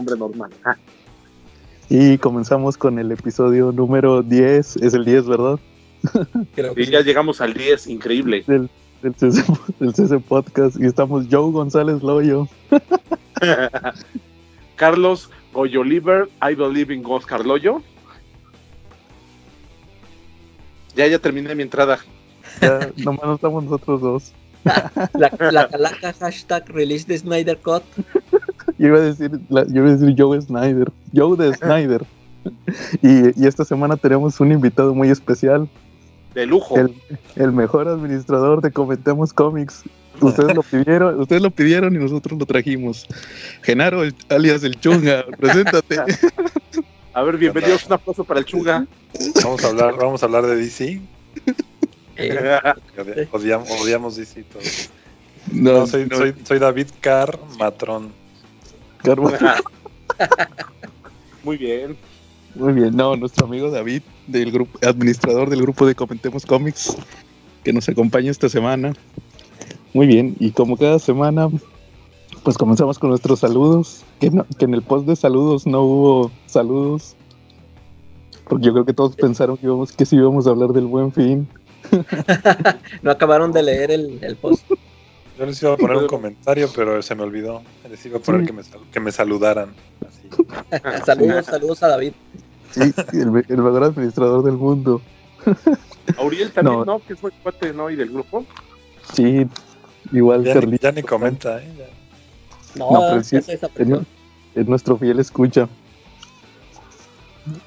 nombre normal. Ah. Y comenzamos con el episodio número 10. Es el 10, ¿verdad? y ya llegamos al 10, increíble. Del, del, CC, del CC Podcast. Y estamos Joe González Loyo. Carlos Goyoliver, I Believe in Oscar Loyo. Ya, ya terminé mi entrada. Ya, nomás no estamos nosotros dos. la, la calaca hashtag release de Snyder Cut. Yo iba a decir, la, yo iba a decir Joe Snyder. Joe de Snyder. y, y, esta semana tenemos un invitado muy especial. De lujo. El, el mejor administrador de Comentemos Comics. Ustedes lo pidieron, ustedes lo pidieron y nosotros lo trajimos. Genaro, el, alias el Chunga, preséntate. A ver, bienvenidos, un aplauso para el Chunga. Vamos a hablar, vamos a hablar de DC. odiamos, odiamos, DC todos. No, no, soy, no. Soy, soy, David Carr Matrón. Carr Muy bien. Muy bien, no, nuestro amigo David, del grupo, administrador del grupo de Comentemos Comics, que nos acompaña esta semana. Muy bien, y como cada semana, pues comenzamos con nuestros saludos, que, no, que en el post de saludos no hubo saludos, porque yo creo que todos pensaron que, íbamos, que sí íbamos a hablar del buen fin. no acabaron de leer el, el, post. Yo les iba a poner un comentario, pero se me olvidó. Les iba a poner sí. que, me, que me saludaran. saludos, saludos a David. Sí, el, el mejor administrador del mundo. Auriel también, ¿no? ¿no? Que fue cuate, ¿no? Y del grupo. Sí, igual ya, ni, ya ni comenta, ¿eh? Ya. No, no pero sí, es, es, es, nuestro fiel escucha.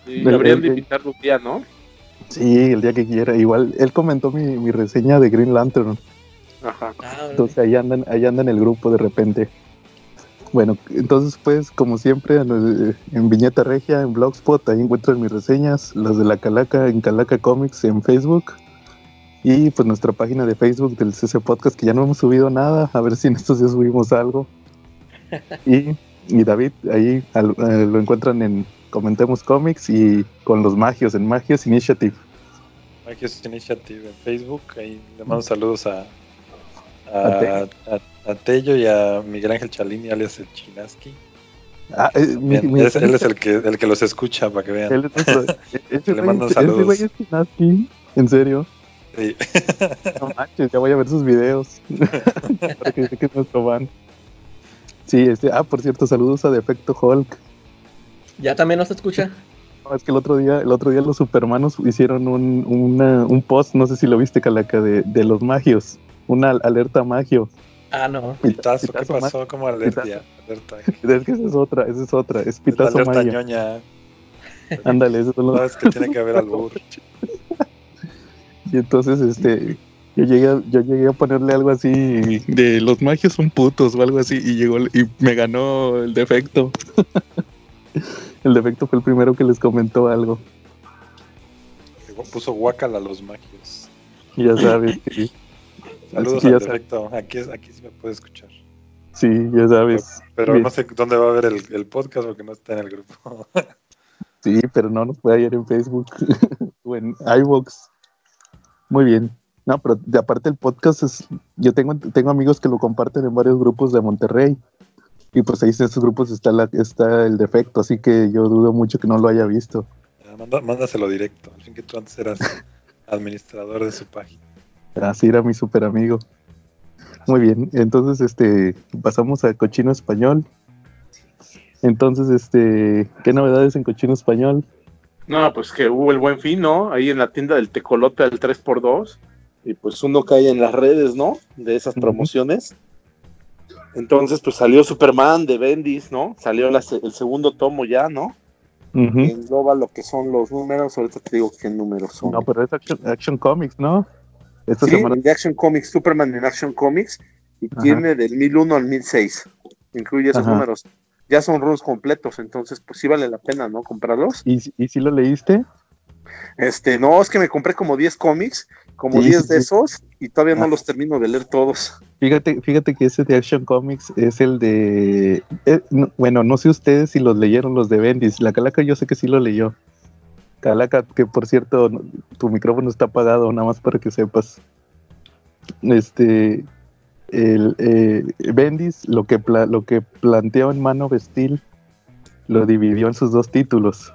Sí, deberían de invitarlo un día, ¿no? Sí, el día que quiera. Igual, él comentó mi, mi reseña de Green Lantern. Ajá. Ah, Entonces ahí andan, ahí andan el grupo de repente. Bueno, entonces pues como siempre en Viñeta Regia, en Blogspot, ahí encuentran mis reseñas, las de la Calaca en Calaca Comics en Facebook y pues nuestra página de Facebook del CC Podcast que ya no hemos subido nada, a ver si en estos días subimos algo. y, y David, ahí al, eh, lo encuentran en Comentemos Comics y con los Magios, en Magios Initiative. Magios Initiative en Facebook, ahí le mando saludos a, a, a, a Tello y a Miguel Ángel Chalini, alias el Chinaski. Ah, eh, mi, Bien, mi, es, él es el que, el que los escucha para que vean. Él es ese Le mando güey- saludos. ese güey es Chinaski, en serio. Sí. No manches, ya voy a ver sus videos. Para que dice que es nuestro fan. Sí, este, ah, por cierto, saludos a Defecto Hulk. ¿Ya también nos escucha? No, es que el otro día, el otro día los supermanos hicieron un, una- un post, no sé si lo viste, Calaca, de, de los magios. Una alerta magio. Ah, no. Pitazo, ¿qué pasó? ¿Cómo alerta? alerta. Es que esa es otra, esa es otra, es pitazo alerta magio. ñoña. Ándale, esos son los- Sabes que tiene que haber albur. Y entonces, este, yo llegué, a, yo llegué a ponerle algo así de los magios son putos o algo así y llegó y me ganó el defecto. el defecto fue el primero que les comentó algo. Puso guacala a los magios. Ya sabes Saludos al defecto. Aquí, aquí sí me puede escuchar. sí, ya sabes. Pero no sé dónde va a ver el, el podcast porque no está en el grupo. Sí, pero no nos puede hallar en Facebook o en iVoox. Muy bien. No, pero de aparte el podcast es, yo tengo, tengo amigos que lo comparten en varios grupos de Monterrey. Y pues ahí en esos grupos está la, está el defecto, así que yo dudo mucho que no lo haya visto. Ya, manda- mándaselo directo. Al fin que tú antes eras administrador de su página. Así era mi super amigo. Muy bien, entonces este pasamos a Cochino Español. Entonces, este, ¿qué novedades en Cochino Español? No, pues que hubo el buen fin, ¿no? Ahí en la tienda del Tecolote al 3x2. Y pues uno cae en las redes, ¿no? De esas promociones. Entonces, pues salió Superman de Bendis, ¿no? Salió la el segundo tomo ya, ¿no? Que engloba lo que son los números. Ahorita te digo qué números son. No, pero es Action, Action Comics, ¿no? Esta sí, semana. de Action Comics, Superman en Action Comics. Y Ajá. tiene del 1001 al 1006. Incluye esos Ajá. números. Ya son runs completos, entonces pues sí vale la pena, ¿no? Comprarlos. ¿Y, si- ¿Y si lo leíste? Este, no, es que me compré como 10 cómics, como Sí, 10 sí, de esos, y todavía no Ah. los termino de leer todos. Fíjate, fíjate que ese de Action Comics es el de. eh, no- bueno, no sé ustedes si los leyeron los de Bendis. La Calaca yo sé que sí lo leyó. Calaca, que por cierto, tu micrófono está apagado, nada más para que sepas. Este. El, eh, Bendis, lo que, lo que planteó en Man of Steel lo dividió en sus dos títulos.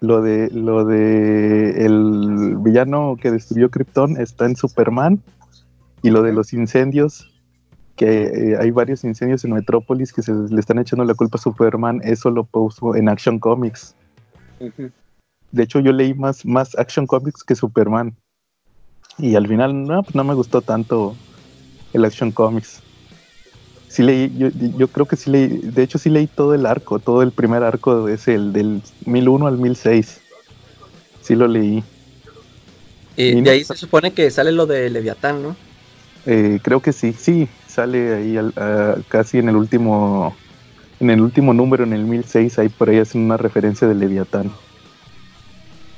Lo de lo de el villano que destruyó Krypton está en Superman y lo de los incendios que eh, hay varios incendios en Metrópolis que se le están echando la culpa a Superman, eso lo puso en Action Comics. Ujú. De hecho, yo leí más, más Action Comics que Superman. Y al final, no, pues no me gustó tanto el Action Comics. Sí leí, yo, yo creo que sí leí, de hecho sí leí todo el arco, todo el primer arco es el del 1001 al 1006. Sí lo leí. Y Y de no- ahí se supone que sale lo de Leviatán, ¿no? Eh, creo que sí, sí, sale ahí al- a- casi en el último, en el último número, en el 1006, ahí por ahí hacen una referencia de Leviatán.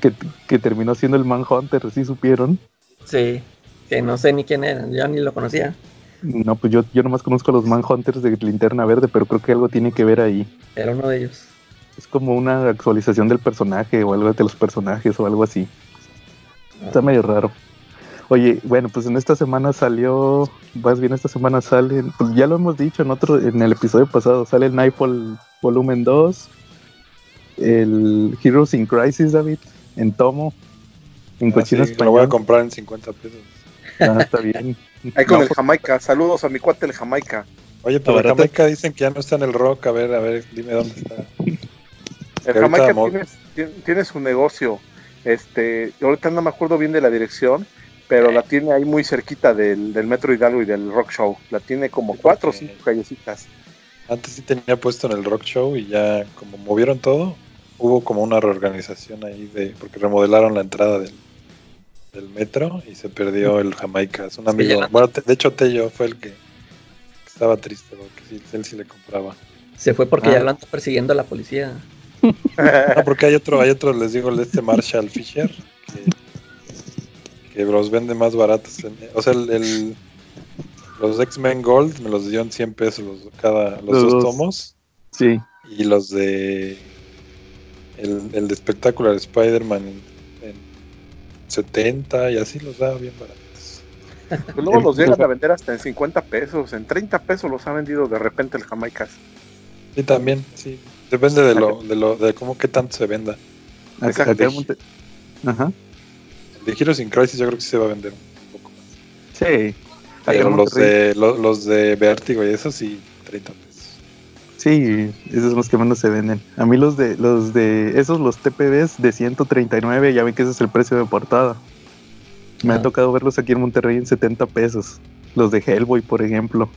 Que, que terminó siendo el Manhunter, ¿sí supieron? Sí. Que no sé ni quién era, yo ni lo conocía. No, pues yo, yo nomás conozco a los Manhunters de Linterna Verde, pero creo que algo tiene que ver ahí. Era uno de ellos. Es como una actualización del personaje o algo de los personajes o algo así. Está medio raro. Oye, bueno, pues en esta semana salió, más bien esta semana sale, pues ya lo hemos dicho en otro, en el episodio pasado, sale el Nightfall Volumen 2, el Heroes in Crisis, David, en tomo, en Ah, cochino sí, lo voy a comprar en 50 pesos. Ah, está bien. Ahí con No, el Jamaica. Saludos a mi cuate el Jamaica. Oye, pero Barato. Jamaica dicen que ya no está en el rock. A ver, a ver, dime dónde está. El Jamaica tiene, tiene- su negocio. Este, ahorita no me acuerdo bien de la dirección, pero la tiene ahí muy cerquita del, del Metro Hidalgo y del Rock Show. La tiene como cuatro o cinco callecitas. Antes sí tenía puesto en el rock show y ya como movieron todo, hubo como una reorganización ahí de porque remodelaron la entrada del, del metro y se perdió el Jamaica. Es un amigo. Bueno, te- de hecho Tello fue el que, estaba triste porque sí, él sí le compraba. Se fue porque Ah. ya lo anda persiguiendo la policía. No, porque hay otro, hay otro, les digo, el de este Marshall Fisher, que, que los vende más baratos. en- o sea, el, el- los X-Men Gold me los dio en 100 pesos los- cada, los dos. tomos. Sí, Y los de. El, el de Spectacular Spider-Man en, en 70 y así los da bien baratos. Pues luego los llegan a vender hasta en 50 pesos. En 30 pesos los ha vendido de repente el Jamaica. Sí, también, sí. Depende de lo, de lo, de cómo que tanto se venda. acá, Exacto. Monte- Ajá, El de Heroes in Crisis yo creo que sí se va a vender un poco más. sí. Pero los de, lo- los de Vértigo y eso sí, 30 pesos. Sí, esos son los que menos se venden. A mí los de los de esos los TPBs de 139, ya ven que ese es el precio de portada. Me ha Ah. tocado verlos aquí en Monterrey en 70 pesos. Los de Hellboy, por ejemplo.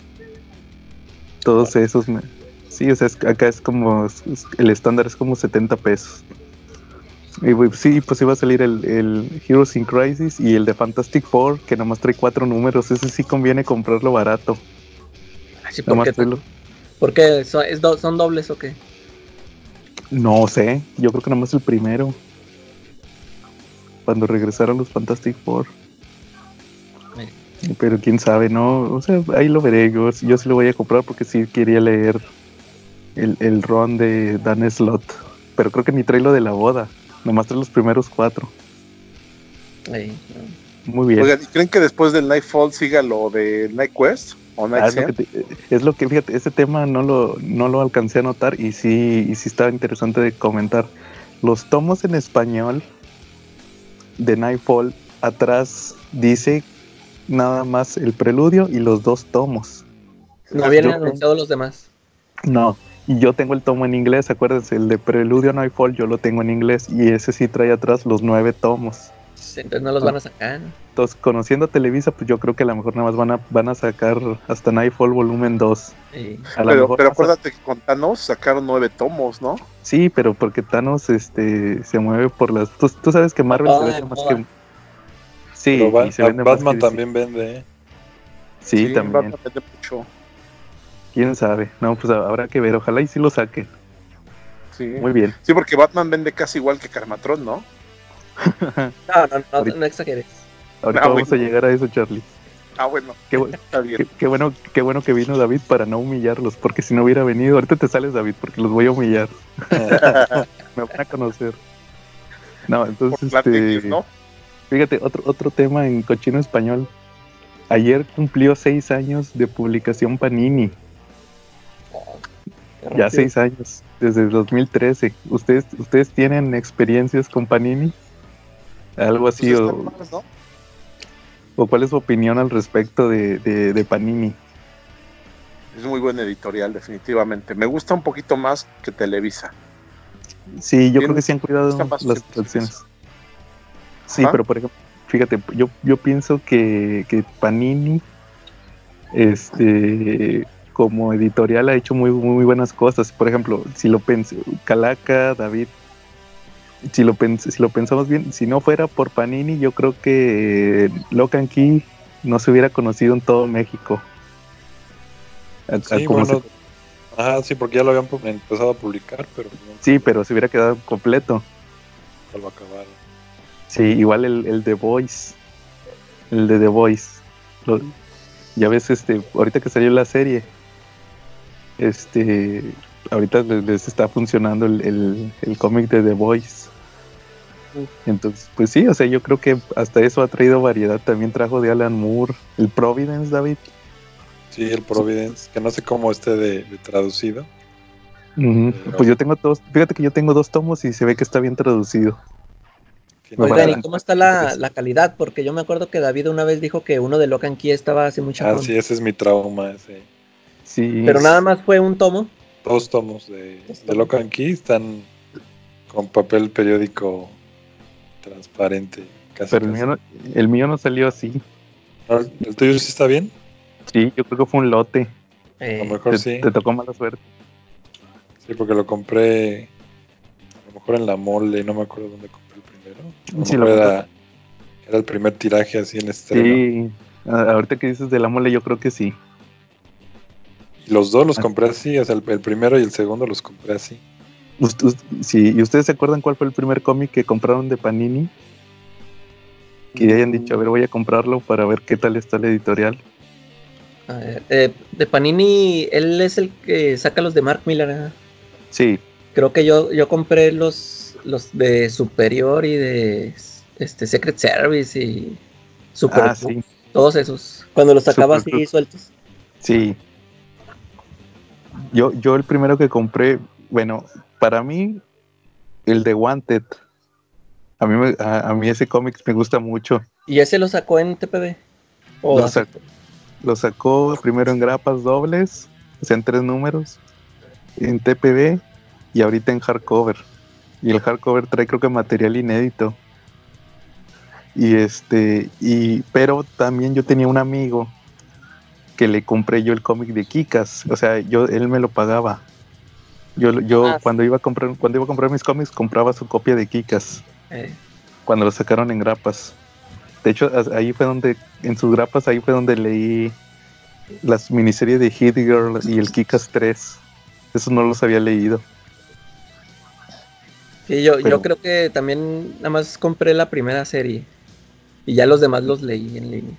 Todos esos me... Sí, o sea, es- acá es como es- el estándar es como 70 pesos. Y pues, sí, pues iba a salir el, el Heroes in Crisis y el de Fantastic Four, que nomás trae cuatro números. Ese sí conviene comprarlo barato. Así, ¿por Nomás ¿Por qué? ¿Son, es do- ¿Son dobles o qué? No sé, yo creo que nomás el primero. Cuando regresaron los Fantastic Four. Pero quién sabe, ¿no? O sea, ahí lo veré. Yo, yo sí lo voy a comprar porque sí quería leer el, el run de Dan Slot. Pero creo que ni trae lo de la boda. Nomás trae los primeros cuatro. Ahí, no. Muy bien. Oigan, ¿y creen que después del Nightfall siga lo de Night Quest? ¿O Night Ah, es, lo que te- es lo que, fíjate, ese tema no lo, no lo alcancé a notar y sí, y sí estaba interesante de comentar. Los tomos en español de Nightfall, atrás dice nada más el preludio y los dos tomos. No habían Yo- anunciado los demás. No, y yo tengo el tomo en inglés, acuérdense, el de preludio a Nightfall yo lo tengo en inglés y ese sí trae atrás los nueve tomos. Entonces no los Ah. van a sacar. Entonces, conociendo a Televisa, pues yo creo que a lo mejor nada más van a, van a sacar hasta Nightfall volumen 2. Sí. A lo Pero, a- acuérdate que con Thanos sacaron nueve tomos, ¿no? Sí, pero porque Thanos este, se mueve por las. Tú, tú sabes que Marvel Ah, se de vende más moda. que. Sí, Pero y se vende más Batman también vende, ¿eh? Sí, también. Batman vende mucho. Quién sabe. No, pues habrá que ver. Ojalá y sí lo saque. Sí. Muy bien. Sí, porque Batman vende casi igual que Carmatron, ¿no? No, no, no, no exageres. Ahorita Ah, vamos bueno. a llegar a eso, Charlie. Ah, bueno, Qué, bu- está bien. qué- qué bueno, qué bueno que vino David para no humillarlos, porque si no hubiera venido, ahorita te sales David, porque los voy a humillar. Me van a conocer. No, entonces, este, ¿no? fíjate, otro, otro tema en cochino español. Ayer cumplió seis años de publicación Panini. Qué Ya seis años. desde 2013. ¿Ustedes, ¿Ustedes tienen experiencias con Panini? Algo así, Pues o, están más, ¿no? o cuál es su opinión al respecto de, de- de Panini? Es muy buen editorial, definitivamente. Me gusta un poquito más que Televisa. Sí, yo creo que sí han cuidado las traducciones. Sí, Ajá. pero por ejemplo, fíjate, yo, yo pienso que, que Panini, este, como editorial ha hecho muy, muy buenas cosas. Por ejemplo, si lo pensé, Calaca, David, si lo, pens- si lo pensamos bien, si no fuera por Panini, yo creo que Locan Key no se hubiera conocido en todo México. A- a Sí, como bueno. se- Ah, sí, porque ya lo habían empezado a publicar, pero no sí, pero se hubiera quedado completo. sé lo acabaron. Sí, igual el, el The Voice. El de The Voice. Lo- ya ves, este, ahorita que salió la serie, este, ahorita les, les está funcionando el, el- el cómic de The Voice. Entonces, pues sí, o sea, yo creo que hasta eso ha traído variedad. También trajo de Alan Moore, el Providence, David. Sí, el Providence, que no sé cómo esté de, de traducido. Pero- Pues yo tengo dos, fíjate que yo tengo dos tomos y se ve que está bien traducido. No, Oigan, ¿y cómo está la, la calidad? Porque yo me acuerdo que David una vez dijo que uno de Locan Key estaba hace mucho Ah, tiempo. sí, ese es mi trauma. Ese. Sí. Pero nada más fue un tomo. Dos tomos de, de. Locan Key están con papel periódico transparente. Casi, Pero el casi. mío, no, el mío no salió así. No, ¿El tuyo sí está bien? Sí, yo creo que fue un lote. A eh, lo mejor Te, sí. te tocó mala suerte. Sí, porque lo compré a lo mejor en la mole, no me acuerdo dónde compré el primero. A lo Sí, mejor lo era, era el primer tiraje así en estreno. Sí, a- ahorita que dices de la mole, yo creo que sí. Y los dos los Ah. compré así, o sea, el, el primero y el segundo los compré así. Ust- ust- sí, ¿Y ustedes se acuerdan cuál fue el primer cómic que compraron de Panini? Que hayan dicho, a ver, voy a comprarlo para ver qué tal está la editorial. a ver, eh, de Panini, él es el que saca los de Mark Miller. ¿eh? Sí, Creo que yo, yo compré los, los de Superior y de este Secret Service y Super ah, sí, todos esos. Cuando los sacaba Super así sueltos. sí. Yo, yo el primero que compré, bueno, para mí, el de Wanted. A mí, me- a, a mí ese cómic me gusta mucho. ¿Y ese lo sacó en TPB? ¿O Lo sacó, lo sacó primero en grapas dobles, o sea, en tres números, en TPB y ahorita en hardcover. Y el hardcover trae creo que material inédito. Y este, y pero también yo tenía un amigo que le compré yo el cómic de Kikas, o sea, yo él me lo pagaba. Yo, yo Ah, cuando iba a comprar cuando iba a comprar mis cómics compraba su copia de Kikas Eh, cuando lo sacaron en grapas. De hecho, ahí fue donde, en sus grapas, ahí fue donde leí las miniseries de Hit Girl y el Kikas 3. Eso no los había leído. sí, yo, Pero- yo creo que también nada más compré la primera serie. Y ya los demás los leí en línea.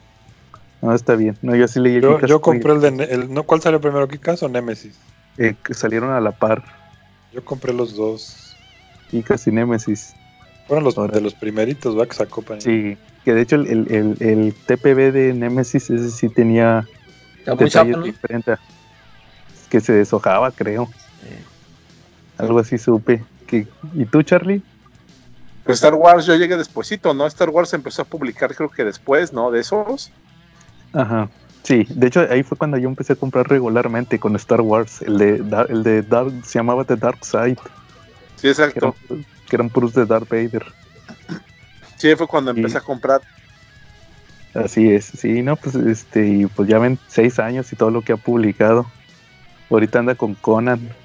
No, está bien. No, yo sí leí el Yo, Kikas yo 3, compré el de... El, no, ¿Cuál salió primero, Kikas o Nemesis? Eh, que salieron a la par, Yo compré los dos. Y Nemesis. Fueron los Ahora. de los primeritos, ¿va? Que sacó Panini. Sí, que de hecho el, el, el- el TPB de Nemesis, ese sí tenía detalles diferentes. Que se deshojaba, creo. Algo así supe. Que, ¿Y tú, Charlie? Pues Star Wars yo llegué despuesito, ¿no? Star Wars empezó a publicar creo que después, ¿no? De esos. Ajá. Sí, de hecho ahí fue cuando yo empecé a comprar regularmente con Star Wars. El de, Dar- el de Dark, se llamaba The Dark Side, Sí, que eran, exacto. que eran puros de Darth Vader. Sí, fue cuando Sí. empecé a comprar. Así es, sí, no, pues este, y pues ya ven seis años y todo lo que ha publicado. Ahorita anda con Conan.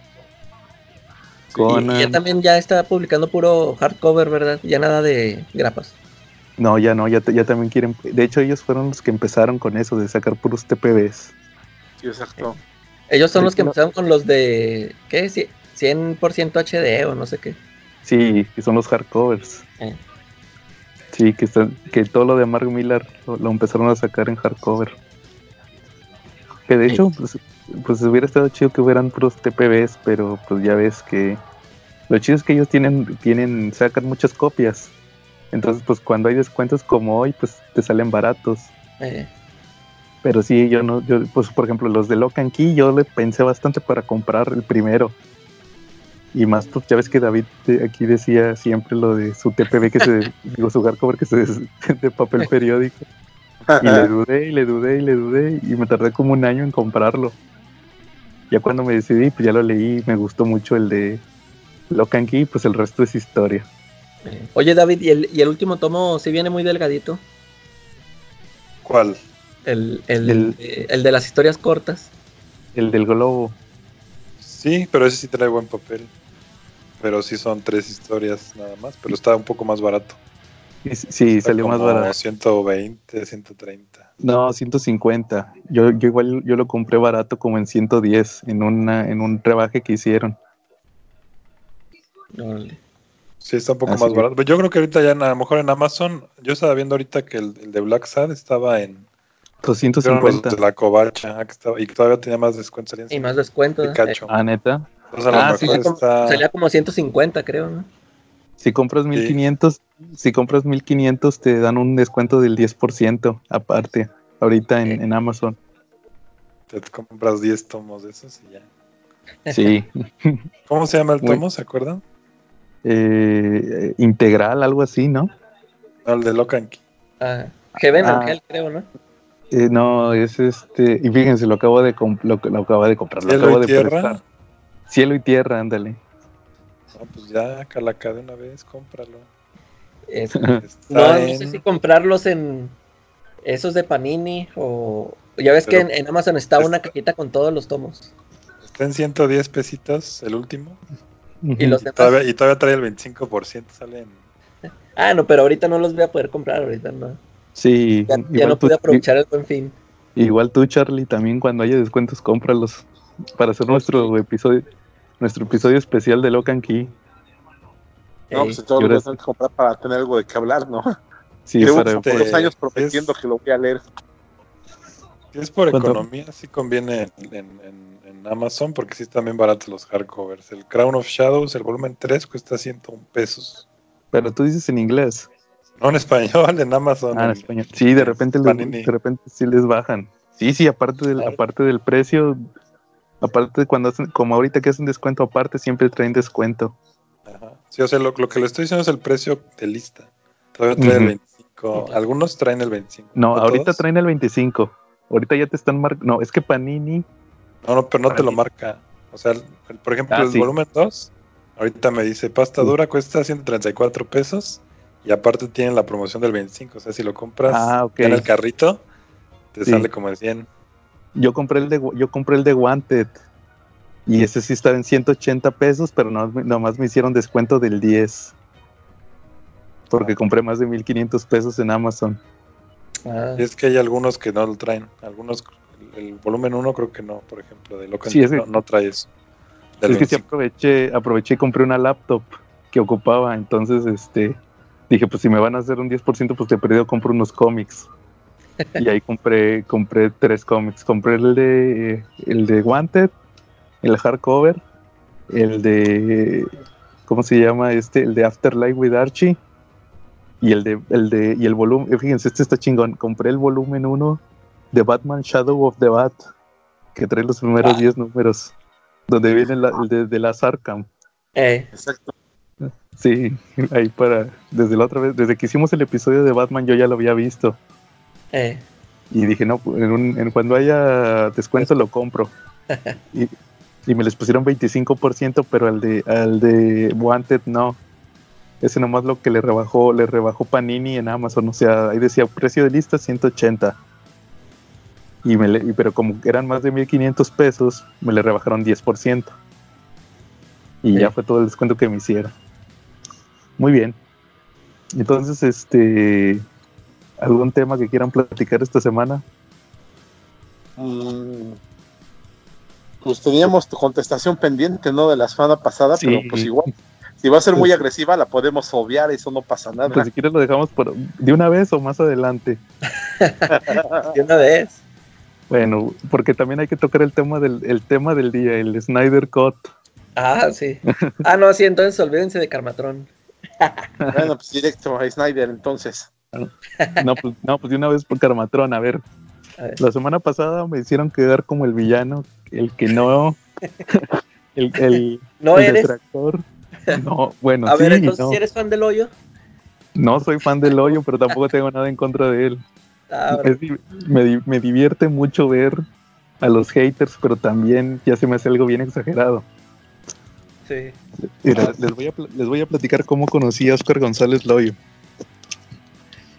Conan. y ya también ya está publicando puro hardcover, ¿verdad? Ya nada de grapas. No, ya no, ya, ya también quieren. De hecho, ellos fueron los que empezaron con eso, de sacar puros TPBs. Sí, exacto. Ellos son los que no. empezaron con los de, ¿qué? Cie- 100% HD o no sé qué. Sí, que son los hardcovers. Eh. Sí, que, están, que todo lo de Mark Millar lo, lo empezaron a sacar en hardcover. Que de hecho, pues, pues hubiera estado chido que hubieran puros TPBs, pero pues ya ves que lo chido es que ellos tienen, tienen, sacan muchas copias. Entonces, pues cuando hay descuentos como hoy, pues te salen baratos. Eh, Pero sí, yo no, yo, pues por ejemplo, los de Locan Key, yo le pensé bastante para comprar el primero. Y más, pues ya ves que David eh, aquí decía siempre lo de su TPB que se, digo, su hardcover que se des- de papel periódico. Y le dudé, y le dudé, y le dudé, y me tardé como un año en comprarlo. Ya cuando me decidí, pues ya lo leí, me gustó mucho el de Lock and Key, pues el resto es historia. Oye, David, ¿y el, y el último tomo sí viene muy delgadito? ¿Cuál? El, el, El- eh, el de las historias cortas. El del globo. Sí, pero ese sí trae buen papel. Pero sí son tres historias nada más, pero está un poco más barato. Sí, salió más como barato. 120, 130. No, 150. Yo, yo igual yo lo compré barato como en 110 en una en un rebaje que hicieron. Sí, está un poco Así más que- barato. Pero yo creo que ahorita ya a lo mejor en Amazon, yo estaba viendo ahorita que el, el de Black Sad estaba en fueron los 250. de la covacha ah, que estaba- y que todavía tenía más descuento. salían Y más descuento. de ¿eh? cacho. Ah, neta. Entonces a lo ah, sí, Salía como, está... salía como 150, creo, ¿no? Si compras 1500, si compras 1500 te dan un descuento del 10% aparte ahorita en, en Amazon. Te compras 10 tomos de esos y ya. Sí. ¿Cómo se llama el Muy- tomo? ¿Se acuerdan? Eh, integral, algo así, ¿no? No, el de Locan Key. Ah, Heaven Ah. Angel, creo, ¿no? Eh, no, es este. Y fíjense, lo acabo de, comp- lo, lo acabo de comprar. Lo Cielo acabo y de tierra. prestar. Cielo y tierra, ándale. No, pues ya, Calaca de una vez, cómpralo. Es- no, no sé si comprarlos en esos de Panini o... Ya ves que en, en Amazon está una Está- cajita con todos los tomos. Está en 110 pesitos el último. Y los Y demás... todavía, y todavía trae el 25%. Sale en... Ah, no, pero ahorita no los voy a poder comprar, ahorita no. Sí, Ya, no tú, pude aprovechar el buen fin. igual tú, Charlie, también cuando haya descuentos, cómpralos. Para hacer nuestro episodio nuestro episodio especial de Locan Key. No, pues entonces y ahora lo tengo que comprar para tener algo de qué hablar, ¿no? Sí, Llevo para, este- dos años es- prometiendo que lo voy a leer. Si es por ¿Cuánto? economía, sí conviene en, en- en Amazon porque sí están bien baratos los hardcovers. El Crown of Shadows, el volumen 3, cuesta 101 pesos. pero tú dices en inglés. No en español, en Amazon. Ah, en en- español. Sí, de repente, les, de repente sí les bajan. Sí, sí, aparte del, Claro. aparte del precio, aparte de cuando hacen, como ahorita que hacen descuento aparte, siempre traen descuento. Ajá. Sí, o sea, lo, lo que le estoy diciendo es el precio de lista. Todavía trae el Ujú. 25. Algunos traen el 25. No, ahorita todos? traen el 25. Ahorita ya te están marcando. No, es que Panini. No, no, pero no te lo marca. O sea, el- el- por ejemplo, Ah, el sí. volumen 2, ahorita me dice pasta dura cuesta 134 pesos y aparte tienen la promoción del 25. O sea, si lo compras Ah, en el carrito, te Sí. sale como en 100. Yo compré el de yo compré el de Wanted. Y ese sí estaba en 180 pesos, pero no, nomás me hicieron descuento del 10. Porque compré más de 1500 pesos en Amazon. Ah, Y es que hay algunos que no lo traen. Algunos, el, el volumen 1 creo que no, por ejemplo, de Locan Sí, no, no trae eso. Es que sí 25. aproveché, aproveché y compré una laptop que ocupaba, entonces este dije, pues si me van a hacer un 10%, pues te perdido compro unos cómics. Y ahí compré, compré tres cómics. Compré el de el de Wanted, el hardcover, el de ¿cómo se llama este? El de Afterlife with Archie. Y el de, el de, y el volumen, fíjense, este está chingón. Compré el volumen 1 de Batman Shadow of the Bat, que trae los primeros Ah. 10 números. Donde viene la- el de, de las Arkham. eh, Exacto. Sí, ahí para. Desde la otra vez, desde que hicimos el episodio de Batman, yo ya lo había visto. eh. Y dije, no, pues, en un- en cuando haya descuento lo compro. Y, y me les pusieron 25%, pero al de, al de Wanted no. Ese nomás lo que le rebajó, le rebajó Panini en Amazon. O sea, ahí decía precio de lista 180. Y me le- y- pero como eran más de 1500 pesos, me le rebajaron 10%. Y ya fue todo el descuento que me hicieron. Muy bien. Entonces, este. ¿Algún tema que quieran platicar esta semana? Mm, pues teníamos tu contestación pendiente, ¿no? De la semana pasada, Sí. pero pues igual, si va a ser muy agresiva, la podemos obviar, eso no pasa nada. Pues si quieres lo dejamos por, de una vez o más adelante. De una vez. Bueno, porque también hay que tocar el tema del, el tema del día, el Snyder Cut. Ah, sí. Ah, no, sí, entonces olvídense de Carmatrón. bueno, pues directo a Snyder, entonces. No, pues, no, pues de una vez por Carmatrón. A ver, A ver. la semana pasada me hicieron quedar como el villano, el que no, el, el, ¿No el eres? detractor. No, bueno, A sí, ver, entonces, no. eres fan del hoyo. No soy fan del hoyo, pero tampoco tengo nada en contra de él. Ah, me, me divierte mucho ver a los haters, pero también ya se me hace algo bien exagerado. sí. Mira, les, voy a, les voy a platicar cómo conocí a Oscar González Loyo.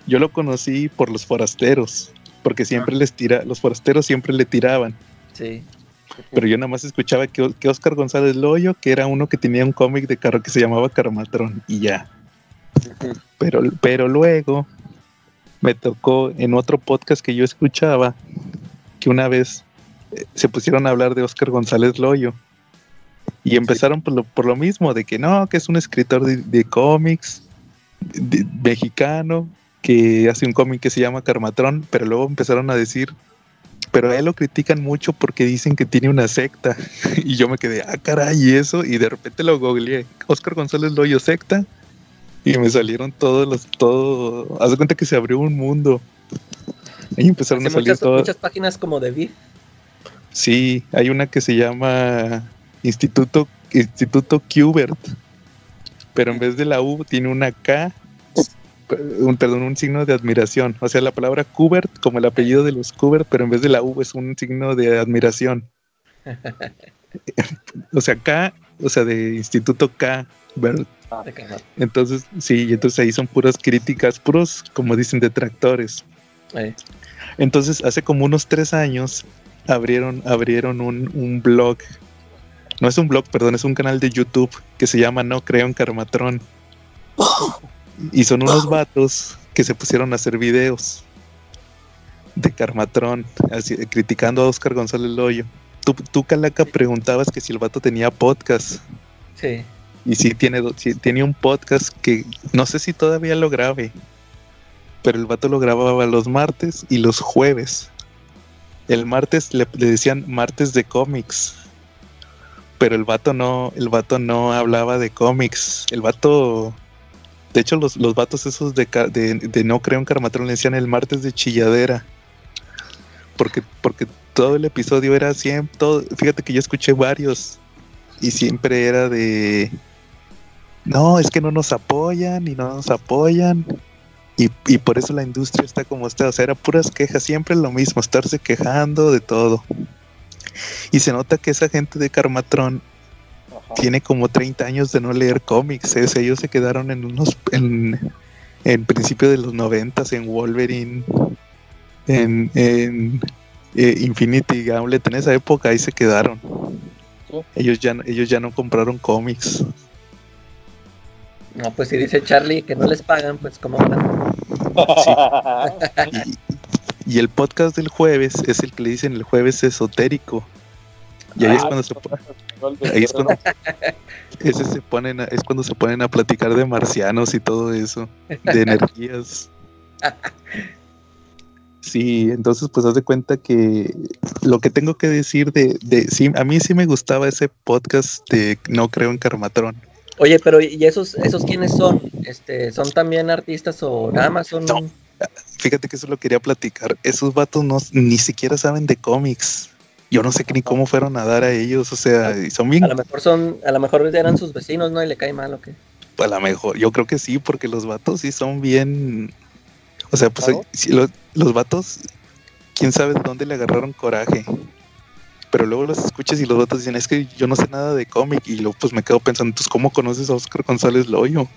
Yo lo conocí por los forasteros, porque siempre les tira, los forasteros siempre le tiraban, Sí. Pero yo nada más escuchaba que, que Oscar González Loyo, que era uno que tenía un cómic de carro que se llamaba Carmatrón, y ya. Pero, pero luego me tocó en otro podcast que yo escuchaba que una vez eh, se pusieron a hablar de Oscar González Loyo y empezaron por lo, por lo mismo, de que no, que es un escritor de, de cómics de- mexicano que hace un cómic que se llama Carmatrón, pero luego empezaron a decir, pero a él lo critican mucho porque dicen que tiene una secta. y yo me quedé, ah, caray, y eso, y de repente lo googleé, Oscar González Loyo secta, y me salieron todos los, todo, haz de cuenta que se abrió un mundo. Ahí empezaron Hace a salir muchas, todos. muchas páginas como de Beef. Sí, hay una que se llama Instituto, Instituto Qbert, pero en vez de la U tiene una K, un, perdón, un signo de admiración. O sea, la palabra Qbert como el apellido de los Qbert, pero en vez de la U es un signo de admiración. o sea, K, o sea, de Instituto K, ¿verdad? de Carmatrón. Entonces, sí, y entonces ahí son puras críticas, puros, como dicen, detractores. Eh, Entonces, hace como unos tres años abrieron, abrieron un, un blog. No es un blog, perdón, es un canal de YouTube que se llama No Creo en Carmatrón. Y son unos vatos que se pusieron a hacer videos de Carmatrón, así, criticando a Oscar González Loyo. Tú, tú, Calaca, preguntabas que si el vato tenía podcast. sí. Y sí tiene, sí tiene un podcast que no sé si todavía lo grabe, pero el vato lo grababa los martes y los jueves. El martes le, le decían martes de cómics, pero el vato no, el vato no hablaba de cómics. El vato, de hecho los, los vatos esos de, de, no creo en Carmatrón le decían el martes de chilladera, porque, porque todo el episodio era siempre, todo, fíjate que yo escuché varios y siempre era de no, es que no nos apoyan y no nos apoyan. Y, y por eso la industria está como está. O sea, era puras quejas, siempre lo mismo, estarse quejando de todo. Y se nota que esa gente de Carmatrón. Tiene como 30 años de no leer cómics. ¿eh? O sea, ellos se quedaron en unos. en, en principio de los 90 en Wolverine, en, en eh, Infinity Gauntlet. En esa época ahí se quedaron. Sí. Ellos ya, no- ellos ya no compraron cómics. No, pues si dice Charlie que no les pagan, pues como van. Y, y el podcast del jueves es el que le dicen el jueves esotérico. Y ahí es Ah, cuando se ahí es cuando ese se ponen a- es cuando se ponen a platicar de marcianos y todo eso, de energías. Sí, entonces pues haz de cuenta que lo que tengo que decir de, de sí, a mí sí me gustaba ese podcast de No creo en Carmatrón. Oye, pero ¿y esos, esos quiénes son? Este, ¿Son también artistas o nada más son? No. Fíjate que eso lo quería platicar. Esos vatos no, ni siquiera saben de cómics. Yo no sé ni cómo fueron a dar a ellos, o sea, y son bien A lo mejor son, a lo mejor eran sus vecinos, ¿no? Y le cae mal o qué. A lo mejor, yo creo que sí, porque los vatos sí son bien. O sea, pues los, los vatos, quién sabe de dónde le agarraron coraje. Pero luego los escuchas y los vatos dicen, es que yo no sé nada de cómic. Y luego pues me quedo pensando, entonces, ¿cómo conoces a Oscar González Loyo?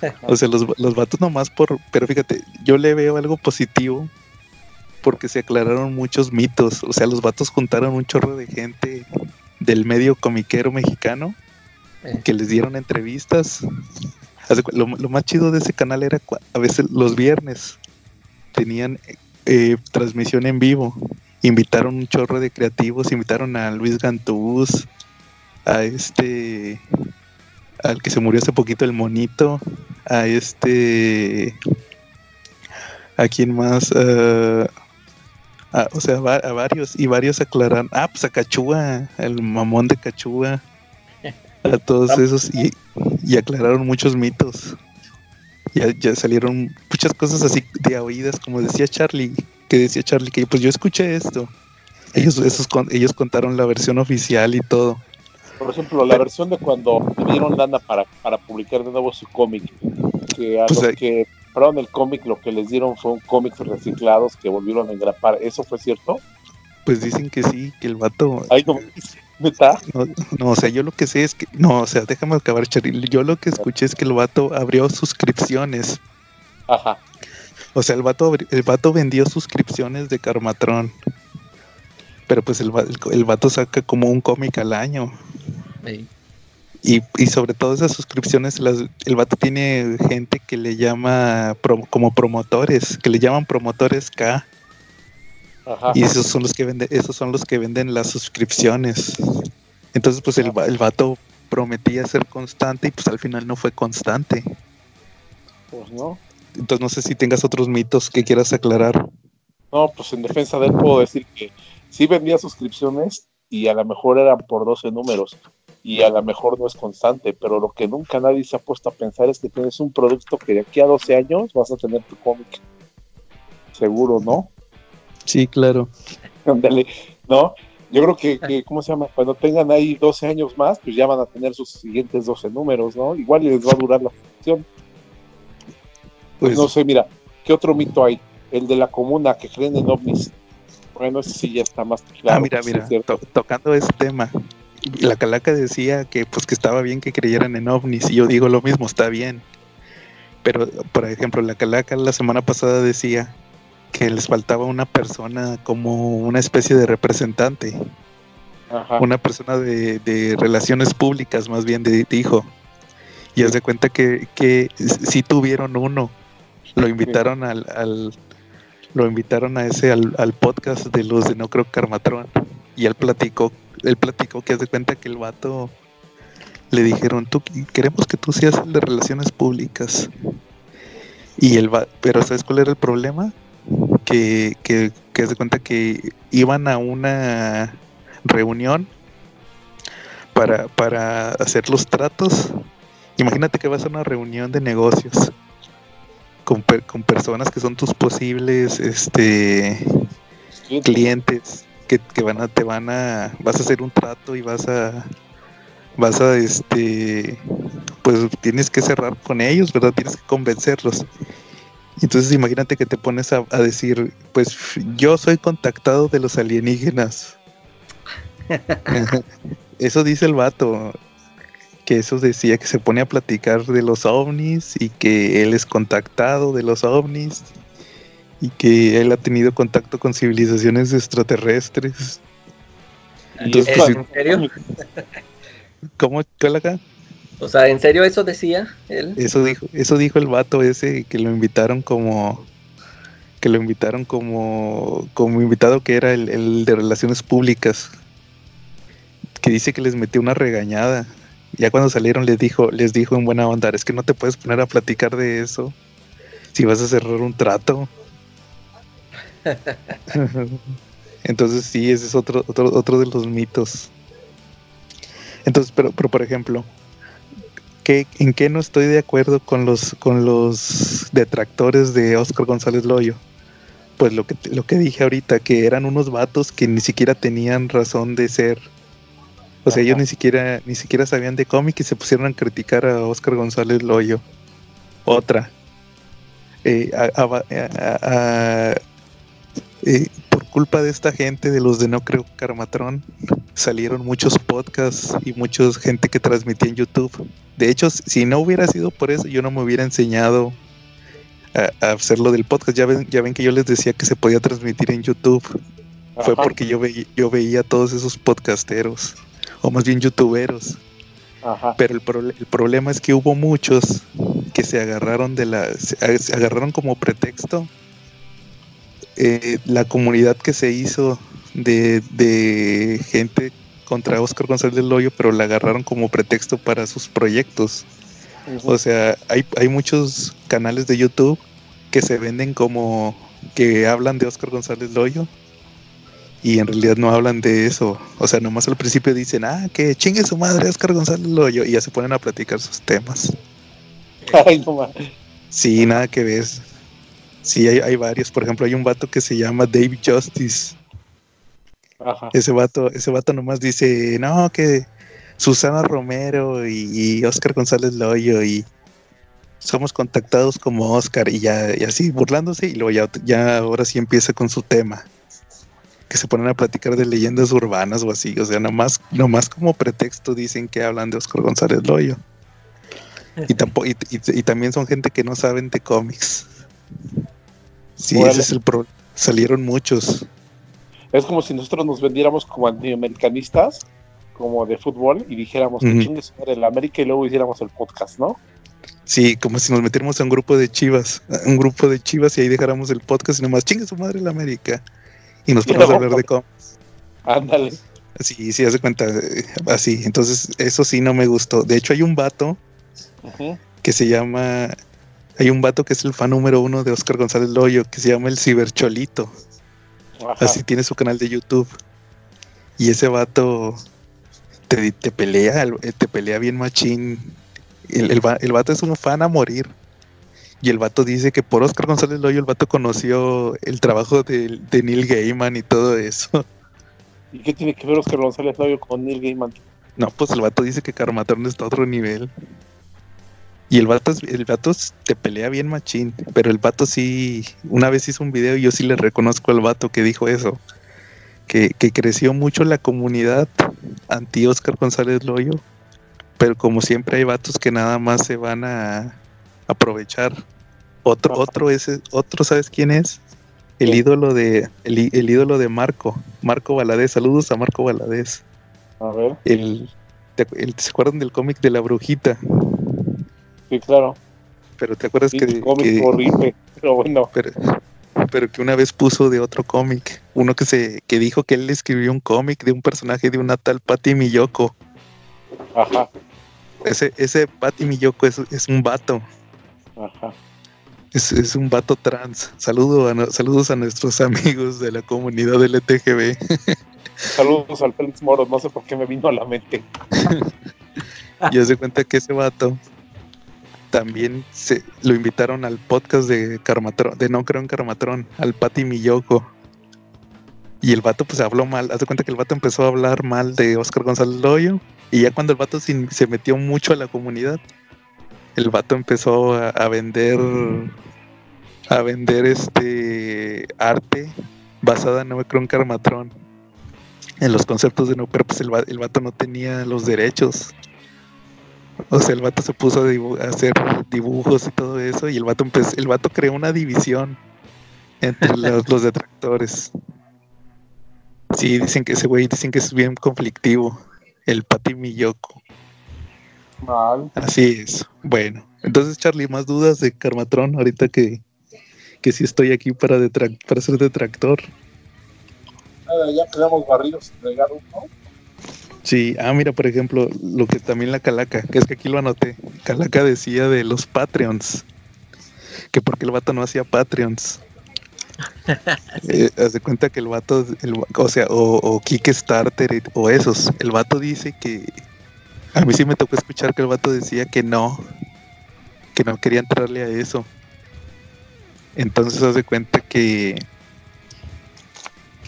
O sea, los, los vatos nomás por. Pero fíjate, yo le veo algo positivo porque se aclararon muchos mitos. O sea, los vatos juntaron un chorro de gente del medio comiquero mexicano Eh, que les dieron entrevistas. Lo, lo más chido de ese canal era a veces los viernes tenían eh, transmisión en vivo. Invitaron un chorro de creativos, invitaron a Luis Gantús, a este, al que se murió hace poquito el monito, a este, a quién más, Ah, a- o sea, a varios y varios aclararon, ah, pues a Cachúa, el mamón de Cachúa, a todos esos y, y aclararon muchos mitos. Ya, ya salieron muchas cosas así de oídas, como decía Charlie, que decía Charlie que pues yo escuché esto. Ellos, esos, con- ellos contaron la versión oficial y todo. Por ejemplo, la versión de cuando le dieron lana para, para publicar de nuevo su cómic, que a Pues los ahí- que compraron el cómic lo que les dieron fue un cómics reciclados que volvieron a engrapar. ¿Eso fue cierto? Pues dicen que sí, que el vato. Ay, no, ¿neta? No, no, o sea, yo lo que sé es que. No, o sea, déjame acabar, Charil. Yo lo que escuché es que el vato abrió suscripciones. Ajá. O sea, el vato, el vato vendió suscripciones de Carmatron. Pero pues el, el, el vato saca como un cómic al año. Ey. Y, y sobre todo esas suscripciones, las, el vato tiene gente que le llama pro- como promotores, que le llaman promotores K. Ajá. Y esos son los que venden, esos son los que venden las suscripciones. Entonces, pues el, el vato prometía ser constante y pues al final no fue constante. Pues no. Entonces no sé si tengas otros mitos que quieras aclarar. No, pues en defensa de él puedo decir que sí vendía suscripciones y a lo mejor eran por 12 números y a lo mejor no es constante, pero lo que nunca nadie se ha puesto a pensar es que tienes un producto que de aquí a 12 años vas a tener tu cómic. Seguro, ¿no? Sí, claro. Ándale, ¿no? Yo creo que, que, ¿cómo se llama? Cuando tengan ahí 12 años más, pues ya van a tener sus siguientes 12 números, ¿no? Igual les va a durar la función. Pues Pues no sé, mira, ¿qué otro mito hay? El de la comuna que creen en ovnis. Bueno, ese sí ya está más claro. ah, mira, mira, to- tocando ese tema. La calaca decía que pues que estaba bien que creyeran en ovnis y yo digo lo mismo, está bien. Pero, por ejemplo, la calaca la semana pasada decía que les faltaba una persona como una especie de representante, Ajá. una persona de, de relaciones públicas, más bien de, dijo. Y haz de cuenta que, que sí tuvieron uno. Lo invitaron al, al- lo invitaron a ese al, al podcast de los de No Creo Carmatrón. Y él platicó, él platicó que haz de cuenta que el vato le dijeron, tú queremos que tú seas el de relaciones públicas. Y el va pero ¿sabes cuál era el problema? Que, que, que haz de cuenta que iban a una reunión para, para hacer los tratos. Imagínate que vas a una reunión de negocios con, per- con personas que son tus posibles este, clientes que, que van a te van a vas a hacer un trato y vas a vas a este pues tienes que cerrar con ellos verdad tienes que convencerlos. Entonces imagínate que te pones a, a decir pues yo soy contactado de los alienígenas. Eso dice el vato que eso decía que se pone a platicar de los ovnis y que él es contactado de los ovnis y que él ha tenido contacto con civilizaciones extraterrestres. Entonces, ¿Eh, pues, ¿En serio? ¿Cómo cuál acá? O sea, ¿en serio eso decía él? Eso dijo, eso dijo el vato ese que lo invitaron como que lo invitaron como como invitado que era el, el de relaciones públicas que dice que les metió una regañada ya cuando salieron les dijo les dijo en buena onda es que no te puedes poner a platicar de eso si vas a cerrar un trato entonces sí ese es otro otro otro de los mitos entonces pero pero por ejemplo ¿qué- ¿en qué no estoy de acuerdo con los con los detractores de Oscar González Loyo? Pues lo que lo que dije ahorita, que eran unos vatos que ni siquiera tenían razón de ser. O sea, Ajá. ellos ni siquiera ni siquiera sabían de cómic y se pusieron a criticar a Oscar González Loyo. Otra. Eh, a- a- a- a- eh, por culpa de esta gente, de los de No Creo Carmatrón, salieron muchos podcasts y mucha gente que transmitía en YouTube. De hecho, si no hubiera sido por eso, yo no me hubiera enseñado a, a hacer lo del podcast. Ya ven, ya ven que yo les decía que se podía transmitir en YouTube. Fue porque yo, veía, yo veía a todos esos podcasteros, o más bien youtuberos. ajá. Pero el, el problema es que hubo muchos que se agarraron de la. se agarraron como pretexto eh, la comunidad que se hizo de, de gente contra Oscar González Loyo, pero la agarraron como pretexto para sus proyectos. O sea, hay, hay muchos canales de YouTube que se venden como que hablan de Oscar González Loyo y en realidad no hablan de eso. O sea, nomás al principio dicen, ah, que chingue su madre Oscar González Loyo y ya se ponen a platicar sus temas. Ay, no Sí, nada que ver. Sí, hay, hay varios. Por ejemplo, hay un vato que se llama Dave Justice. Ajá. Ese vato, ese vato nomás dice, no, que Susana Romero y, Oscar González Loyo y somos contactados como Oscar y ya y así burlándose y luego ya, ya ahora sí empieza con su tema que se ponen a platicar de leyendas urbanas o así, o sea, nomás, nomás como pretexto dicen que hablan de Oscar González Loyo. Y, tampoco, y, también son gente que no saben de cómics. Sí, ese es el problema. Salieron muchos. Es como si nosotros nos vendiéramos como antiamericanistas, como de fútbol, y dijéramos que chingue sobre el América y luego hiciéramos el podcast, ¿no? Sí, como si nos metiéramos a un grupo de chivas, un grupo de chivas y ahí dejáramos el podcast y nomás chingue su madre el América. Y nos ponemos a hablar de cómics. Ándale. Sí, sí, hace cuenta, eh, así. Entonces, eso sí no me gustó. De hecho, hay un vato que se llama. Hay un vato que es el fan número uno de Oscar González Loyo, que se llama el Cibercholito. Así tiene su canal de YouTube. Y ese vato te, pelea, te pelea bien machín. El, el, vato es un fan a morir. Y el vato dice que por Oscar González Loyo el vato conoció el trabajo de, de Neil Gaiman y todo eso. ¿Y qué tiene que ver Oscar González Loyo con Neil Gaiman? No, pues el vato dice que Carmatron está a otro nivel. Y el vato, el vato te pelea bien machín, pero el vato sí, una vez hizo un video y yo sí le reconozco al vato que dijo eso, que, creció mucho la comunidad anti Oscar González Loyo, pero como siempre hay vatos que nada más se van a aprovechar. Otro, otro ese, otro, ¿sabes quién es? El ídolo de, el, ídolo de Marco, Marco Valadez, saludos a Marco Valadez. A ver. El, ¿Se acuerdan del cómic de la brujita? Sí, claro. Pero te acuerdas que, cómic horrible, pero bueno. Pero, que una vez puso de otro cómic, uno que se que dijo que él escribió un cómic de un personaje de una tal Patty Miyoko. Ajá. Ese, ese Patty Miyoko es, es un vato. Ajá. Es, es, un vato trans. Saludo a, saludos a nuestros amigos de la comunidad LTGB. Saludos al Félix Moro, no sé por qué me vino a la mente. y se cuenta que ese vato también se lo invitaron al podcast de Carmatron, de No Creo en Carmatron, al Pati Miyoko. Y el vato pues habló mal, haz de cuenta que el vato empezó a hablar mal de Oscar González Loyo. Y ya cuando el vato se, metió mucho a la comunidad, el vato empezó a, vender a vender este arte basada en No Creo en Carmatron. En los conceptos de no, pero pues el, el vato no tenía los derechos. O sea, el vato se puso a, hacer dibujos y todo eso, y el vato empezó, el vato creó una división entre los, detractores. Sí, dicen que ese güey dicen que es bien conflictivo, el Pati Miyoko. Mal. Así es. Bueno, entonces Charlie, más dudas de Carmatron ahorita que, que sí estoy aquí para, para ser detractor. Ya quedamos barridos regados, ¿no? Sí, ah, mira, por ejemplo, lo que también la Calaca, que es que aquí lo anoté. Calaca decía de los Patreons, que porque el vato no hacía Patreons. eh, haz de cuenta que el vato, o sea, o, Kickstarter o esos, el vato dice que a mí sí me tocó escuchar que el vato decía que no, que no quería entrarle a eso. Entonces haz de cuenta que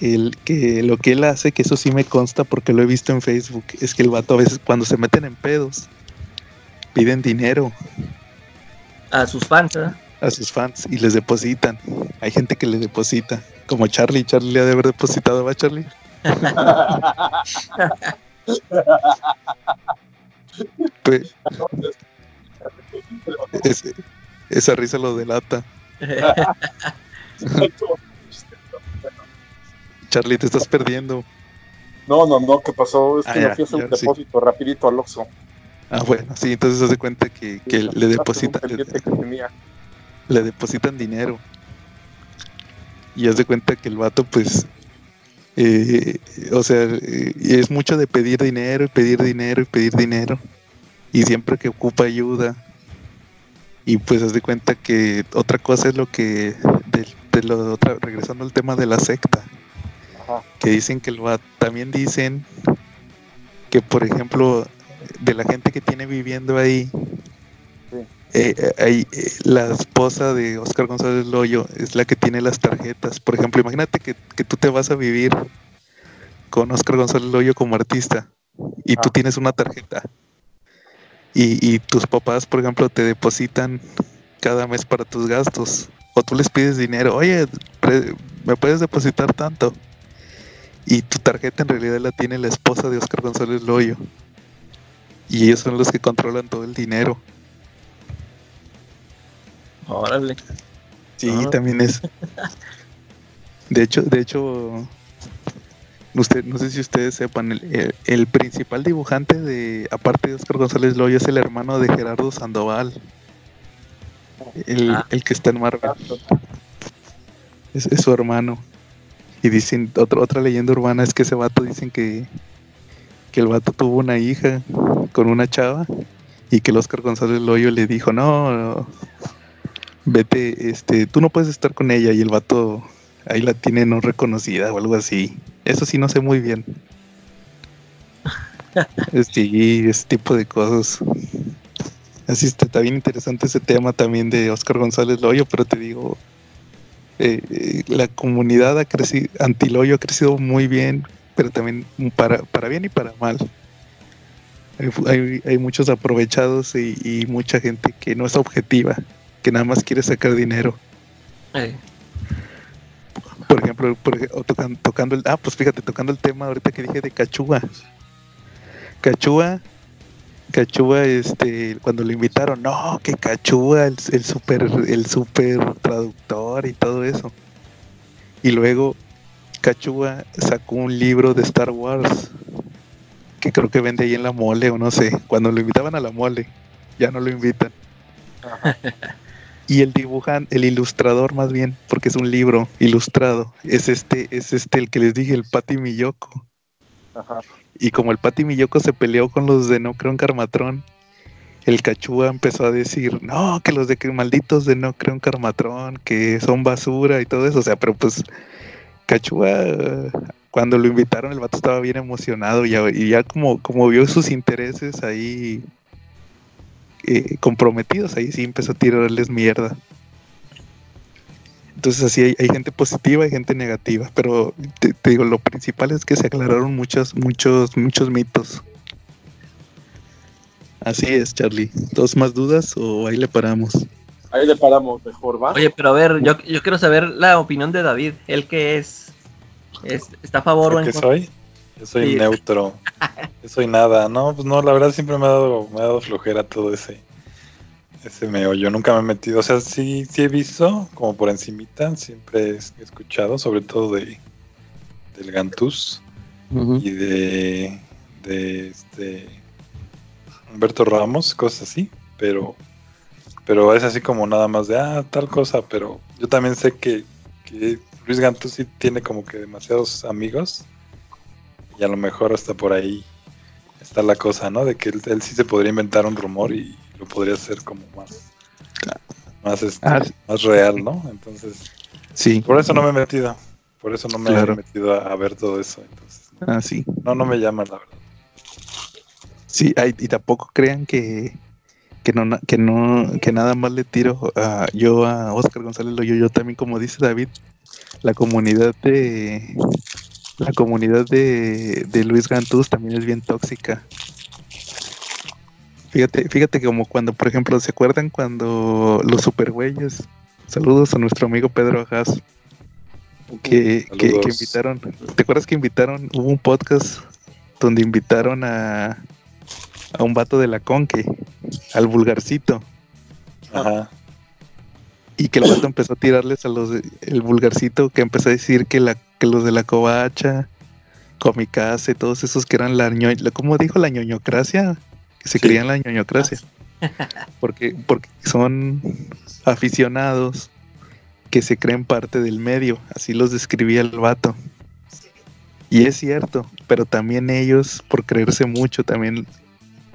que, que lo que él hace, que eso sí me consta porque lo he visto en Facebook, es que el vato a veces cuando se meten en pedos, piden dinero. A sus fans, ¿eh? A sus fans y les depositan. Hay gente que le deposita, como Charlie. Charlie le ha de haber depositado, ¿va, Charlie? Pues, esa risa lo delata. Charlie, te estás perdiendo. No, no, no, ¿qué pasó? Es que ah, me fui a hacer un depósito rapidito al Oxxo. Ah, bueno, sí, entonces hace cuenta que, le depositan le, depositan dinero. Y haz de cuenta que el vato, pues, eh, o sea, eh, es mucho de pedir dinero y pedir dinero y pedir dinero. Y siempre que ocupa ayuda. Y pues haz de cuenta que otra cosa es lo que, de, lo otra, regresando al tema de la secta que dicen que lo también dicen que por ejemplo de la gente que tiene viviendo ahí eh, eh, la esposa de Oscar González Loyo es la que tiene las tarjetas. Por ejemplo, imagínate que, tú te vas a vivir con Oscar González Loyo como artista y tú Ah. tienes una tarjeta y, y tus papás, por ejemplo, te depositan cada mes para tus gastos o tú les pides dinero, oye, ¿me puedes depositar tanto? Y tu tarjeta en realidad la tiene la esposa de Oscar González Loyo. Y ellos son los que controlan todo el dinero. Órale. Sí, Ah. también es. De hecho, de hecho, usted, no sé si ustedes sepan, el, el- el principal dibujante de, aparte de Oscar González Loyo, es el hermano de Gerardo Sandoval. El, Ah. el que está en Marvel. Es, es su hermano. Y dicen, otra otra leyenda urbana es que ese vato dicen que, que el vato tuvo una hija con una chava y que el Oscar González Loyo le dijo, no, no, vete, este, tú no puedes estar con ella y el vato ahí la tiene no reconocida o algo así. Eso sí no sé muy bien. Sí, ese tipo de cosas. Así está, está bien interesante ese tema también de Oscar González Loyo, pero te digo, eh, la comunidad ha crecido, anti-Loyo ha crecido muy bien, pero también para, para bien y para mal. Hay, hay- muchos aprovechados y, y mucha gente que no es objetiva, que nada más quiere sacar dinero. Eh, Por ejemplo, por tocan- tocando el. Ah, pues fíjate, tocando el tema ahorita que dije de Cachúa. Cachúa. Cachúa, este, cuando lo invitaron, no, que Cachúa, el, el super, el super traductor y todo eso. Y luego Cachúa sacó un libro de Star Wars que creo que vende ahí en la mole o no sé. Cuando lo invitaban a la mole, ya no lo invitan. Y el dibujante, el ilustrador más bien, porque es un libro ilustrado, es este, es este el que les dije, el Pati Miyoko. Ajá. Y como el Pati Miyoko se peleó con los de No Creo en Carmatrón, el Cachúa empezó a decir, no, que los de que malditos de No Creo en Carmatrón, que son basura y todo eso. O sea, pero pues Cachúa, cuando lo invitaron, el vato estaba bien emocionado y ya, como vio sus intereses ahí eh, comprometidos, ahí sí empezó a tirarles mierda. Entonces así hay, hay gente positiva y gente negativa, pero te, te digo, lo principal es que se aclararon muchos, muchos, muchos mitos. Así es, Charlie. ¿Dos más dudas o ahí le paramos? Ahí le paramos mejor, ¿va? Oye, pero a ver, yo, yo quiero saber la opinión de David. ¿Él qué es? es ¿Está a favor o ¿Yo en qué contra? soy? Yo soy Sí. neutro. Yo soy nada. No, pues no, la verdad siempre me ha dado, me ha dado flojera todo ese, ese meollo. Nunca me he metido. O sea, sí, sí he visto, como por encimita, siempre he escuchado, sobre todo de del Gantús y de, de este Humberto Ramos, cosas así, pero pero es así como nada más de ah, tal cosa, pero yo también sé que, que Luis Gantús sí tiene como que demasiados amigos y a lo mejor hasta por ahí está la cosa, ¿no? De que él, él sí se podría inventar un rumor y lo podría hacer como más más, este, Ah, más real, ¿no? Entonces, Sí, por eso no me he metido, por eso no me Claro. he metido a, a ver todo eso, entonces no, ah, sí. no, no me llama la verdad. Sí, ay, y tampoco crean que, que no que no que nada más le tiro a yo a Oscar González Loyo, yo también como dice David, la comunidad de la comunidad de, de Luis Gantús también es bien tóxica. Fíjate, fíjate que como cuando, por ejemplo, ¿se acuerdan cuando los supergüeyes? Saludos a nuestro amigo Pedro Ajas. Que, que, que Saludos. invitaron, ¿te acuerdas que invitaron? Hubo un podcast donde invitaron a, a un vato de la Conque, al vulgarcito, Ajá. y que el vato empezó a tirarles a los de- el vulgarcito, que empezó a decir que la que los de la covacha, Comicase, todos esos que eran la la- ¿cómo dijo la ñoñocracia? Se Sí. creían la ñoñocracia. Porque, porque son aficionados que se creen parte del medio, así los describía el vato. Y es cierto, pero también ellos, por creerse mucho, también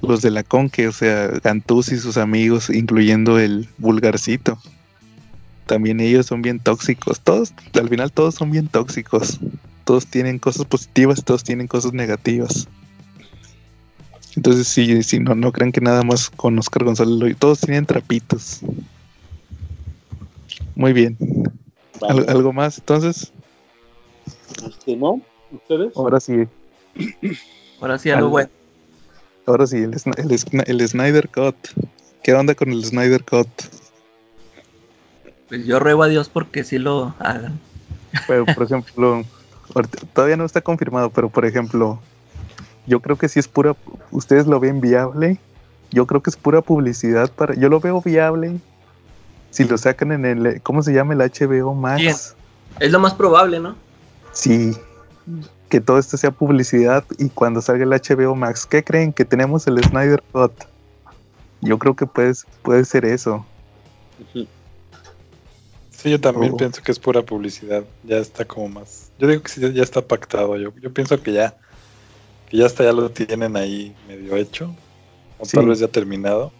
los de la Conque, o sea, Gantús y sus amigos, incluyendo el vulgarcito. También ellos son bien tóxicos. Todos, al final todos son bien tóxicos. Todos tienen cosas positivas, todos tienen cosas negativas. Entonces, sí, sí no, no crean que nada más con Oscar González todos tienen trapitos. Muy bien. ¿Al- Vale. ¿Algo más entonces? Este, ¿No? ¿Ustedes? Ahora sí. Ahora sí, algo Al- bueno. ahora sí, el, el, el Snyder Cut. ¿Qué onda con el Snyder Cut? Pues yo ruego a Dios porque sí lo hagan. Pero, por ejemplo, todavía no está confirmado, pero por ejemplo, yo creo que sí es pura. ¿Ustedes lo ven viable? Yo creo que es pura publicidad para. Yo lo veo viable. Si lo sacan en el. ¿Cómo se llama? El HBO Max. Bien. Es lo más probable, ¿no? Sí. Que todo esto sea publicidad y cuando salga el HBO Max, ¿qué creen? Que tenemos el Snyder Cut. Yo creo que puede, puede ser eso. Sí, yo también Oh. pienso que es pura publicidad. Ya está como más. Yo digo que sí, ya está pactado. Yo, yo pienso que ya, que ya hasta ya lo tienen ahí medio hecho. O Sí. tal vez ya terminado.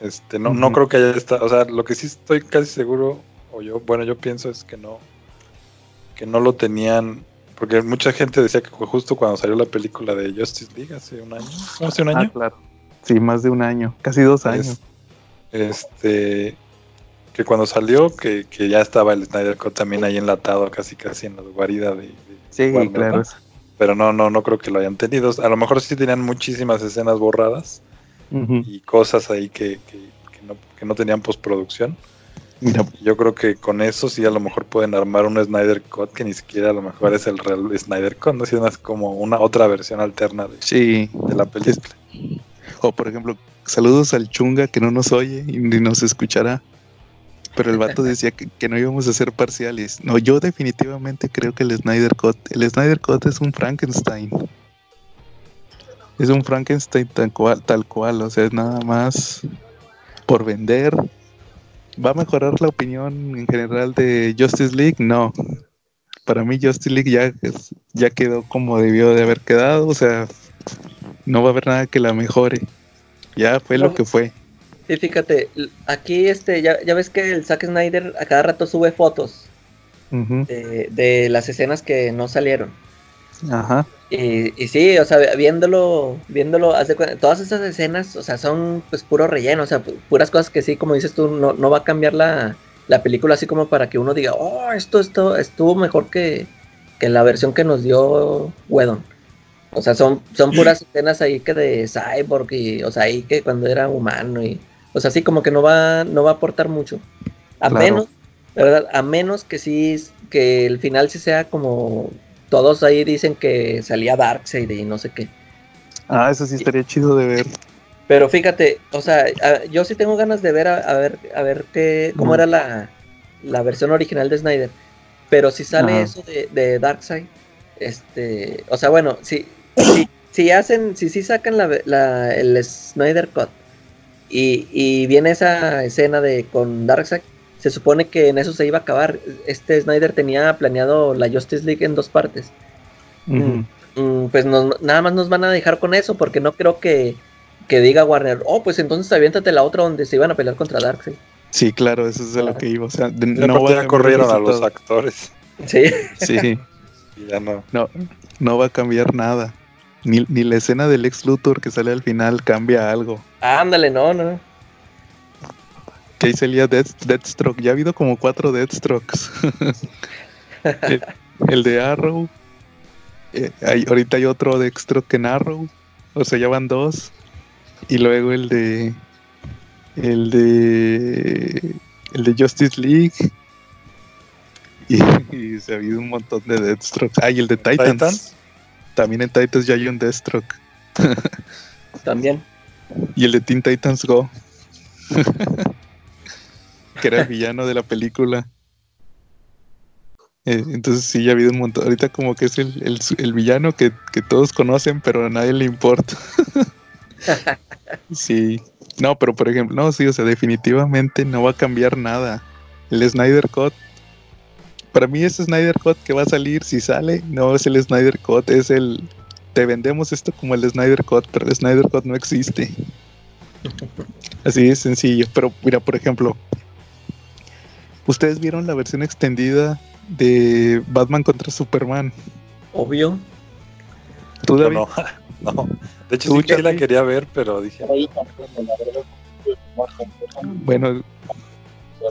Este, no, no creo que haya estado. O sea, lo que sí estoy casi seguro, o yo, bueno, yo pienso es que no, que no lo tenían. Porque mucha gente decía que fue justo cuando salió la película de Justice League hace un año. ¿No hace un año? Ah, claro. Sí, más de un año, casi dos Es- años. este que cuando salió que, que ya estaba el Snyder Cut también ahí enlatado casi casi en la guarida de, de Sí, Warner, claro. ¿no? Pero no no no creo que lo hayan tenido. A lo mejor sí tenían muchísimas escenas borradas y cosas ahí que, que, que no, que no tenían postproducción. Yo creo que con eso sí a lo mejor pueden armar un Snyder Cut que ni siquiera a lo mejor es el real Snyder Cut no sino es como una otra versión alterna de, sí. de la película. O por ejemplo, saludos al Chunga que no nos oye y ni nos escuchará. Pero el vato decía que, que no íbamos a ser parciales. No, yo definitivamente creo que el Snyder Cut, el Snyder Cut es un Frankenstein. Es un Frankenstein tal cual, tal cual, o sea, es nada más por vender. ¿Va a mejorar la opinión en general de Justice League? No. Para mí Justice League ya, ya quedó como debió de haber quedado, o sea, no va a haber nada que la mejore. Ya fue lo que fue. Sí, fíjate, aquí este, ya, ya ves que el Zack Snyder a cada rato sube fotos de, de las escenas que no salieron. Ajá. Y, y sí, o sea, viéndolo, viéndolo, haz de cuenta, todas esas escenas, o sea, son pues puro relleno, o sea, pu- puras cosas que sí, como dices tú, no, no va a cambiar la, la película así como para que uno diga, oh, esto, esto estuvo mejor que, que la versión que nos dio Wedon. O sea, son, son puras escenas ahí que de Cyborg y, o sea, ahí que cuando era humano y, o sea, sí como que no va, no va a aportar mucho. A Claro. menos, ¿verdad? A menos que sí, que el final sí sea como todos ahí dicen que salía Darkseid y no sé qué. Ah, eso sí estaría chido de ver. Pero fíjate, o sea, a- yo sí tengo ganas de ver a, a ver a ver qué cómo Mm. era la, la versión original de Snyder. Pero si sale Ajá. eso de, de Darkseid, este, o sea, bueno, si, si, si hacen, si sí sacan la, la- el Snyder Cut y, y viene esa escena de con Darkseid, se supone que en eso se iba a acabar. Este Snyder tenía planeado la Justice League en dos partes. Ujú. Mm, pues nos- nada más nos van a dejar con eso, porque no creo que, que diga Warner, oh, pues entonces aviéntate la otra donde se iban a pelear contra Darkseid. Sí, claro, eso es a lo que iba. O sea, de- no va a corrieron a los actores Sí, Sí, y ya no no, no va a cambiar nada. Ni, ni la escena del ex Luthor que sale al final cambia algo. ándale, no, no. Que ahí salía Death, Deathstroke. Ya ha habido como cuatro Deathstrokes. el, el de Arrow. Eh, hay- ahorita hay otro Deathstroke en Arrow. O sea, ya van dos. Y luego el de. El de. El de Justice League. Y, y se ha habido un montón de Deathstroke. Ah, y el de Titans. Titans. También en Titans ya hay un Deathstroke. También. Y el de Teen Titans Go. que era el villano de la película. Eh, entonces sí, ya ha habido un montón. Ahorita como que es el, el, el villano que, que todos conocen, pero a nadie le importa. sí. No, pero por ejemplo, no, sí, o sea, definitivamente no va a cambiar nada. El Snyder Cut. Para mí ese Snyder Cut que va a salir, si sale, no es el Snyder Cut, es el... Te vendemos esto como el Snyder Cut, pero el Snyder Cut no existe. Así de sencillo. Pero mira, por ejemplo, ¿ustedes vieron la versión extendida de Batman contra Superman? Obvio. ¿Tú, Yo David? no, no. De hecho, ¿Tú, sí que la quería ver, pero dije, Bueno,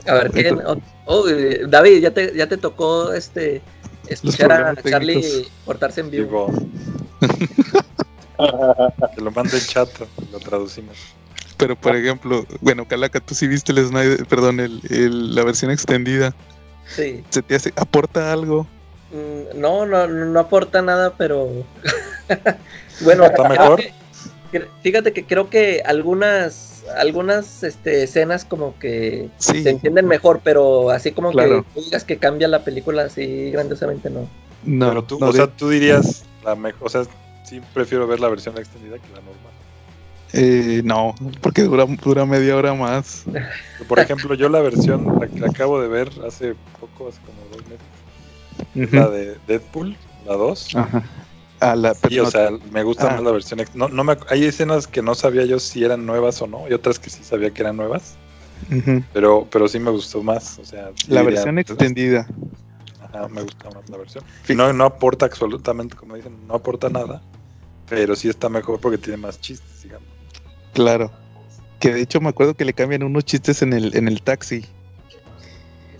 A ver, ¿qué? Entonces- Oh, eh, David, ya te, ya te tocó este escuchar a Charlie técnicos. portarse en vivo. que lo mande el chato, lo traducimos. Pero por ejemplo, bueno, Calaca, tú sí viste el Snyder, perdón, el, el- la versión extendida. Sí. ¿Se te hace, aporta algo? Mm, No, no, no aporta nada, pero. bueno, ¿Está mejor? fíjate que creo que algunas algunas este, escenas como que Sí. se entienden mejor, pero así como Claro. que tú digas que cambia la película así grandiosamente no. No, Pero tú, no, o sea, tú dirías la mejor, o sea, sí prefiero ver la versión extendida que la normal. eh, no, porque dura, dura media hora más. Por ejemplo, yo la versión, la que acabo de ver hace poco, hace como dos meses, la de Deadpool, la 2. Ajá. Ah, la, Sí, pero o no- sea, me gusta Ah. más la versión. No, no me, hay escenas que no sabía yo si eran nuevas o no, y otras que sí sabía que eran nuevas, pero, pero sí me gustó más. O sea, sí la versión pues, extendida. ajá, me gusta más la versión. Sí. No, no aporta absolutamente, como dicen, no aporta nada, pero sí está mejor porque tiene más chistes, digamos. Claro. Que de hecho me acuerdo que le cambian unos chistes en el, en el taxi.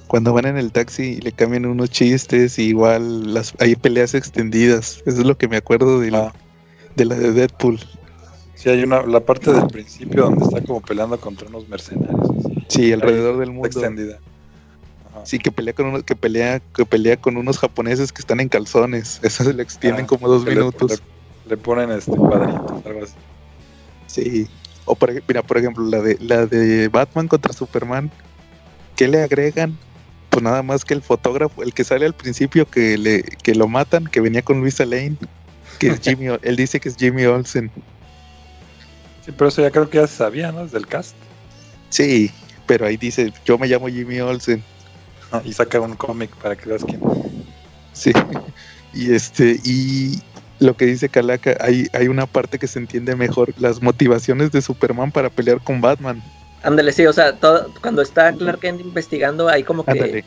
Cuando van en el taxi le cambian unos chistes, y igual las, hay peleas extendidas. Eso es lo que me acuerdo de la, Ah. de la de Deadpool. Sí, hay una, la parte del principio donde está como peleando contra unos mercenarios. así. Sí, alrededor del mundo. extendida. Ajá. Sí, que pelea con unos, que pelea, que pelea con unos japoneses que están en calzones. Eso se le extienden Ah, como dos le- minutos. Le, le ponen este cuadritos, algo así. Sí. O por, mira, por ejemplo, la de la de Batman contra Superman. ¿Qué le agregan? Pues nada más que el fotógrafo, el que sale al principio que le que lo matan, que venía con Luisa Lane, que es Jimmy, él dice que es Jimmy Olsen. Sí, pero eso ya creo que ya se sabía, ¿no? Desde el cast. Sí, pero ahí dice, yo me llamo Jimmy Olsen. Ah, Y saca un cómic para que veas quién. Sí. Y este, y lo que dice Calaca, hay, hay una parte que se entiende mejor, las motivaciones de Superman para pelear con Batman. Ándale, sí, o sea, todo, cuando está Clark Kent investigando, ahí como que Ándale.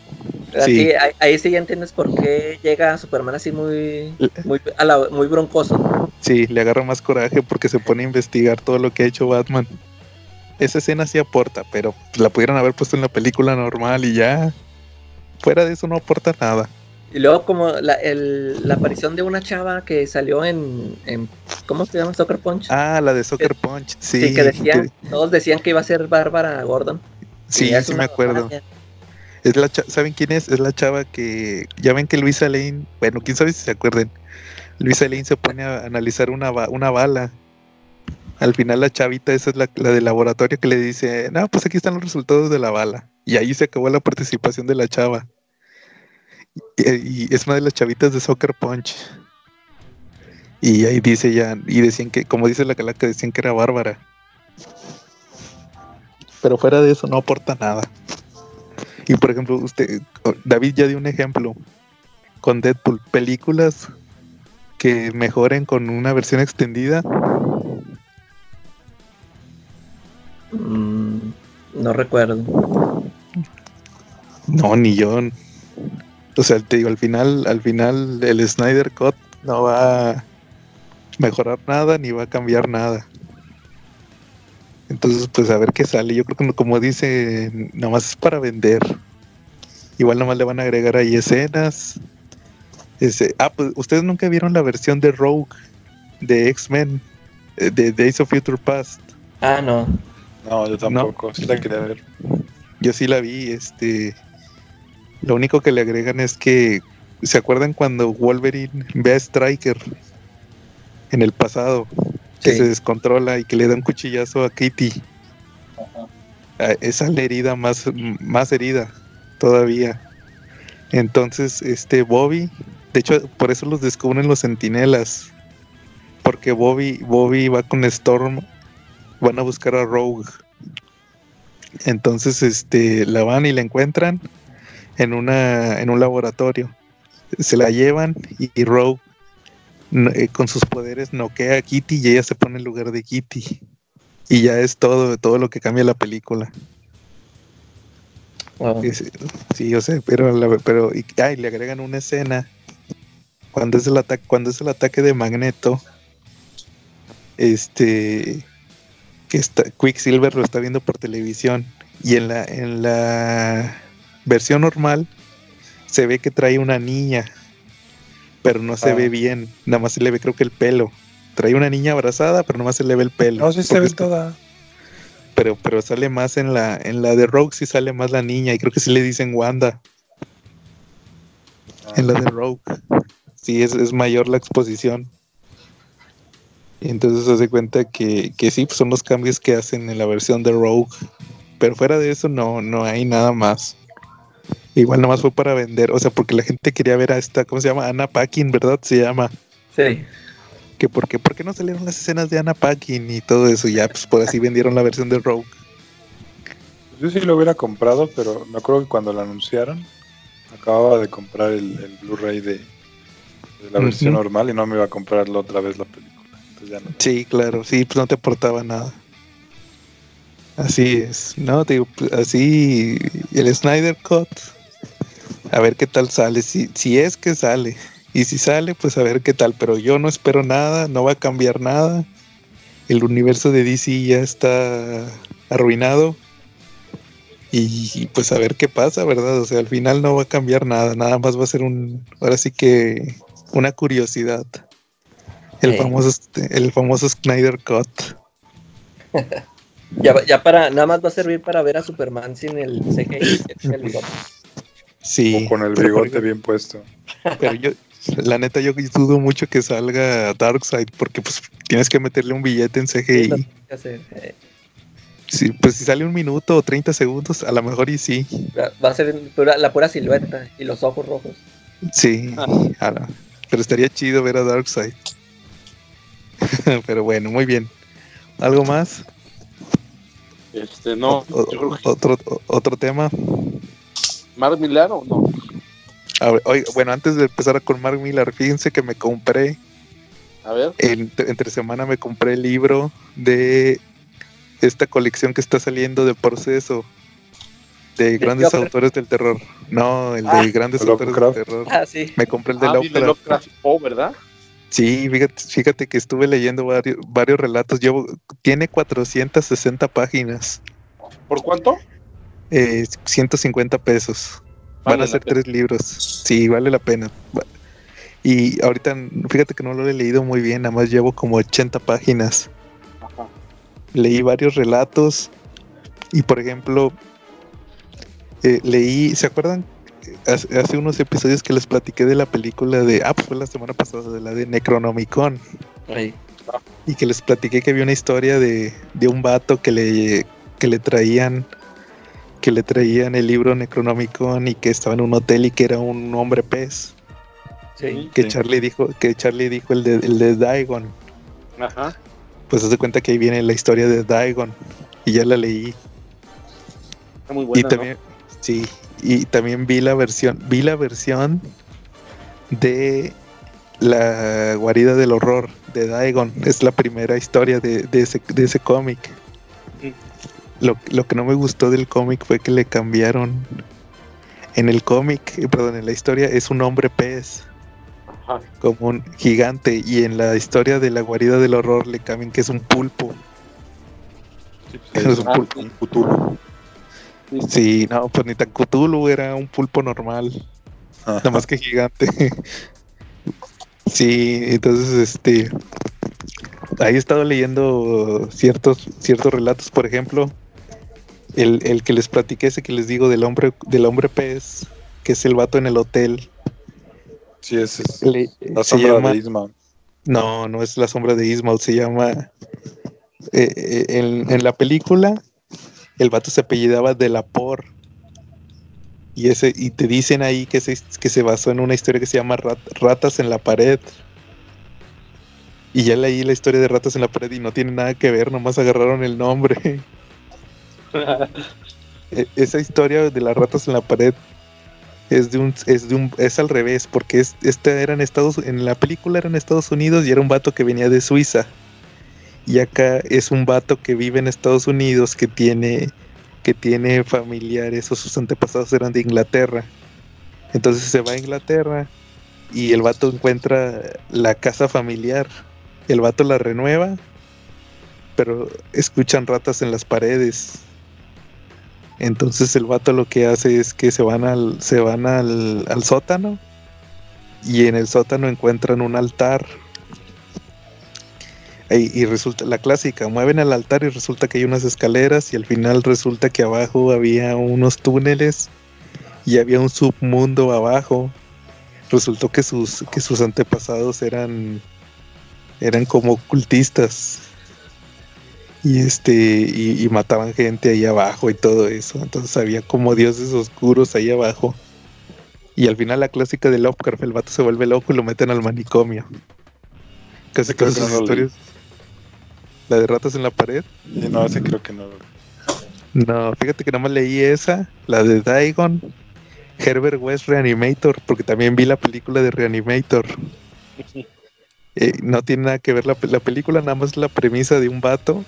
Sí. ahí, ahí sí ya entiendes por qué llega Superman así muy muy, a la- muy broncoso. Sí, le agarra más coraje porque se pone a investigar todo lo que ha hecho Batman. Esa escena sí aporta, pero la pudieran haber puesto en la película normal y ya. Fuera de eso no aporta nada. Y luego como la, el- la aparición de una chava que salió en, en ¿cómo se llama? Soccer Punch. Ah, la de Soccer Punch. Sí, sí, que decían, que- todos decían que iba a ser Bárbara Gordon. sí, sí me acuerdo. Es la ¿Saben quién es? Es la chava que. Ya ven que Luisa Lane. Bueno, quién sabe si se acuerden. Luisa Lane se pone a analizar una, una bala. Al final, la chavita, esa es la, la del laboratorio que le dice: No, pues aquí están los resultados de la bala. Y ahí se acabó la participación de la chava. Y, es una de las chavitas de Soccer Punch. Y ahí dice ya. Y decían que, como dice la calaca, decían que era bárbara. Pero fuera de eso, no aporta nada. Y por ejemplo, usted, David ya dio un ejemplo con Deadpool. Películas que mejoren con una versión extendida. Mm, no recuerdo. No, ni yo. O sea, te digo, al final, al final el Snyder Cut no va a mejorar nada ni va a cambiar nada. Entonces, pues a ver qué sale. Yo creo que como dice, nada más es para vender. Igual nomás le van a agregar ahí escenas. Ese, ah, pues ustedes nunca vieron la versión de Rogue de X-Men eh, de Days of Future Past. Ah, no. No, yo tampoco. Sí la quería ver. Yo sí la vi, este. Lo único que le agregan es que. ¿Se acuerdan cuando Wolverine ve a Striker en el pasado? Que Sí. se descontrola y que le da un cuchillazo a Kitty. Ah, Esa es la herida más, más herida todavía. Entonces, este Bobby, de hecho, por eso los descubren los sentinelas. Porque Bobby, Bobby va con Storm, van a buscar a Rogue. Entonces, este, la van y la encuentran en una, en un laboratorio. Se la llevan y, y Rogue eh, con sus poderes noquea a Kitty y ella se pone en lugar de Kitty. Y ya es todo, todo lo que cambia la película. Wow. Sí, yo sé, pero, la- pero y, ay, le agregan una escena cuando es el ataque, cuando es el ataque de Magneto, este que está, Quicksilver lo está viendo por televisión y en la en la versión normal se ve que trae una niña, pero no se Ah. ve bien, nada más se le ve creo que el pelo. trae una niña abrazada, pero nomás se le ve el pelo. No, sí se ve toda. Pero, pero sale más en la, en la de Rogue, sí sale más la niña, y creo que sí le dicen Wanda. En la de Rogue. Sí, es, es mayor la exposición. Y entonces se hace cuenta que, que sí, pues son los cambios que hacen en la versión de Rogue. Pero fuera de eso no, no hay nada más. Igual nomás fue para vender, o sea, porque la gente quería ver a esta, ¿cómo se llama? Anna Paquin, ¿verdad? Se llama. Sí. Que por qué, ¿Por qué no salieron las escenas de Anna Paquin y todo eso? Y ya, pues por así vendieron la versión de Rogue. Yo sí lo hubiera comprado, pero me acuerdo que cuando lo anunciaron, acababa de comprar el, el Blu-ray de, de la versión normal y no me iba a comprar la otra vez la película. Entonces ya no. Sí, claro, sí, pues no te aportaba nada. Así es, no, te digo, pues, así el Snyder Cut, a ver qué tal sale, si, si es que sale, y si sale, pues a ver qué tal, pero yo no espero nada, no va a cambiar nada, el universo de DC ya está arruinado, y, y, pues a ver qué pasa, ¿verdad? O sea, al final no va a cambiar nada, nada más va a ser un, ahora sí que una curiosidad. El famoso, este, el famoso Snyder Cut. Ya, ya para, nada más va a servir para ver a Superman sin el CGI. Sí. O con el bigote bien puesto. pero yo, la neta, yo dudo mucho que salga Darkseid, porque pues tienes que meterle un billete en CGI. eh. Sí, pues si sale un minuto o 30 segundos, a lo mejor y sí. Va- a ser pura- la pura silueta y los ojos rojos. Sí. Ah. la- pero estaría chido ver a Darkseid. pero bueno, muy bien. ¿Algo más? Este, no, O- yo creo que otro, o- otro tema. Mark Millar o no. A ver, oiga, bueno, antes de empezar con Mark Millar, fíjense que me compré A ver, En- entre semana me compré el libro de esta colección que está saliendo de proceso de grandes autores del terror. No, el Ah. de grandes Lovecraft. autores del terror. Ah, sí. Me compré el de ah, Lovecraft. Lovecraft Poe, ¿verdad? Sí, fíjate, fíjate que estuve leyendo varios, varios relatos. Llevo, tiene 460 páginas, ¿Por cuánto? Eh, 150 pesos. Van a ser pena. tres libros. Sí, vale la pena. Y ahorita, fíjate que no lo he leído muy bien, nada más llevo como 80 páginas. Ajá. leí varios relatos y por ejemplo eh, leí, ¿se acuerdan? Hace, hace unos episodios que les platiqué de la película de, ah, pues fue la semana pasada, de la de Necronomicon Ahí. y que les platiqué que había una historia de, de un vato que le, que le traían que le traían el libro Necronomicon y que estaba en un hotel y que era un hombre pez Sí. que Sí. Charlie dijo que Charlie dijo el de, el de Dagon Ajá. pues se cuenta que ahí viene la historia de Dagon y ya la leí Está muy buena. y también, sí, y también vi la versión, vi la versión de la guarida del horror de Dagon. Es la primera historia de, de ese, de ese cómic. Lo, lo que no me gustó del cómic fue que le cambiaron. En el cómic, eh, perdón, en la historia es un hombre pez. Ajá. como un gigante, y en la historia de la guarida del horror le cambian que es un pulpo. Sí, pues, Es es un un, pulpo. un. Sí, sí. Sí, no, pues ni tan Cthulhu, era un pulpo normal. Nada más que gigante. Sí, entonces este. Ahí he estado leyendo ciertos, ciertos relatos, por ejemplo. El, el que les platiqué, ese que les digo del hombre, del hombre pez, que es el vato en el hotel. Sí, ese es Le- la sombra llama- de Isma. No, no es la sombra de Ismael, se llama. eh, eh, en, en la película, el vato se apellidaba de la por. Y, ese, y te dicen ahí que se, que se basó en una historia que se llama Rat- Ratas en la pared. Y ya leí la historia de Ratas en la pared y no tiene nada que ver, nomás agarraron el nombre. E- Esa historia de las ratas en la pared es de un es de un es al revés porque es este era en Estados en la película era en Estados Unidos y era un vato que venía de Suiza. Y acá es un vato que vive en Estados Unidos que tiene que tiene familiares o sus antepasados eran de Inglaterra. Entonces se va a Inglaterra y el vato encuentra la casa familiar. El vato la renueva pero escuchan ratas en las paredes entonces el vato lo que hace es que se van al, se van al, al sótano y en el sótano encuentran un altar. Y, resulta la clásica, mueven al altar y resulta que hay unas escaleras y al final resulta que abajo había unos túneles y había un submundo abajo. Resultó que sus, que sus antepasados eran, eran como cultistas. Y este, y, y mataban gente ahí abajo y todo eso. Entonces había como dioses oscuros ahí abajo. Y al final la clásica de Lovecraft, el vato se vuelve loco y lo meten al manicomio. Casi Creo todas que no sus historias. La de ratas en la pared. No, ese creo que no. No, fíjate que nada más leí esa, la de Daigon, Herbert West Reanimator, porque también vi la película de Reanimator. Eh, no tiene nada que ver la, la película, nada más la premisa de un vato.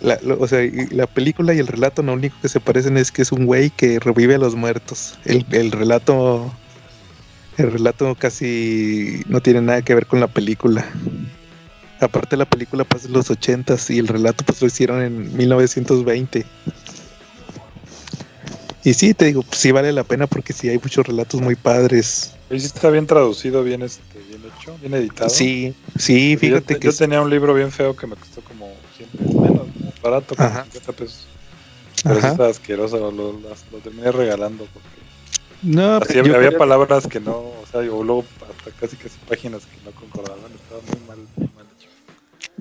La- lo- o sea, la película y el relato lo único que se parecen es que es un güey que revive a los muertos. El, el relato, el relato casi no tiene nada que ver con la película. Aparte la película pasa en los 80s y el relato pues lo hicieron en 1920. Y sí, te digo, pues, sí vale la pena porque sí hay muchos relatos muy padres. Y sí está bien traducido, bien, este, bien hecho, bien editado. Sí, sí, Porque fíjate te- que yo tenía un libro bien feo que me costó como 100 pesos menos, como barato, como Ajá. 50 pesos. Pero sí estaba asqueroso, lo, terminé regalando porque No, así yo había, palabras que no, o sea, o luego hasta casi casi páginas que no concordaban, estaba muy mal, muy mal hecho.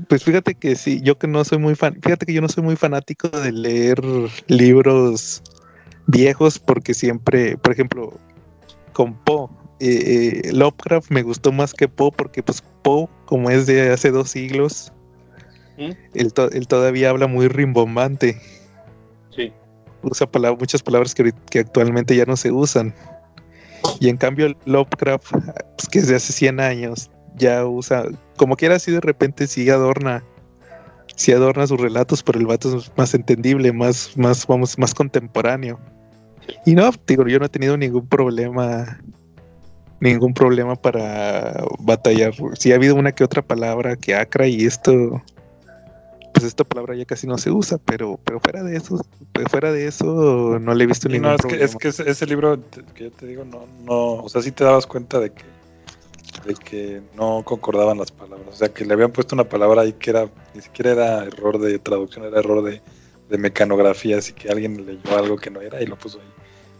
Pues fíjate que sí, yo que no soy muy fan, fíjate que yo no soy muy fanático de leer libros viejos porque siempre, por ejemplo, con Poe, eh, eh, Lovecraft me gustó más que Poe porque pues Poe, como es de hace dos siglos, ¿Mm? él, to- él todavía habla muy rimbombante, Sí. usa palab- muchas palabras que, actualmente ya no se usan. Y en cambio Lovecraft, pues, que es de hace 100 años, ya usa, como quiera así de repente sí adorna, sí adorna sus relatos, pero el vato es más entendible, más, más, vamos, más contemporáneo. Y no, digo, yo no he tenido ningún problema, ningún problema para batallar. Sí ha habido una que otra palabra que acra y esto, pues esta palabra ya casi no se usa, pero, pero fuera de eso, pues fuera de eso no le he visto Sí, ningún no, es que, problema. es que ese, libro que yo te digo, no, no, o sea, sí te dabas cuenta de que, de que no concordaban las palabras, o sea, que le habían puesto una palabra ahí que era, ni siquiera era error de traducción, era error de, de mecanografía, así que alguien leyó algo que no era y lo puso ahí.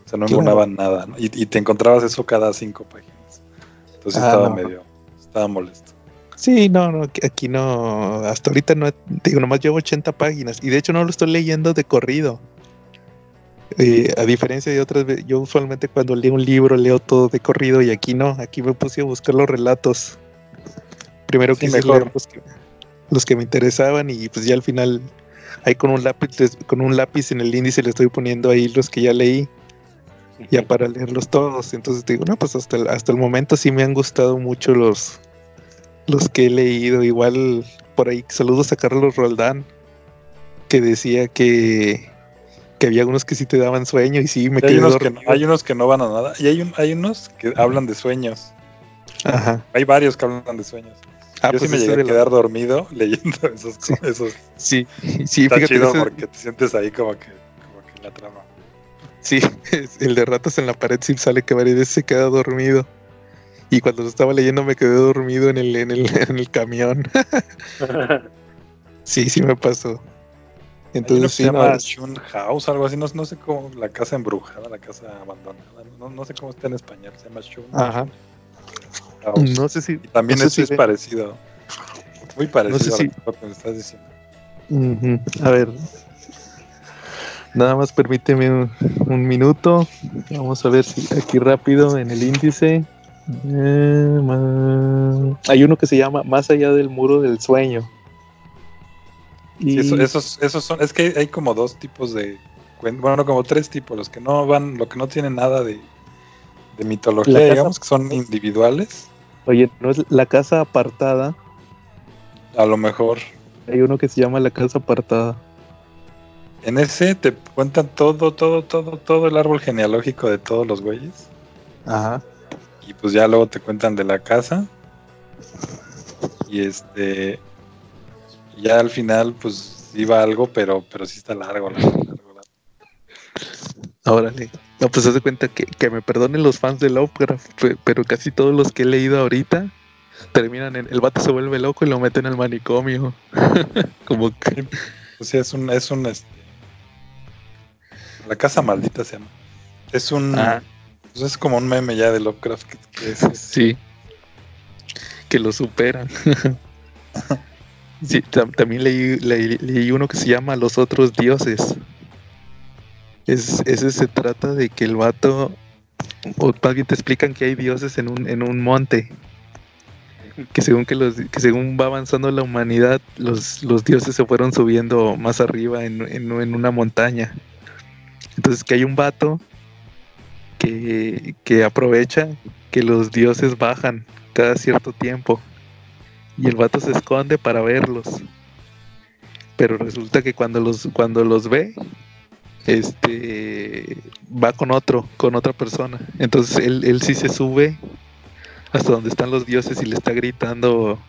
O sea, no Claro. engonaban nada, ¿no? y, y te encontrabas eso cada cinco páginas. Entonces Ah, estaba no. medio, estaba molesto. Sí, no, no, aquí- no, hasta ahorita no, digo, nomás llevo 80 páginas y de hecho no lo estoy leyendo de corrido. Eh, a diferencia de otras veces, yo usualmente cuando leo un libro leo todo de corrido y aquí no, aquí me puse a buscar los relatos. Primero Sí, quise mejor. leer los que, los que me interesaban y pues ya al final ahí con un lápiz, con un lápiz en el índice le estoy poniendo ahí los que ya leí ya para leerlos todos. Entonces digo, no, pues hasta el, hasta el momento sí me han gustado mucho los, los que he leído. Igual por ahí, saludos a Carlos Roldán, que decía que, que había unos que sí te daban sueño y sí, me Y hay, quedé unos que no, dormido. hay unos que no van a nada, y hay, un, hay unos que hablan de sueños. Ajá. Hay varios que hablan de sueños. Ah, Yo pues sí me llegué a la- quedar dormido leyendo esos, Sí. esos Sí, sí, Está fíjate, chido porque te sientes ahí como que, como que en la trama. sí, el de ratas en la pared sí sale que varias veces se queda dormido. Y cuando lo estaba leyendo me quedé dormido en el, en el, en el camión. Sí, sí me pasó. Entonces sí, se no, llama es- Shun House, algo así, no, no sé cómo, la casa embrujada, la casa abandonada, no, no sé cómo está en español, se llama Shun Ajá. House. no sé si Y también no sé eso si es parecido, muy parecido si- a lo que me estás diciendo. A ver. Nada más permíteme un, un minuto. Vamos a ver si aquí rápido en el índice. Ma- Hay uno que se llama Más allá del muro del sueño. Sí, Y- eso- esos, esos son, es que hay, como dos tipos de bueno, como tres tipos, los que no van, lo que no tienen nada de, de mitología, casa- digamos, que son individuales, Oye, no es la casa apartada. a lo mejor Hay uno que se llama la casa apartada. En ese te cuentan todo, todo, todo, todo el árbol genealógico de todos los güeyes. Ajá. Y pues ya luego te cuentan de la casa. Y este. Ya al final, pues iba algo, pero, pero sí está largo, largo, largo, largo. Órale. No, pues haz de cuenta que, que me perdonen los fans de Lovecraft, pe- pero casi todos los que he leído ahorita terminan en. El vato se vuelve loco y lo meten al manicomio. Como que. O sea, es un, es un este, La casa maldita se llama. Es un. Ah. Pues es como un meme ya de Lovecraft que, que es, es- Sí. Que lo superan. Sí, tam- también leí, leí, leí uno que se llama Los otros dioses. Es, ese se trata de que el vato, o más bien te explican que hay dioses en un, en un monte. Que según que los, que según va avanzando la humanidad, los, los dioses se fueron subiendo más arriba en, en- en una montaña. Entonces que hay un vato que, que aprovecha que los dioses bajan cada cierto tiempo. Y el vato se esconde para verlos. Pero resulta que cuando los, cuando los ve, este va con otro, con otra persona. Entonces él, él sí se sube hasta donde están los dioses y le está gritando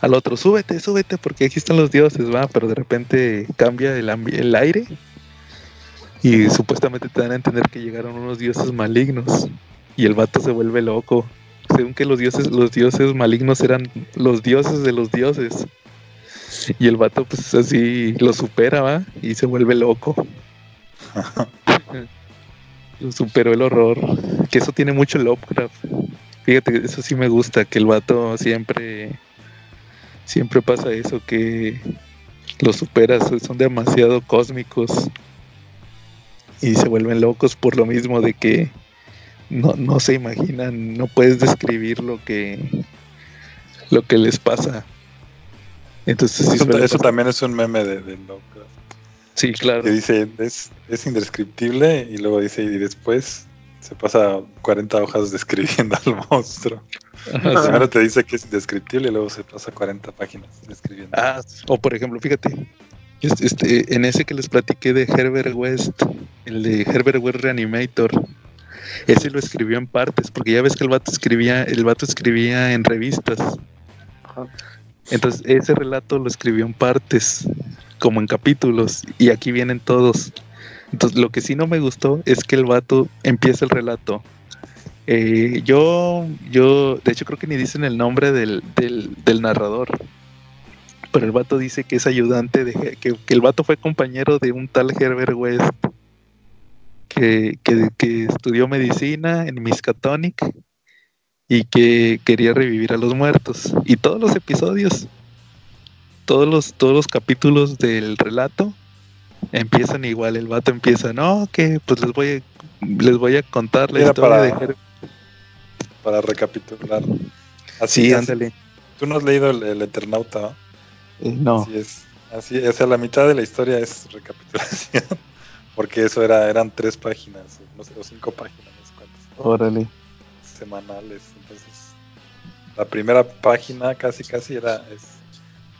al otro, súbete, súbete, porque aquí están los dioses, va, pero de repente cambia el, el aire y supuestamente te dan a entender que llegaron unos dioses malignos y el vato se vuelve loco. Según que los dioses, los dioses malignos eran los dioses de los dioses. Y el vato pues así lo supera, ¿va? Y se vuelve loco. lo superó el horror. Que eso tiene mucho Lovecraft. Fíjate, eso sí me gusta, que el vato siempre, siempre pasa eso, que los superas, son demasiado cósmicos. Y se vuelven locos por lo mismo de que no, no se imaginan, no puedes describir lo que lo que les pasa. Entonces sí, eso, también es un meme de, de Lovecraft. Sí, claro. Que dice, es, es indescriptible y luego dice, y después se pasa 40 hojas describiendo al monstruo. Ajá, sí. Primero te dice que es indescriptible y luego se pasa 40 páginas describiendo. Ah, o por ejemplo, fíjate, este, en ese que les platiqué de Herbert West, el de Herbert West Reanimator, ese lo escribió en partes, porque ya ves que el vato escribía, el vato escribía en revistas. Ajá. Entonces, ese relato lo escribió en partes, como en capítulos, y aquí vienen todos. Entonces, lo que sí no me gustó es que el vato empieza el relato. Eh, yo, yo, de hecho creo que ni dicen el nombre del, del, del narrador. Pero el vato dice que es ayudante de que, que el vato fue compañero de un tal Herbert West que, que, que estudió medicina en Miskatonic y que quería revivir a los muertos. Y todos los episodios, todos los, todos los capítulos del relato empiezan igual. El vato empieza, no, que pues les voy a, les voy a contar la historia para- de Herbert. Para recapitular. Así Sí, ándale. Tú no has leído el, el Eternauta, ¿no? Eh, no, Así es. Así es, o sea, la mitad de la historia es recapitulación. Porque eso era, eran tres páginas, no sé, o cinco páginas, no sé cuántas, órale. semanales. Entonces, la primera página casi casi era es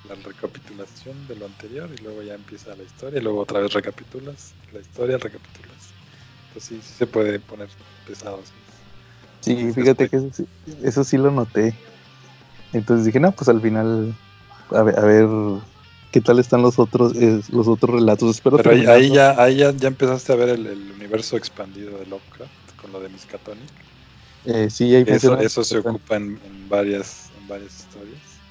la recapitulación de lo anterior y luego ya empieza la historia y luego otra vez recapitulas la historia, recapitulas. Entonces sí, sí se puede poner pesado. sí. Sí, fíjate que eso eso sí lo noté. Entonces dije, no, pues al final, a ver, a ver qué tal están los otros, eh, los otros relatos. Espero Pero ahí, terminarlo. ahí ya, ahí ya, ya empezaste a ver el, el universo expandido de Lovecraft con lo de Miskatonic. Eh, sí, ahí Eso, eso se ocupa en, en varias, en varias historias.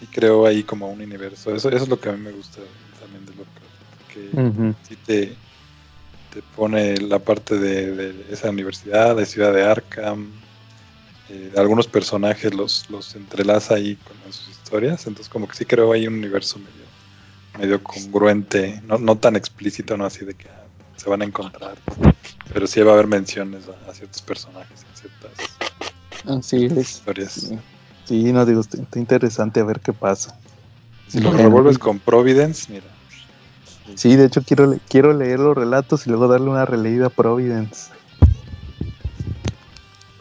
Y creo ahí como un universo. Eso, eso es lo que a mí me gusta también de Lovecraft. Que Ujú. sí te, te pone la parte de, de esa universidad, de Ciudad de Arkham. Eh, algunos personajes los, los entrelaza ahí con sus historias. Entonces como que sí creo ahí un universo medio, medio congruente. No, no tan explícito, no así de que ah, se van a encontrar. Pero sí va a haber menciones a, a ciertos personajes, en ciertas Así es. historias. Sí. Sí, no digo, está, está interesante a ver qué pasa. Si lo revuelves con Providence, mira. Sí, de hecho quiero, quiero leer los relatos y luego darle una releída a Providence.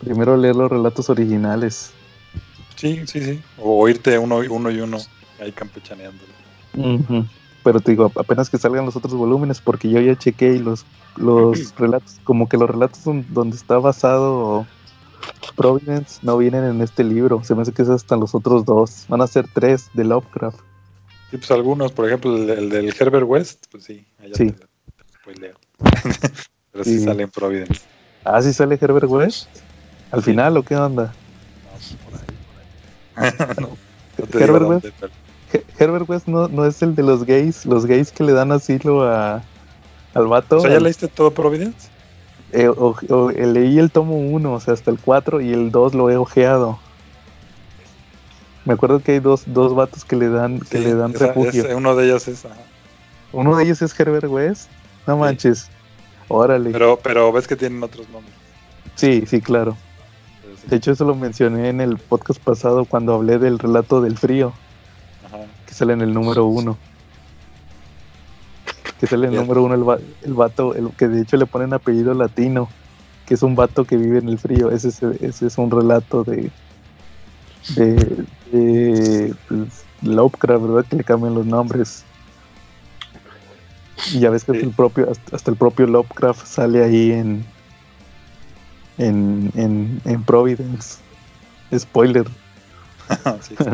Primero leer los relatos originales. Sí, sí, sí. O irte uno, uno y uno ahí campechaneando. Ujú. Pero te digo, apenas que salgan los otros volúmenes, porque yo ya chequé y los, los relatos, como que los relatos don- donde está basado Providence no vienen en este libro. Se me hace que es hasta los otros dos. Van a ser tres de Lovecraft. Sí, pues algunos, por ejemplo, el, el del Herbert West, pues sí, allá Sí. te, te. Pero sí, Sí. sale en Providence. Ah, sí sale Herbert West. Al Sí. final, ¿o qué onda? No, por ahí. por ahí. no, Herbert West. He- Herbert West no, no es el de los gays, los gays que le dan asilo a, al vato. O sea, ¿ya al- leíste todo Providence? eh, o- o- eh, leí el tomo 1, o sea, hasta el 4 y el 2 lo he ojeado. Me acuerdo que hay dos, dos vatos que le dan, que Sí, le dan esa- refugio. uno de ellos es. ajá. Uno de ellos es Herbert West. No Sí. manches. Órale. Pero, pero ves que tienen otros nombres. Sí, sí, claro. De hecho, eso lo mencioné en el podcast pasado cuando hablé del relato del frío, Ajá. que sale en el número uno. Que sale en el número uno el, va- el vato, el, que de hecho le ponen apellido latino, que es un vato que vive en el frío. Ese es, ese es un relato de, de, de pues, Lovecraft, ¿verdad? Que le cambian los nombres. Y ya ves que hasta Sí. el propio, hasta, hasta el propio Lovecraft sale ahí en, en, en, en Providence. Spoiler. Sí.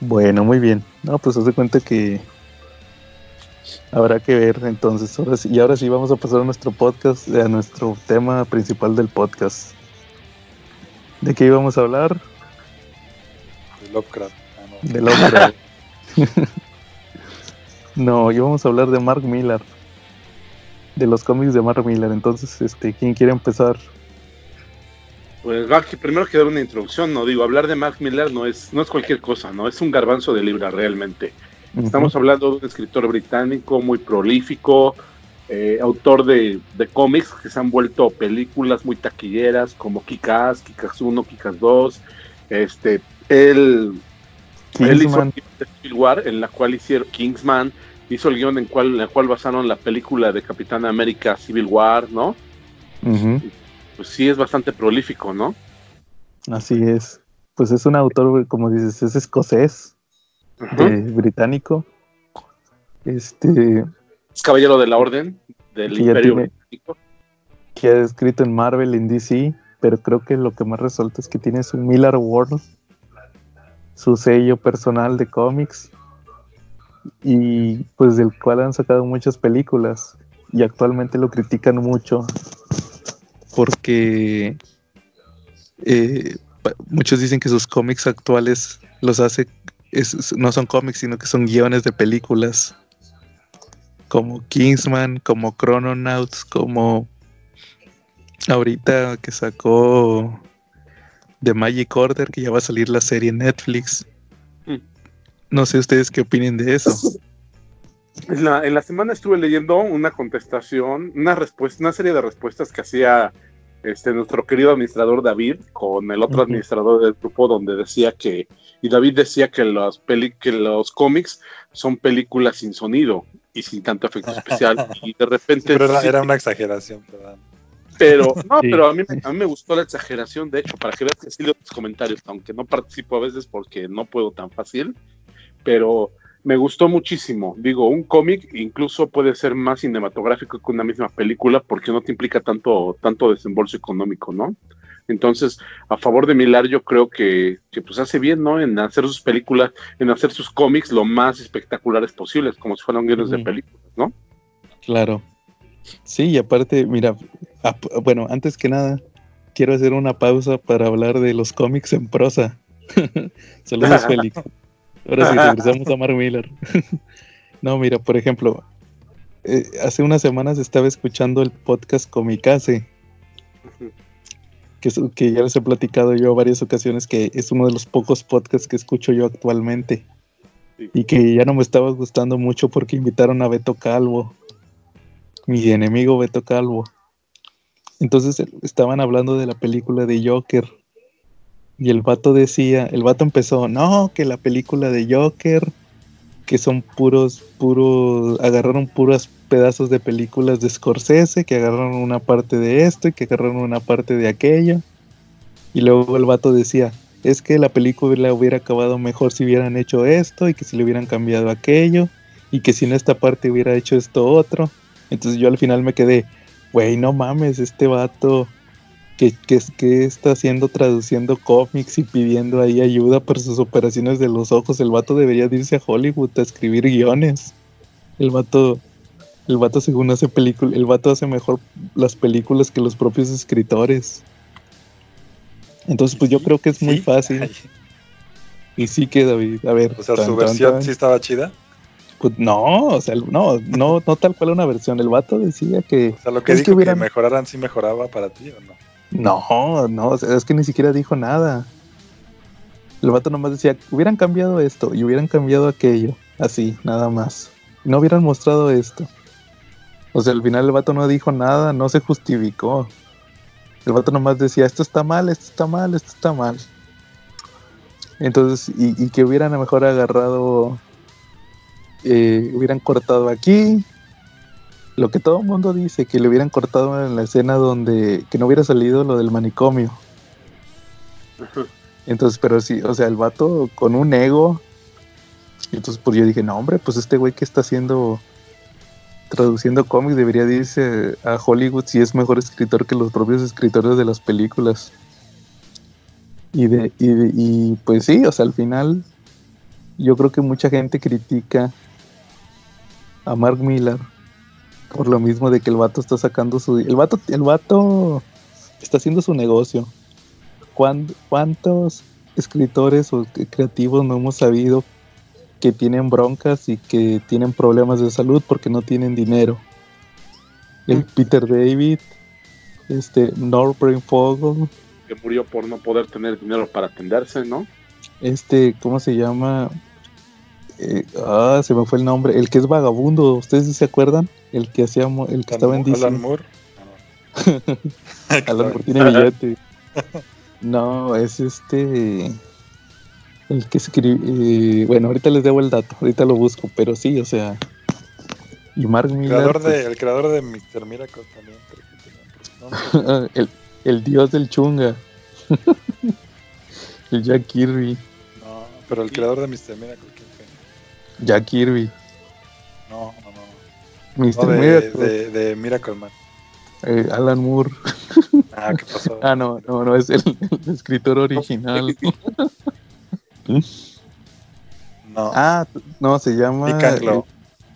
Bueno, muy bien. No, pues haz de cuenta que habrá que ver entonces. Ahora sí, y ahora sí vamos a pasar a nuestro podcast, a nuestro tema principal del podcast. ¿De qué íbamos a hablar? De Lovecraft. Ah, no. De Lovecraft. no, íbamos a hablar de Mark Millar. De los cómics de Mark Millar. Entonces, este, ¿quién quiere empezar? Pues va que primero que dar una introducción, no digo, hablar de Mark Miller no es, no es cualquier cosa, no es un garbanzo de libra realmente. Estamos hablando de un escritor británico muy prolífico, eh, autor de, de cómics que se han vuelto películas muy taquilleras como Kick-Ass, Kick-Ass 1, Kick-Ass 2. Este, él, él hizo Civil War, en la cual hicieron Kingsman, hizo el guion en, cual, en la cual basaron la película de Capitán América Civil War, ¿no? Pues sí es bastante prolífico, ¿no? Así es. Pues es un autor, como dices, es escocés. De británico. Este, Es caballero de la orden del Imperio tiene- Británico. que ha escrito en Marvel, en DC, pero creo que lo que más resalta es que tiene su Miller World, su sello personal de cómics, y pues del cual han sacado muchas películas, y actualmente lo critican mucho, porque eh, muchos dicen que sus cómics actuales los hace, es- no son cómics, sino que son guiones de películas, como Kingsman, como Chrononauts, como ahorita que sacó The Magic Order, que ya va a salir la serie en Netflix. No sé ustedes qué opinen de eso. En la, en la semana estuve leyendo una contestación, una respuesta, una serie de respuestas que hacía este nuestro querido administrador David con el otro administrador del grupo donde decía que y David decía que los peli, que los cómics son películas sin sonido y sin tanto efecto especial y de repente Pero era, sí, era una exageración, perdón. pero no, Sí. pero a mí, a mí me gustó la exageración, de hecho, para que veas que sí leo tus comentarios, aunque no participo a veces porque no puedo tan fácil, pero me gustó muchísimo. Digo, un cómic incluso puede ser más cinematográfico que una misma película porque no te implica tanto, tanto desembolso económico, ¿no? Entonces, a favor de Milar, yo creo que, que pues hace bien, ¿no? En hacer sus películas, en hacer sus cómics lo más espectaculares posibles, como si fueran guiones de películas, ¿no? Claro. Sí, y aparte, mira, bueno, antes que nada, quiero hacer una pausa para hablar de los cómics en prosa. Saludos, Félix. Ahora sí, regresamos a Mark Miller. no, mira, por ejemplo, eh, hace unas semanas estaba escuchando el podcast Comicase, que, es- que ya les he platicado yo varias ocasiones que es uno de los pocos podcasts que escucho yo actualmente. Sí. Y que ya no me estaba gustando mucho porque invitaron a Beto Calvo, mi enemigo Beto Calvo. Entonces eh, estaban hablando de la película de Joker. Y el vato decía, el vato empezó, no, que la película de Joker, que son puros, puros, agarraron puros pedazos de películas de Scorsese, que agarraron una parte de esto y que agarraron una parte de aquello. Y luego el vato decía, es que la película hubiera acabado mejor si hubieran hecho esto y que si le hubieran cambiado aquello y que si en esta parte hubiera hecho esto otro. Entonces yo al final me quedé, güey, no mames, este vato que, que, que está haciendo traduciendo cómics y pidiendo ahí ayuda por sus operaciones de los ojos. El vato debería de irse a Hollywood a escribir guiones. El vato, el vato según hace película, el vato hace mejor las películas que los propios escritores. Entonces, pues yo creo que es muy ¿Sí? fácil. Ay, Y sí que David, a ver. o sea, tan, su versión tan. sí estaba chida. Pues no, o sea, no, no, no tal cual una versión. El vato decía que O sea, lo que Es que dijo que, hubieran- mejoraran sí mejoraba para ti o no. No, no, es que ni siquiera dijo nada. El vato nomás decía, hubieran cambiado esto y hubieran cambiado aquello, así, nada más. No hubieran mostrado esto. O sea, al final el vato no dijo nada, no se justificó. El vato nomás decía, esto está mal, esto está mal, esto está mal. Entonces, y, y que hubieran a lo mejor agarrado, eh, hubieran cortado aquí. Lo que todo el mundo dice, que le hubieran cortado en la escena donde, que no hubiera salido lo del manicomio. Entonces, pero sí, o sea, el vato con un ego. Entonces, pues yo dije, no, hombre, pues este güey que está haciendo, traduciendo cómics, debería de irse a Hollywood si es mejor escritor que los propios escritores de las películas. Y, de, y, de- y pues sí, o sea, al final, yo creo que mucha gente critica a Mark Millar por lo mismo de que el vato está sacando su. El vato, el vato está haciendo su negocio. ¿Cuán- ¿Cuántos escritores o creativos no hemos sabido que tienen broncas y que tienen problemas de salud porque no tienen dinero? El Peter David, este Norbert Fogel, Que murió por no poder tener dinero para atenderse, ¿no? este, ¿cómo se llama? Eh, ah, se me fue el nombre. El que es vagabundo, ¿ustedes se acuerdan? El que hacía, mo- el que estaba en DC. Alan Moore. Alan Moore tiene billete. No, es este. El que escribe. bueno, ahorita les debo el dato, ahorita lo busco, pero sí, o sea. Y Mark creador, pues, de, el creador de Mr. Miracle también. creo que el, el dios del chunga. el Jack Kirby. No, pero el creador de Mr. Miracle. Jack Kirby. No, no, no. Mr. No, de, Miracle, de, de Miracle Man. eh, Alan Moore. Ah, ¿qué pasó? Ah, no, no, no, es el, el escritor original. No, Ah, no, se llama. Nick Anglo.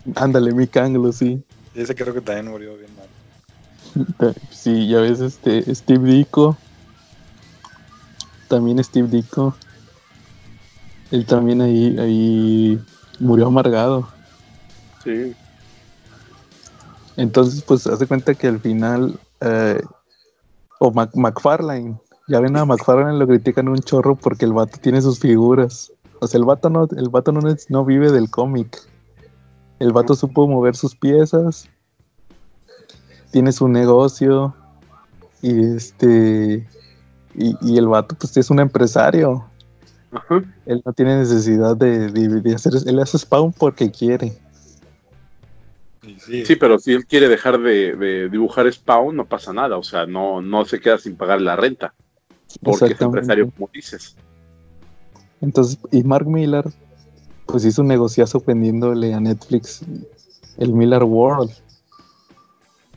eh, ándale, Mick Anglo, sí. Y ese creo que también murió bien mal. Sí, ya ves, este, Steve Dico. También Steve Dico. Él también ahí, ahí murió amargado. Sí. Entonces, pues, hace cuenta que al final, eh, o Mac- McFarlane, ya ven a McFarlane lo critican un chorro porque el vato tiene sus figuras. O sea, el vato no, el vato no, es- no vive del cómic. El vato supo mover sus piezas, tiene su negocio, y este, y, y el vato pues es un empresario. Ajá. Él no tiene necesidad de, de- de hacer, él hace spawn porque quiere. Sí, Sí, pero si él quiere dejar de, de dibujar Spawn, no pasa nada. O sea, no, no se queda sin pagar la renta. Porque es empresario, como dices. Entonces, y Mark Millar, pues hizo un negociazo vendiéndole a Netflix el Miller World.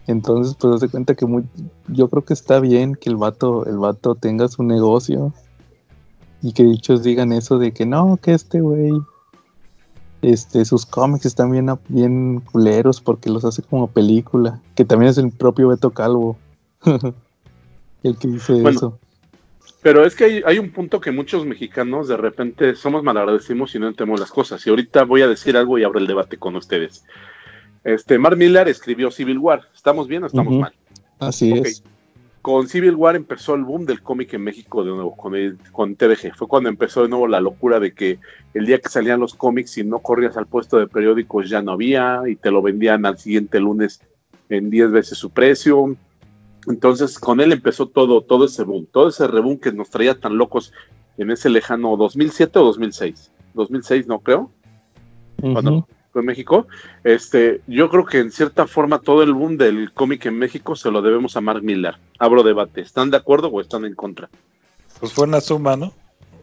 Entonces, pues hace cuenta que muy, yo creo que está bien que el vato, el vato tenga su negocio y que dichos digan eso de que no, que este güey, este, sus cómics están bien, bien culeros porque los hace como película, que también es el propio Beto Calvo, el que dice Bueno, eso. Pero es que hay, hay un punto que muchos mexicanos de repente somos malagradecimos y no entendemos las cosas. Y ahorita voy a decir algo y abro el debate con ustedes. Este, Mark Millar escribió Civil War. ¿Estamos bien o estamos mal? Así es. Con Civil War empezó el boom del cómic en México de nuevo, con, el, con TVG. Fue cuando empezó de nuevo la locura de que el día que salían los cómics y no corrías al puesto de periódicos ya no había y te lo vendían al siguiente lunes en 10 veces su precio. Entonces con él empezó todo, todo ese boom, todo ese reboom que nos traía tan locos en ese lejano 2007 o 2006. 2006 no creo, fue en México. Este, yo creo que en cierta forma todo el boom del cómic en México se lo debemos a Mark Millar. Abro debate. ¿Están de acuerdo o están en contra? pues fue una suma, ¿no?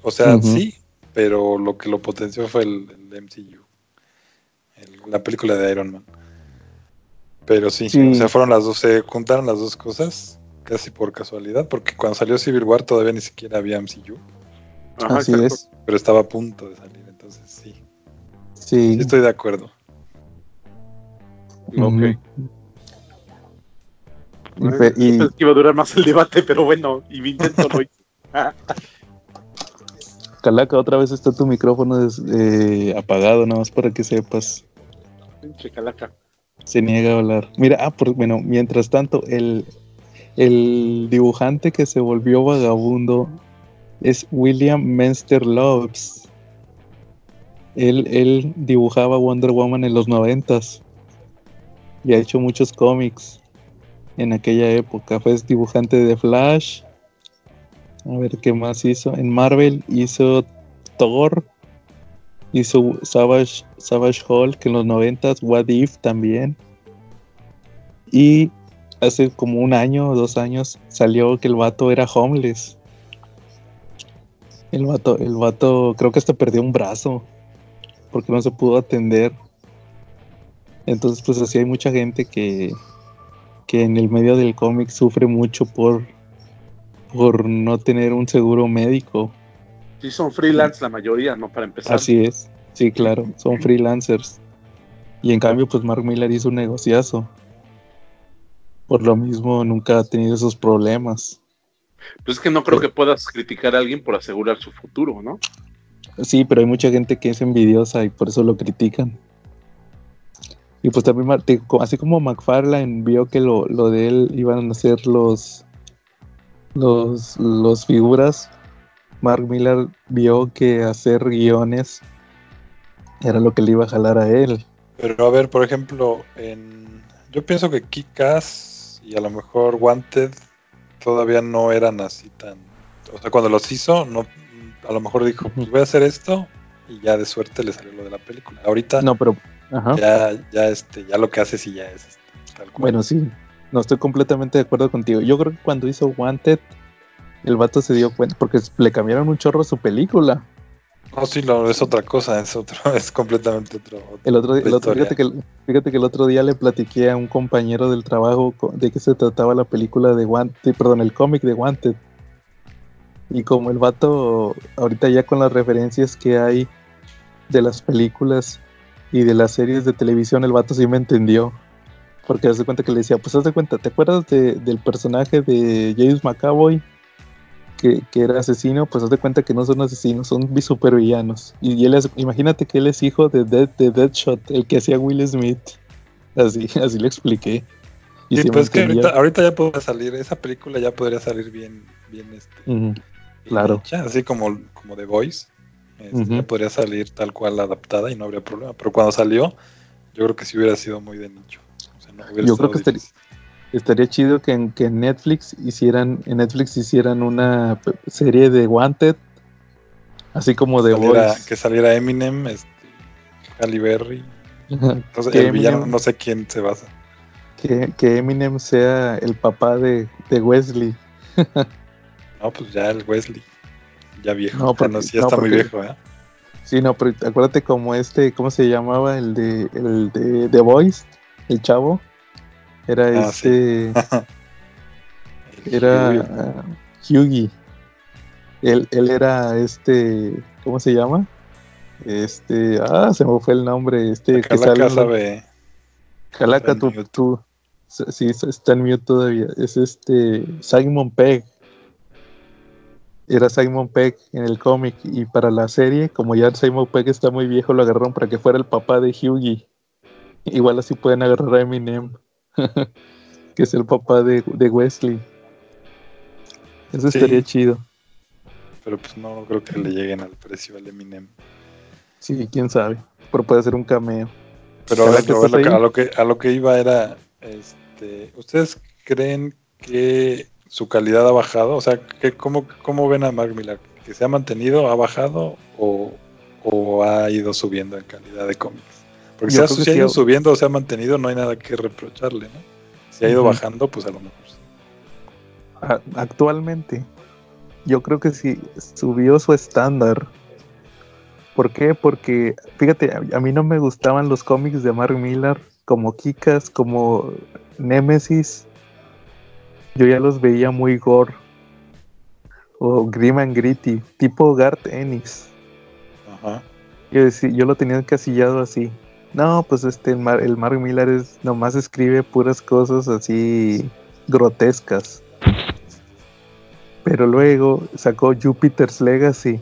O sea, sí, pero lo que lo potenció fue el, el MCU. El- la película de Iron Man. Pero sí, Sí. o sea, fueron las dos, se juntaron las dos cosas casi por casualidad, porque cuando salió Civil War todavía ni siquiera había MCU, Ajá, Así exacto. es. pero estaba a punto de salir, Sí. estoy de acuerdo. Ok. Bueno, y- pensé que iba a durar más el debate, pero bueno, y mi intento lo hice. Calaca, otra vez está tu micrófono eh, apagado, nada más para que sepas. Pinche calaca. Se niega a hablar. Mira, ah, por, bueno, mientras tanto, el, el dibujante que se volvió vagabundo es William Menster Loves. Él, él dibujaba Wonder Woman en los noventas y ha hecho muchos cómics en aquella época. Fue dibujante de Flash. A ver qué más hizo. En Marvel hizo Thor. Hizo Savage, Savage Hulk en los noventas. What If también. Y hace como un año o dos años salió que el vato era homeless. El vato, el vato creo que hasta perdió un brazo porque no se pudo atender. Entonces, pues así hay mucha gente que, que en el medio del cómic sufre mucho por, por no tener un seguro médico. Sí, son freelance la mayoría, ¿no? Para empezar. Así es, sí, claro, son freelancers. Y en cambio, pues Mark Miller hizo un negociazo. Por lo mismo, nunca ha tenido esos problemas. Pues es que no creo que puedas criticar a alguien por asegurar su futuro, ¿no? Sí, pero hay mucha gente que es envidiosa y por eso lo critican. Y pues también, así como McFarlane vio que lo, lo de él iban a ser los, los, los figuras, Mark Miller vio que hacer guiones era lo que le iba a jalar a él. Pero a ver, por ejemplo, en... yo pienso que Kick-Ass y a lo mejor Wanted todavía no eran así tan... O sea, cuando los hizo, no, a lo mejor dijo, pues voy a hacer esto y ya de suerte le salió lo de la película. Ahorita No, pero... Ajá. ya, ya, este, ya lo que hace sí ya es este, tal cual. Bueno, sí, no estoy completamente de acuerdo contigo. Yo creo que cuando hizo Wanted, el vato se dio cuenta, porque le cambiaron un chorro su película. No, sí, no, es otra cosa, es otro, es completamente otro. El otro, el otro fíjate, que, el- fíjate que el otro día le platiqué a un compañero del trabajo de qué se trataba la película de Wanted, perdón, el cómic de Wanted. Y como el vato, ahorita ya con las referencias que hay de las películas y de las series de televisión, el vato sí me entendió. Porque hace cuenta que le decía, pues haz de cuenta, ¿te acuerdas de- del personaje de James McAvoy? Que, que era asesino, pues haz de cuenta que no son asesinos, son supervillanos. Y, y él es, imagínate que él es hijo de, Dead, de Deadshot, el que hacía Will Smith. Así, así le expliqué. Y me pues es que ahorita, ahorita ya podría salir, esa película ya podría salir bien, bien, este, claro. hecha, así como, como The Voice. Este, podría salir tal cual adaptada y no habría problema. Pero cuando salió, yo creo que sí hubiera sido muy de nicho. O sea, no hubiera Yo creo que estaría- chido que en, que Netflix hicieran, en Netflix hicieran una serie de Wanted, así como de Voice. que saliera Eminem, este, Halle Berry. Entonces, Que el villano Eminem- no sé quién se basa. que, que Eminem sea el papá de, de Wesley. No, pues ya el Wesley. Ya viejo. No, porque- Bueno, sí, ya no, está muy viejo, ¿eh? Sí, no, pero acuérdate como este, ¿cómo se llamaba? El de el de The Voice, el chavo. Era Ah, este, era Hughie. ah, Hughie. Él, él era este, ¿cómo se llama? Este, ah, se me fue el nombre, este que Acá sale. Calaca, tú, tú- sí, está en mute todavía. Es este Simon Pegg. Era Simon Pegg en el cómic y para la serie, como ya Simon Pegg está muy viejo, lo agarraron para que fuera el papá de Hughie. Igual así pueden agarrar a Eminem, que es el papá de, de Wesley. Eso Sí. estaría chido. Pero pues no creo que le lleguen al precio al Eminem. Sí, quién sabe. Pero puede ser un cameo. Pero a Cada ver, que a, ver, estás lo que, ahí. a lo que a lo que iba era, este, ¿ustedes creen que su calidad ha bajado? O sea, que cómo, ¿cómo ven a Mark Millar? ¿Que se ha mantenido, ha bajado o, o ha ido subiendo en calidad de cómics? Porque Yo si ha, si ido subiendo o se ha mantenido, no hay nada que reprocharle, ¿no? Si ha ido bajando, pues a lo mejor sí. Actualmente, yo creo que sí subió su estándar. ¿Por qué? Porque, fíjate, a, a mí no me gustaban los cómics de Mark Millar, como Kikas, como Nemesis. Yo ya los veía muy gore. O Grim and Gritty, tipo Garth Ennis. Ajá. Yo, yo lo tenía encasillado así. No, pues este, el, Mar- el Mark Millar es, nomás escribe puras cosas así grotescas. Pero luego sacó Jupiter's Legacy.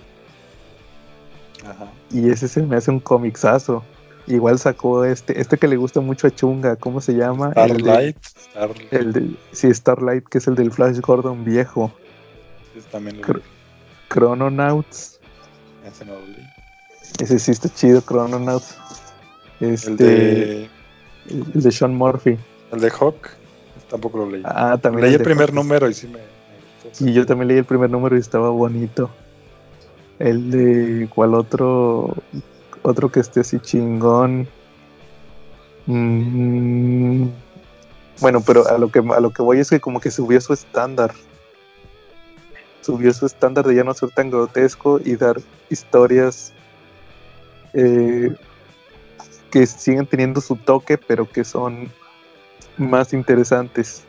Ajá. Y ese se me hace un comixazo. Igual sacó este, este que le gusta mucho a Chunga, ¿cómo se llama? Starlight. Star- El de, sí, Starlight, que es el del Flash Gordon viejo. ese también lo Cr- Chrononauts. ese no lo leí. Ese sí está chido, Chrononauts. Este, El de, el de Sean Murphy. el de Hawk, tampoco lo leí. Ah, también. leí el primer Hawk. número y sí me. Y yo también leí el primer número y estaba bonito. El de cuál otro otro que esté así chingón. Mm, bueno, pero a lo que a lo que voy es que como que subió su estándar. Subió su estándar de ya no ser tan grotesco y dar historias eh, que siguen teniendo su toque, pero que son más interesantes.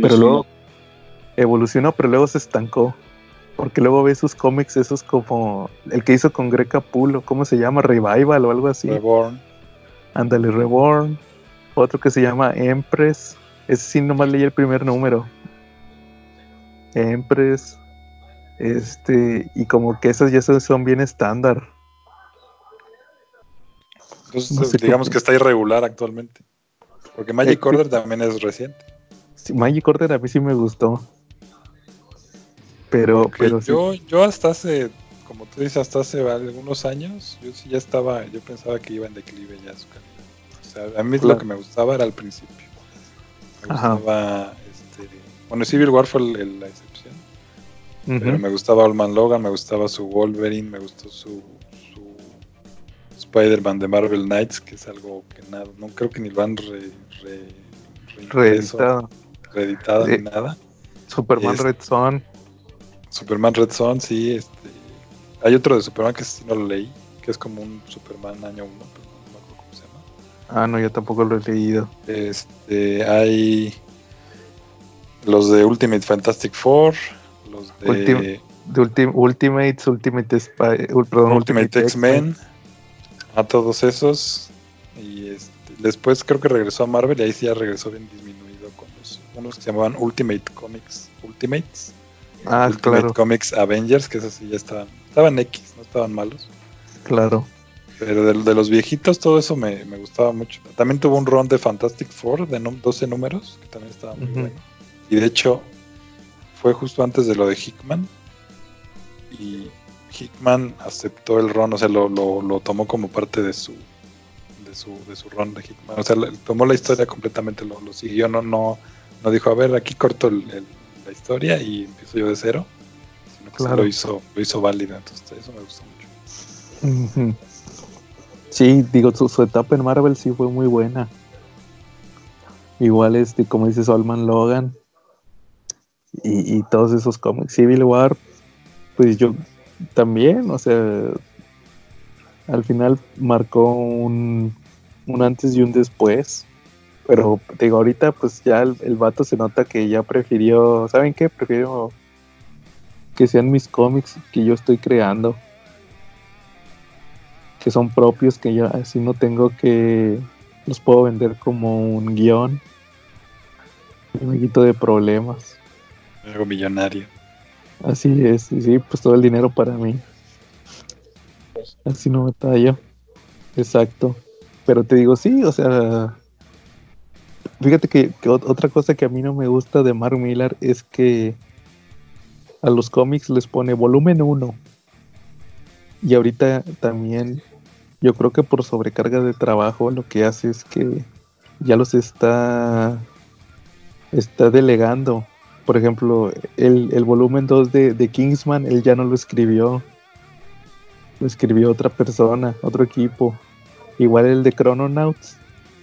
Pero luego evolucionó, pero luego se estancó. Porque luego ves sus cómics, esos como el que hizo con Greg Capullo, ¿cómo se llama? Revival o algo así. Reborn. Ándale, Reborn. Otro que se llama Empress. Ese sí, nomás leí el primer número. Empress. Este, y como que esos ya son, son bien estándar. Entonces, No sé digamos que está irregular actualmente. Porque Magic Eh, Order también es reciente. Sí, Magic Order a mí sí me gustó. Pero, Porque pero sí. yo, yo hasta hace, como tú dices, hasta hace algunos años, yo sí ya estaba, yo pensaba que iba en declive ya su calidad. O sea, a mí Claro. lo que me gustaba era al principio. Me Ajá. gustaba, este, bueno, Civil War fue el- el- la excepción. Pero me gustaba Olman Logan, me gustaba su Wolverine, me gustó su, su Spider-Man de Marvel Knights, que es algo que nada, no creo que ni lo han re, re- Reeditado. reeditado Eh, ni nada. Superman Red Son. Superman Red Son, sí, este, hay otro de Superman que sí no lo leí, que es como un Superman año 1, pero no me acuerdo cómo se llama. Ah, no, yo tampoco lo he leído. Este, hay los de Ultimate Fantastic Four, los de Ultim- De Ultim- Ultimates, Ultimate Spy, perdón, Ultimate X-Men, a todos esos. Y este, después creo que regresó a Marvel y ahí sí ya regresó bien disminuido con los unos que se llamaban Ultimate Comics Ultimates. Ah, Ultimate claro, Comics Avengers, que esos sí ya estaban, estaban X, no estaban malos. claro. Pero de, de los viejitos, todo eso me, me gustaba mucho. También tuvo un run de Fantastic Four de num- 12 números, que también estaba muy bueno. Y de hecho, fue justo antes de lo de Hickman. Y Hickman aceptó el run, o sea, lo, lo, lo tomó como parte de su, de su de su run de Hickman. O sea, tomó la historia completamente, lo, lo siguió, no, no, no dijo, a ver, aquí corto el- el- la historia y empiezo yo de cero. Sino que lo hizo, lo hizo válida. Entonces, eso me gustó mucho. Sí, digo, su, su etapa en Marvel sí fue muy buena. Igual, este, como dices, Solman Logan y, y todos esos cómics. Civil War, pues yo también, o sea, al final marcó un, un antes y un después. Pero te digo, ahorita pues ya el, el vato se nota que ya prefirió, ¿saben qué? Prefiero que sean mis cómics que yo estoy creando que son propios, que ya así no tengo que los puedo vender como un guion y me quito de problemas. Algo millonario. Así es, y sí, pues todo el dinero para mí. Así no me tallo. Exacto. Pero te digo, sí, o sea, fíjate que, que ot- otra cosa que a mí no me gusta de Mark Millar es que a los cómics les pone volumen 1. Y ahorita también, yo creo que por sobrecarga de trabajo lo que hace es que ya los está, está delegando. Por ejemplo, el, el volumen 2 de, de Kingsman, él ya no lo escribió. Lo escribió otra persona, otro equipo. Igual el de Chrononauts,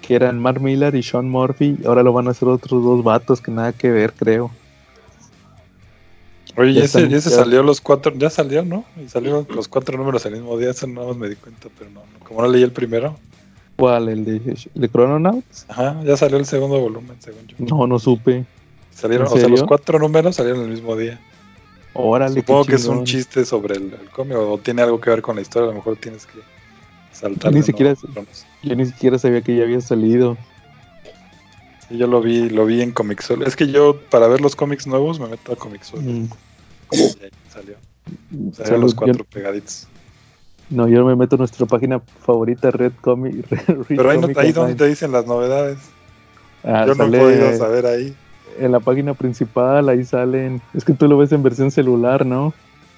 que eran Mark Millar y Sean Murphy, ahora lo van a hacer otros dos vatos que nada que ver, creo. Oye, Ya ese, ya ese ya- salió los cuatro, ya salió, ¿no? Y salieron los cuatro números al mismo día, eso no más me di cuenta, pero no, como no leí el primero. ¿Cuál? ¿El de, el de Chrononauts? Ajá, ya salió el segundo volumen, según yo. No, no supe. Salieron, ¿En o sea, los cuatro números salieron el mismo día. Órale, Supongo que es un chiste sobre el, el cómic o tiene algo que ver con la historia, a lo mejor tienes que saltar. Ni uno, siquiera- no. Yo ni siquiera sabía que ya había salido. Sí, yo lo vi, lo vi en Comixol. Es que yo, para ver los cómics nuevos, me meto a Comixol. Mm. Y ahí salió. Salud, los yo- cuatro pegaditos. no, yo me meto a nuestra página favorita, Red Comic. Red Pero ahí, no, Comic ahí donde te dicen las novedades. Ah, yo no he podido saber ahí. En la página principal, ahí salen. Es que tú lo ves en versión celular, ¿no?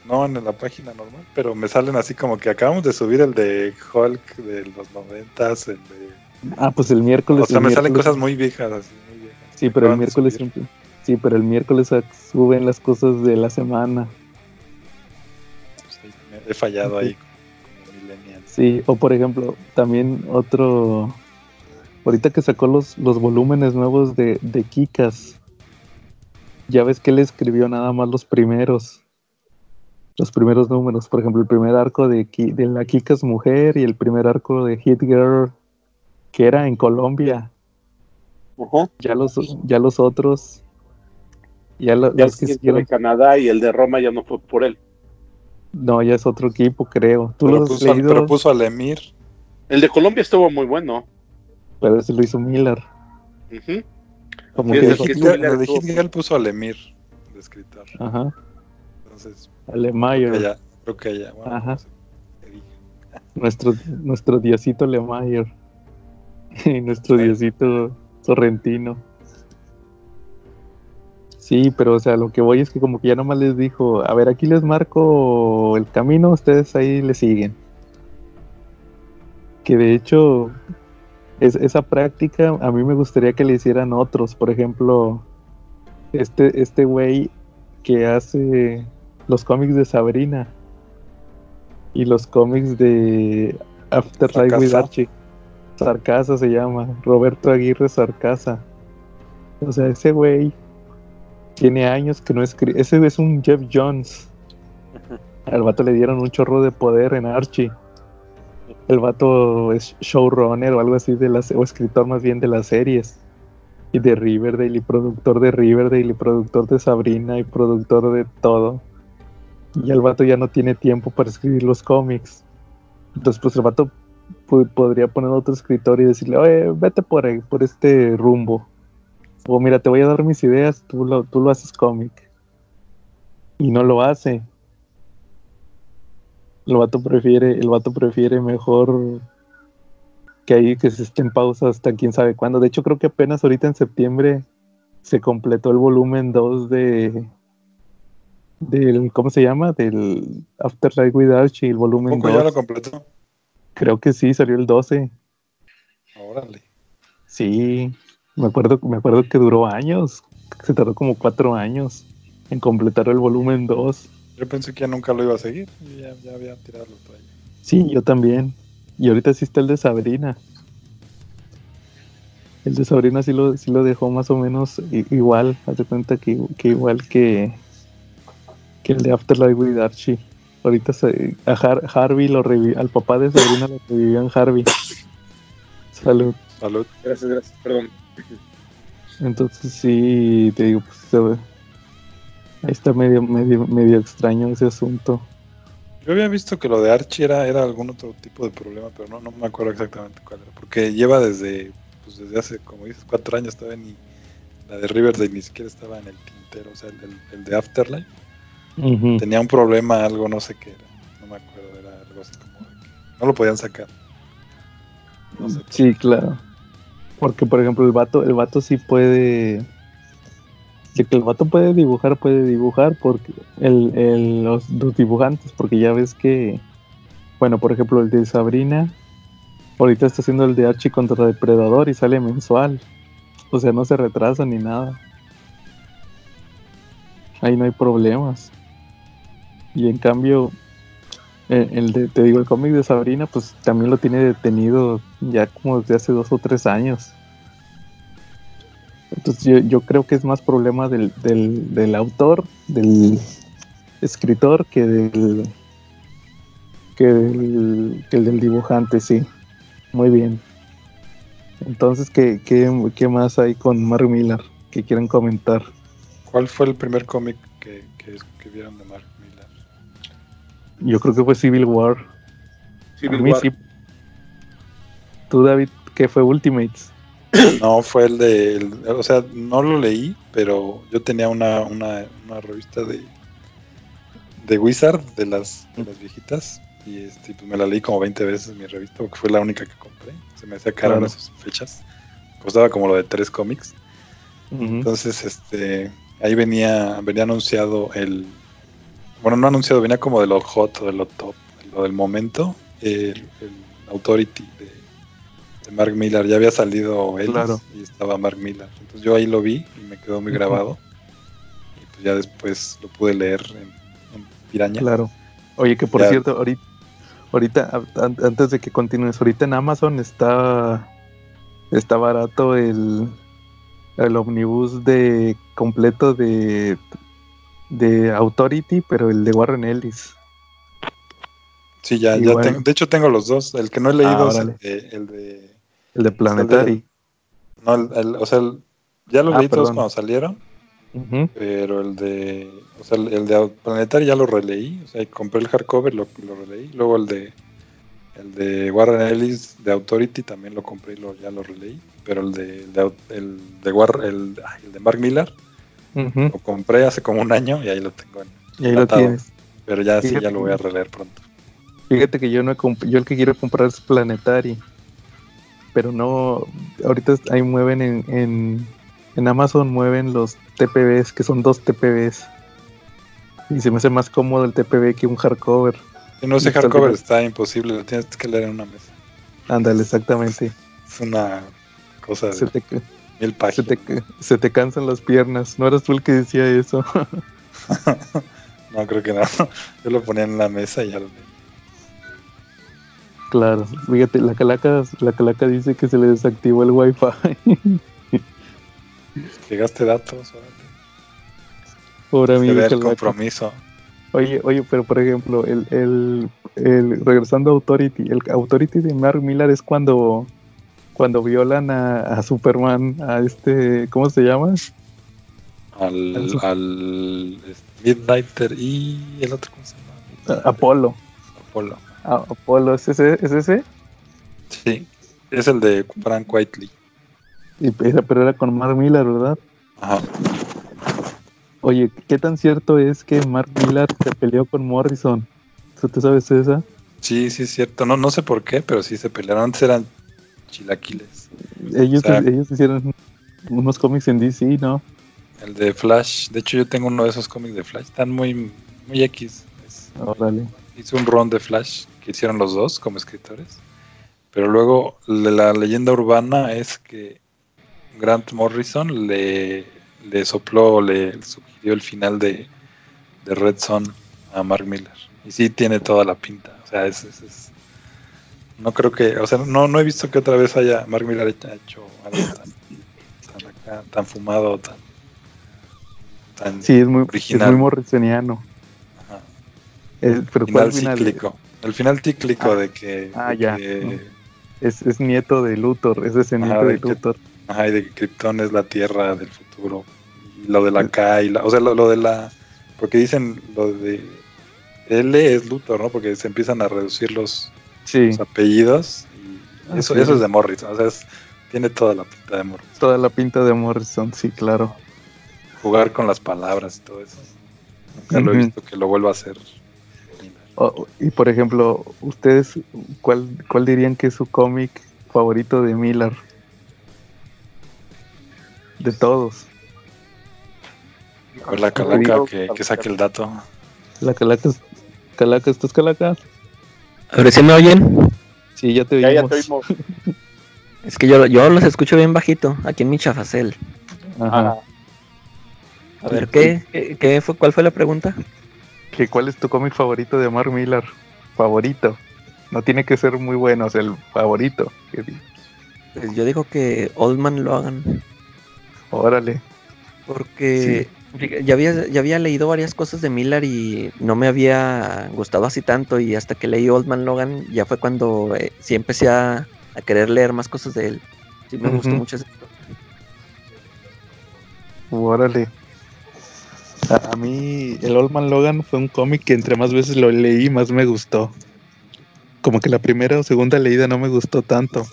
No en la página normal, pero me salen así como que acabamos de subir el de Hulk de los noventas, el de... Ah, pues el miércoles. O sea, me salen cosas muy viejas, así, muy viejas. Sí, pero el miércoles siempre. Sí, pero el miércoles suben las cosas de la semana. Pues ahí me he fallado ahí como. Sí, o por ejemplo, también otro. Ahorita que sacó los, los volúmenes nuevos de, de Kikas, ya ves que él escribió nada más los primeros. Los primeros números. Por ejemplo, el primer arco de, Ki- de la Kikas Mujer y el primer arco de Hit Girl, que era en Colombia. Ajá. Ya los, ya los otros. Ya, lo- Ya los que siguieron- de Canadá y el de Roma ya no fue por él. No, ya es otro equipo, creo. ¿Tú Pero lo has puso, leído? pero puso al Emir. El de Colombia estuvo muy bueno. Pero ese lo hizo Miller. Como Sí, que El de Hit- el de Hit Girl puso al Emir de escritor. Ajá. Entonces, Allá, creo que allá. Bueno, Ajá. no sé qué dije. Nuestro, nuestro diosito Lemayer. Y nuestro diosito Sorrentino. Sí, pero o sea, lo que voy es que como que ya nomás les dijo, a ver, aquí les marco el camino, ustedes ahí le siguen. Que de hecho, es, esa práctica a mí me gustaría que le hicieran otros. Por ejemplo, este este güey que hace los cómics de Sabrina y los cómics de Afterlife with. Archie. Sarcasa se llama, Roberto Aguirre Sarcasa. O sea, ese güey tiene años que no escribe. Ese es un Jeff Jones. Al vato le dieron un chorro de poder en Archie. El vato es showrunner o algo así de las, o escritor más bien de las series. Y de Riverdale, y productor de Riverdale, y productor de Sabrina, y productor de todo. Y el vato ya no tiene tiempo para escribir los cómics. Entonces, pues el vato podría poner otro escritor y decirle, oye, vete por, ahí, por este rumbo. O mira, te voy a dar mis ideas, tú lo, tú lo haces cómic. Y no lo hace. El vato prefiere, el vato prefiere mejor que ahí que se esté en pausa hasta quién sabe cuándo. De hecho, creo que apenas ahorita en septiembre se completó el volumen 2 de del ¿cómo se llama? del Afterlife with Archie, el volumen ¿Poco ya lo 2. completó? Creo que sí, salió el 12. Órale. Sí, me acuerdo, me acuerdo que duró años. Se tardó como cuatro años en completar el volumen 2. Yo pensé que ya nunca lo iba a seguir. Ya, ya había tirado la toalla. Sí, yo también. Y ahorita sí está el de Sabrina. El de Sabrina sí lo, sí lo dejó más o menos igual. Haz de cuenta que, que igual que, que el de Afterlife with Archie. Ahorita se- a Har- Harvey lo revivió, al papá de Sabrina lo revivió en Harvey. Salud. Salud. Gracias, gracias. Perdón. Entonces sí, te digo, pues se ve- ahí está medio, medio, medio extraño ese asunto. Yo había visto que lo de Archie era, era algún otro tipo de problema, pero no, no me acuerdo exactamente cuál era. Porque lleva desde, pues desde hace, como dices, cuatro años todavía ni la de Riverdale ni siquiera estaba en el tintero, o sea, el, el- el de Afterlife. Tenía un problema, algo, no sé qué era, no me acuerdo, era algo así como de que no lo podían sacar. No sé. Sí, claro. Porque, por ejemplo, el vato, el vato sí puede. De que el vato puede dibujar, puede dibujar, porque el, el- los, los dibujantes, porque ya ves que. Bueno, por ejemplo, el de Sabrina. Ahorita está haciendo el de Archie contra Depredador y sale mensual. O sea, no se retrasa ni nada. Ahí no hay problemas. Y en cambio, el de, te digo, el cómic de Sabrina, pues también lo tiene detenido ya como desde hace dos o tres años. Entonces yo, yo creo que es más problema del, del, del autor, del escritor, que del, que del, que el del dibujante, sí. Muy bien. Entonces, ¿qué, qué, qué más hay con Mark Miller que quieran comentar? ¿Cuál fue el primer cómic que, que, que vieron de? Yo creo que fue Civil War. Civil A mí War. sí. Tú, David, ¿qué fue Ultimates? No, fue el de. el- o sea, no lo leí, pero yo tenía una, una, una revista de. de Wizard, de las, de las viejitas. Y este, pues me la leí como 20 veces mi revista, porque fue la única que compré. Se me hacía caro en Claro. esas fechas. Costaba como lo de tres cómics. Entonces, este, ahí venía, venía anunciado el, bueno, no anunciado, venía como de lo hot, o de lo top, de lo del momento, el, el Authority de, de Mark Millar. Ya había salido él Claro. y estaba Mark Millar. Entonces yo ahí lo vi y me quedó muy grabado. Y pues ya después lo pude leer en, en Piraña. Claro. Oye, que por Ya. cierto, ahorita, ahorita antes de que continúes, ahorita en Amazon está está barato el el omnibus de completo de de Authority, pero el de Warren Ellis. Sí, ya, ya bueno. tengo, de hecho tengo los dos. El que no he leído Ah, es el de, el de El de Planetary. no, el- el- o sea, el- ya los Ah, leí todos cuando salieron. Pero el de. O sea, el, de Planetario ya lo releí. O sea, compré el hardcover, lo, lo releí. Luego el de. El de Warren Ellis de Authority también lo compré y lo, ya lo releí. Pero el de, el de, Au- el de, War- el, el de Mark Millar Lo compré hace como un año y ahí lo tengo. en- Y ahí lo tienes. Pero ya sí, ya lo voy a releer pronto. Fíjate que yo no he yo el que quiero comprar es Planetary. Pero no, ahorita ahí mueven en, en, en Amazon mueven los TPBs, que son dos TPBs. Y se me hace más cómodo el TPB que un hardcover. Si no, ese hardcover está imposible. Lo tienes que leer en una mesa. Ándale, exactamente. Es una cosa de te, se, te, se te cansan las piernas. ¿No eras tú el que decía eso? No, creo que no. Yo lo ponía en la mesa y ya lo claro. Fíjate, la calaca, la calaca dice que se le desactivó el wifi. Llegaste datos. mí, ve el compromiso. Oye, oye, pero por ejemplo, el, el, el- regresando a Authority, el Authority de Mark Millar es cuando, cuando violan a, a Superman, a este, ¿cómo se llama? Al, Al al Midnighter y el otro, ¿cómo se llama? Apolo. Apolo. A- Apolo, ¿es ese? ¿Es ese? Sí, es el de Frank Whiteley. Y, pero era con Mark Millar, ¿verdad? Ajá. Oye, ¿qué tan cierto es que Mark Millar se peleó con Morrison? ¿Tú te sabes esa? Sí, sí, es cierto. No, no sé por qué, pero sí se pelearon. Antes eran chilaquiles. Ellos, O sea- ellos hicieron unos cómics en DC, ¿no? El de Flash. De hecho, yo tengo uno de esos cómics de Flash. Están muy, muy X. Órale. hice un run de Flash que hicieron los dos como escritores. Pero luego la la leyenda urbana es que Grant Morrison le, le sopló, le sugirió el final de, de Red Son a Mark Miller. Y sí tiene toda la pinta. O sea, es, es- es- no creo que, o sea, no, no he visto que otra vez haya Mark Miller haya hecho algo tan, tan, acá, tan fumado, tan, tan Sí, es muy, es Original. muy morrisoniano. ajá. Eh, pero final ¿cuál final? cíclico. El final cíclico Ah. de que, Ah, de ya, que- no. Es, es nieto de Luthor, es descendiente Ajá, de de que- Luthor. ajá, y de que Krypton es la tierra del futuro. Y lo de la K y la, o sea, lo, lo de la, porque dicen lo de L es Luthor, ¿no? Porque se empiezan a reducir los, Sí, los apellidos y eso, sí. eso es de Morrison, o sea, es- tiene toda la pinta de Morrison. toda la pinta de Morrison, sí, claro. Jugar con las palabras y todo eso. Nunca lo he visto que lo vuelva a hacer. Y por ejemplo, ¿ustedes cuál, cuál dirían que es su cómic favorito de Miller? De todos. A ver la calaca que, que saque el dato. La calaca, calaca, ¿estás calaca? A ver si me oyen. Sí, ya te Ya, ya oímos. te oímos. Es que yo, yo los escucho bien bajito, aquí en mi chafacel. Ajá. A ver, ¿qué, qué, qué fue, ¿cuál fue la pregunta? ¿Que ¿Cuál es tu cómic favorito de Mark Miller? Favorito. No tiene que ser muy bueno, sea, el favorito. Pues yo digo que Old Man Logan, Órale. porque fíjate, ya, había, ya había leído varias cosas de Miller y no me había gustado así tanto y hasta que leí Old Man Logan ya fue cuando eh, sí empecé a, a querer leer más cosas de él. Sí me gustó mucho ese Órale. A, a mí, el Old Man Logan fue un cómic que entre más veces lo leí, más me gustó. Como que la primera o segunda leída no me gustó tanto.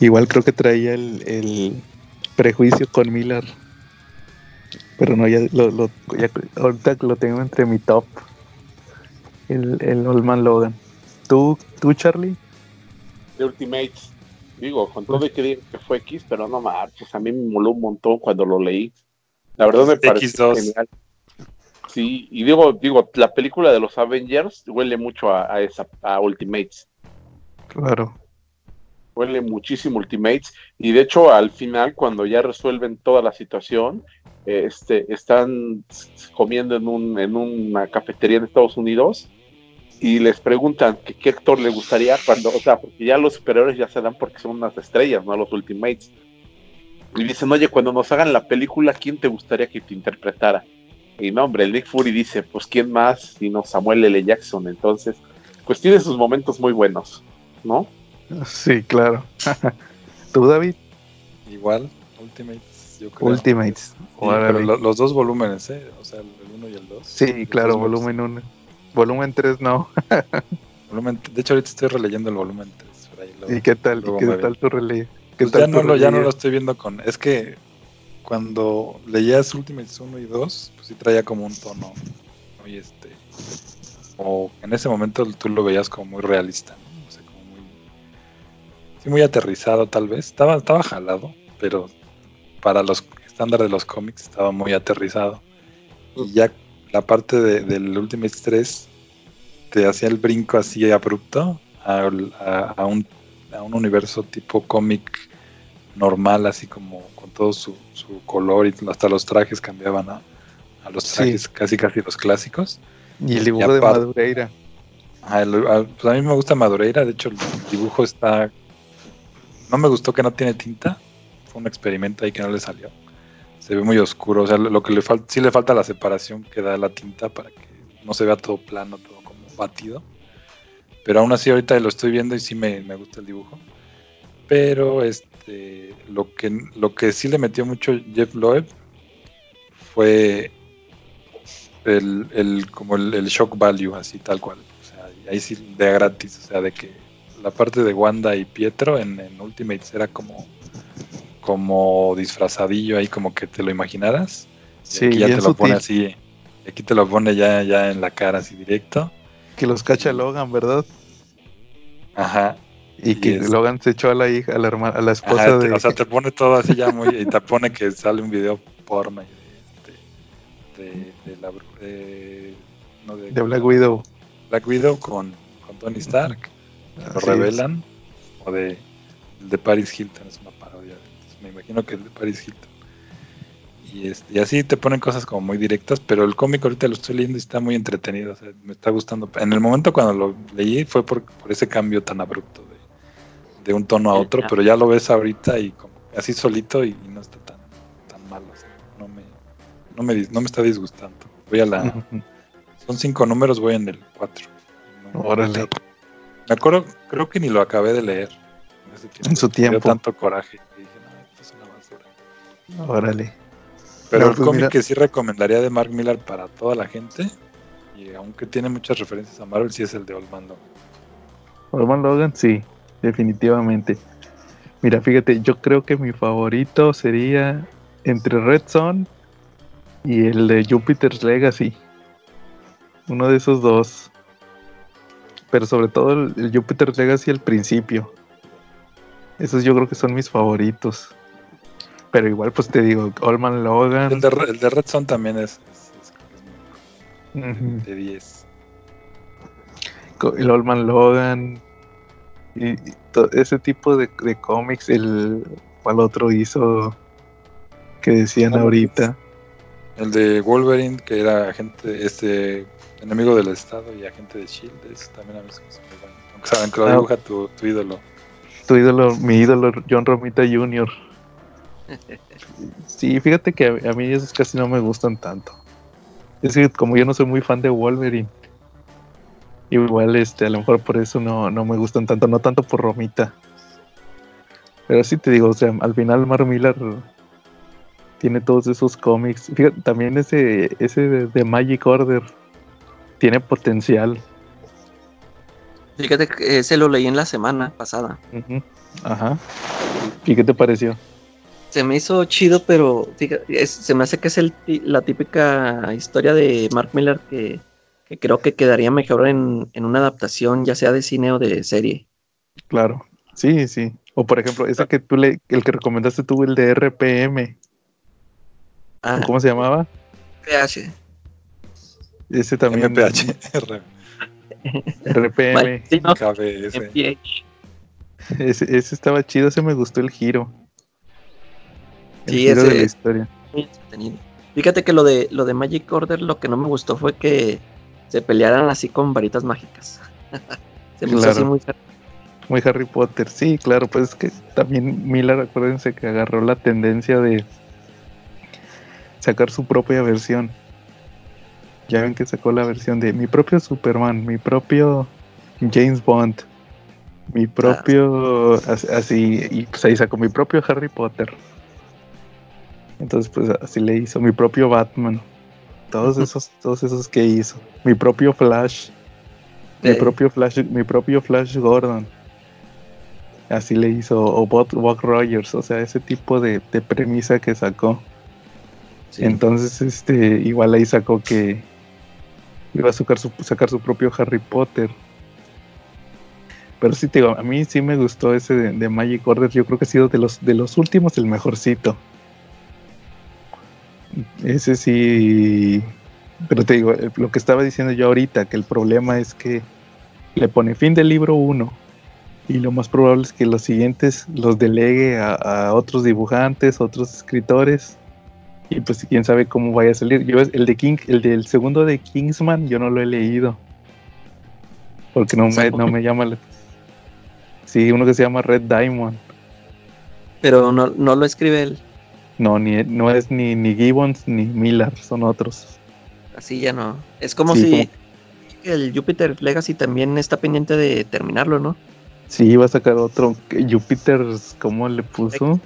Igual creo que traía el, el prejuicio con Miller. Pero no, ya lo, lo ya, ahorita lo tengo entre mi top. El, el Old Man Logan. ¿Tú, tú Charlie? de Ultimates. Digo, con todo y que digo que fue X, pero no más, pues a mí me moló un montón cuando lo leí. La verdad me pareció X2. genial. Sí, y digo, digo, la película de los Avengers huele mucho a, a esa, a Ultimates. Claro. Huele muchísimo Ultimates. Y de hecho, al final, cuando ya resuelven toda la situación, este, están comiendo en, un, en una cafetería en Estados Unidos y les preguntan que qué actor le gustaría cuando, o sea, porque ya los superiores ya se dan porque son unas estrellas, no los Ultimates. Y dicen, oye, cuando nos hagan la película, ¿quién te gustaría que te interpretara? Y no, hombre, el Nick Fury dice, pues ¿quién más? Sino Samuel L. Jackson. Entonces, pues tiene sus momentos muy buenos, ¿no? Sí, claro. ¿Tú, David? Igual, Ultimates, yo creo. Ultimates. Sí, pero lo- los dos volúmenes, ¿eh? O sea, el 1 y el 2. Sí, claro, volumen 1. Volumen 3 no. Volumen, de hecho, ahorita estoy releyendo el volumen 3. por ahí lo- ¿Y qué tal? ¿Y luego qué tal tu? ¿Qué Pues tal ya, no lo, ya no lo estoy viendo con. Es que cuando leías Ultimates 1 y 2, pues sí traía como un tono muy este. O en ese momento tú lo veías como muy realista, ¿no? O sea, como muy. Sí, muy aterrizado tal vez. Estaba, estaba jalado, pero para los estándares de los cómics estaba muy aterrizado. Y ya la parte de- del Ultimates 3 te hacía el brinco así abrupto a, a- a un, a un universo tipo cómic normal, así como con todo su, su color y hasta los trajes cambiaban a, a los Sí. trajes casi casi los clásicos. Y el dibujo Y de Madureira. Ah, el- ah, pues a mí me gusta Madureira, de hecho el dibujo está... No me gustó que no tiene tinta, un experimento ahí que no le salió. Se ve muy oscuro, o sea, lo que le falta, sí le falta la separación que da la tinta para que no se vea todo plano, todo como batido. Pero aún así ahorita lo estoy viendo y sí me, me gusta el dibujo. Pero este lo que lo que sí le metió mucho Jeff Loeb fue el, el- como el, shock value, así tal cual. O sea, ahí sí de gratis, o sea, de que la parte de Wanda y Pietro en, en Ultimates era como como disfrazadillo ahí como que te lo imaginaras. Sí, aquí ya te lo pone así, aquí te lo pone ya, ya en la cara así directo. Que los cacha Logan, ¿verdad? Ajá. Y Y que es- Logan se echó a la hija, a la hermana, a la esposa Ajá, de. O sea, te pone todo así ya muy. Y te pone que sale un video porno de, de, la. de- no, de, Black Widow. Black Widow con, con Tony Stark. que lo es. revelan. O de, de Paris Hilton, es imagino que el de Paris Hilton. Y, este, y así te ponen cosas como muy directas, pero el cómic ahorita lo estoy leyendo y está muy entretenido. o sea, me está gustando. En el momento cuando lo leí fue por, por ese cambio tan abrupto de, de un tono a otro, pero ya lo ves ahorita y como así solito y, y no está tan, tan malo. o sea, no, me, no, me, no me está disgustando. Voy a la. Son cinco números, voy en el cuatro. No- Órale. me acuerdo, creo que ni lo acabé de leer. En, su tiempo. tanto coraje. Órale. Pero No, el pues cómic mira. que sí recomendaría de Mark Millar para toda la gente, y aunque tiene muchas referencias a Marvel, sí es el de Old Man Logan. Orman Logan, sí, definitivamente. Mira, fíjate, yo creo que mi favorito sería entre Red Son y el de Jupiter's Legacy. Uno de esos dos. Pero sobre todo el, el Jupiter's Legacy al principio. Esos yo creo que son mis favoritos. Pero igual, pues te digo, Olman Logan. El de, el de Red Son también es, es- de 10. co- el Olman Logan. Y, y to- ese tipo de, de cómics, el cual otro hizo que decían Ah, ahorita. El de Wolverine, que era agente, este enemigo del Estado y agente de Shield, ese también a mí se me bueno. Aunque saben que lo Ah. dibuja tu, tu ídolo. Tu ídolo, mi ídolo, John Romita Jr. Sí, fíjate que a, mí esos casi no me gustan tanto. Es que como yo no soy muy fan de Wolverine, igual este, a lo mejor por eso no, no me gustan tanto, no tanto por Romita. Pero sí te digo, o sea, al final Mark Millar tiene todos esos cómics. Fíjate, también ese, ese de, de Magic Order tiene potencial. Fíjate que ese lo leí en la semana pasada. Ajá. ¿Y qué te pareció? Se me hizo chido, pero fíjate, es- se me hace que es el, la típica historia de Mark Miller que, que creo que quedaría mejor en, en una adaptación, ya sea de cine o de serie. Claro. Sí, sí. O por ejemplo, ese que tú le, el que recomendaste tú, el de RPM. Ah, ¿Cómo se llamaba? PH. Ese también. MPH, R- RPM. Sí, no. Ese, ese estaba chido, ese me gustó el giro. Sí, ese- de la historia. muy entretenido. Fíjate que lo de lo de Magic Order lo que no me gustó fue que se pelearan así con varitas mágicas. se me hizo Claro. así muy Muy Harry Potter, sí, claro, pues es que también Miller, acuérdense que agarró la tendencia de sacar su propia versión. Ya ven que sacó la versión de mi propio Superman, mi propio James Bond, mi propio as- así, y pues ahí sacó mi propio Harry Potter. Entonces, pues así le hizo mi propio Batman. Todos esos, todos esos que hizo. Mi propio Flash. Mi propio Flash, mi propio Flash Gordon. Así le hizo, o Buck, Buck Rogers, o sea, ese tipo de, de premisa que sacó. sí. Entonces, este, igual ahí sacó que iba a sacar su, sacar su propio Harry Potter. Pero sí te digo, a mí sí me gustó ese de, de Magic Order. Yo creo que ha sido de los, de los últimos el mejorcito. Ese sí. Pero te digo, eh, lo que estaba diciendo yo ahorita, que el problema es que le pone fin del libro 1 y lo más probable es que los siguientes los delegue a, otros dibujantes, otros escritores y pues quién sabe cómo vaya a salir. Yo el de King, el del segundo de Kingsman, yo no lo he leído. Porque no me, no me llama la- Sí, uno que se llama Red Diamond. Pero no, no lo escribe él. No, ni, no es ni, ni Gibbons ni Miller, son otros. Así ya no. Es como Sí, si el Jupiter Legacy también está pendiente de terminarlo, ¿no? Sí, iba a sacar otro. Jupiter, ¿cómo le puso?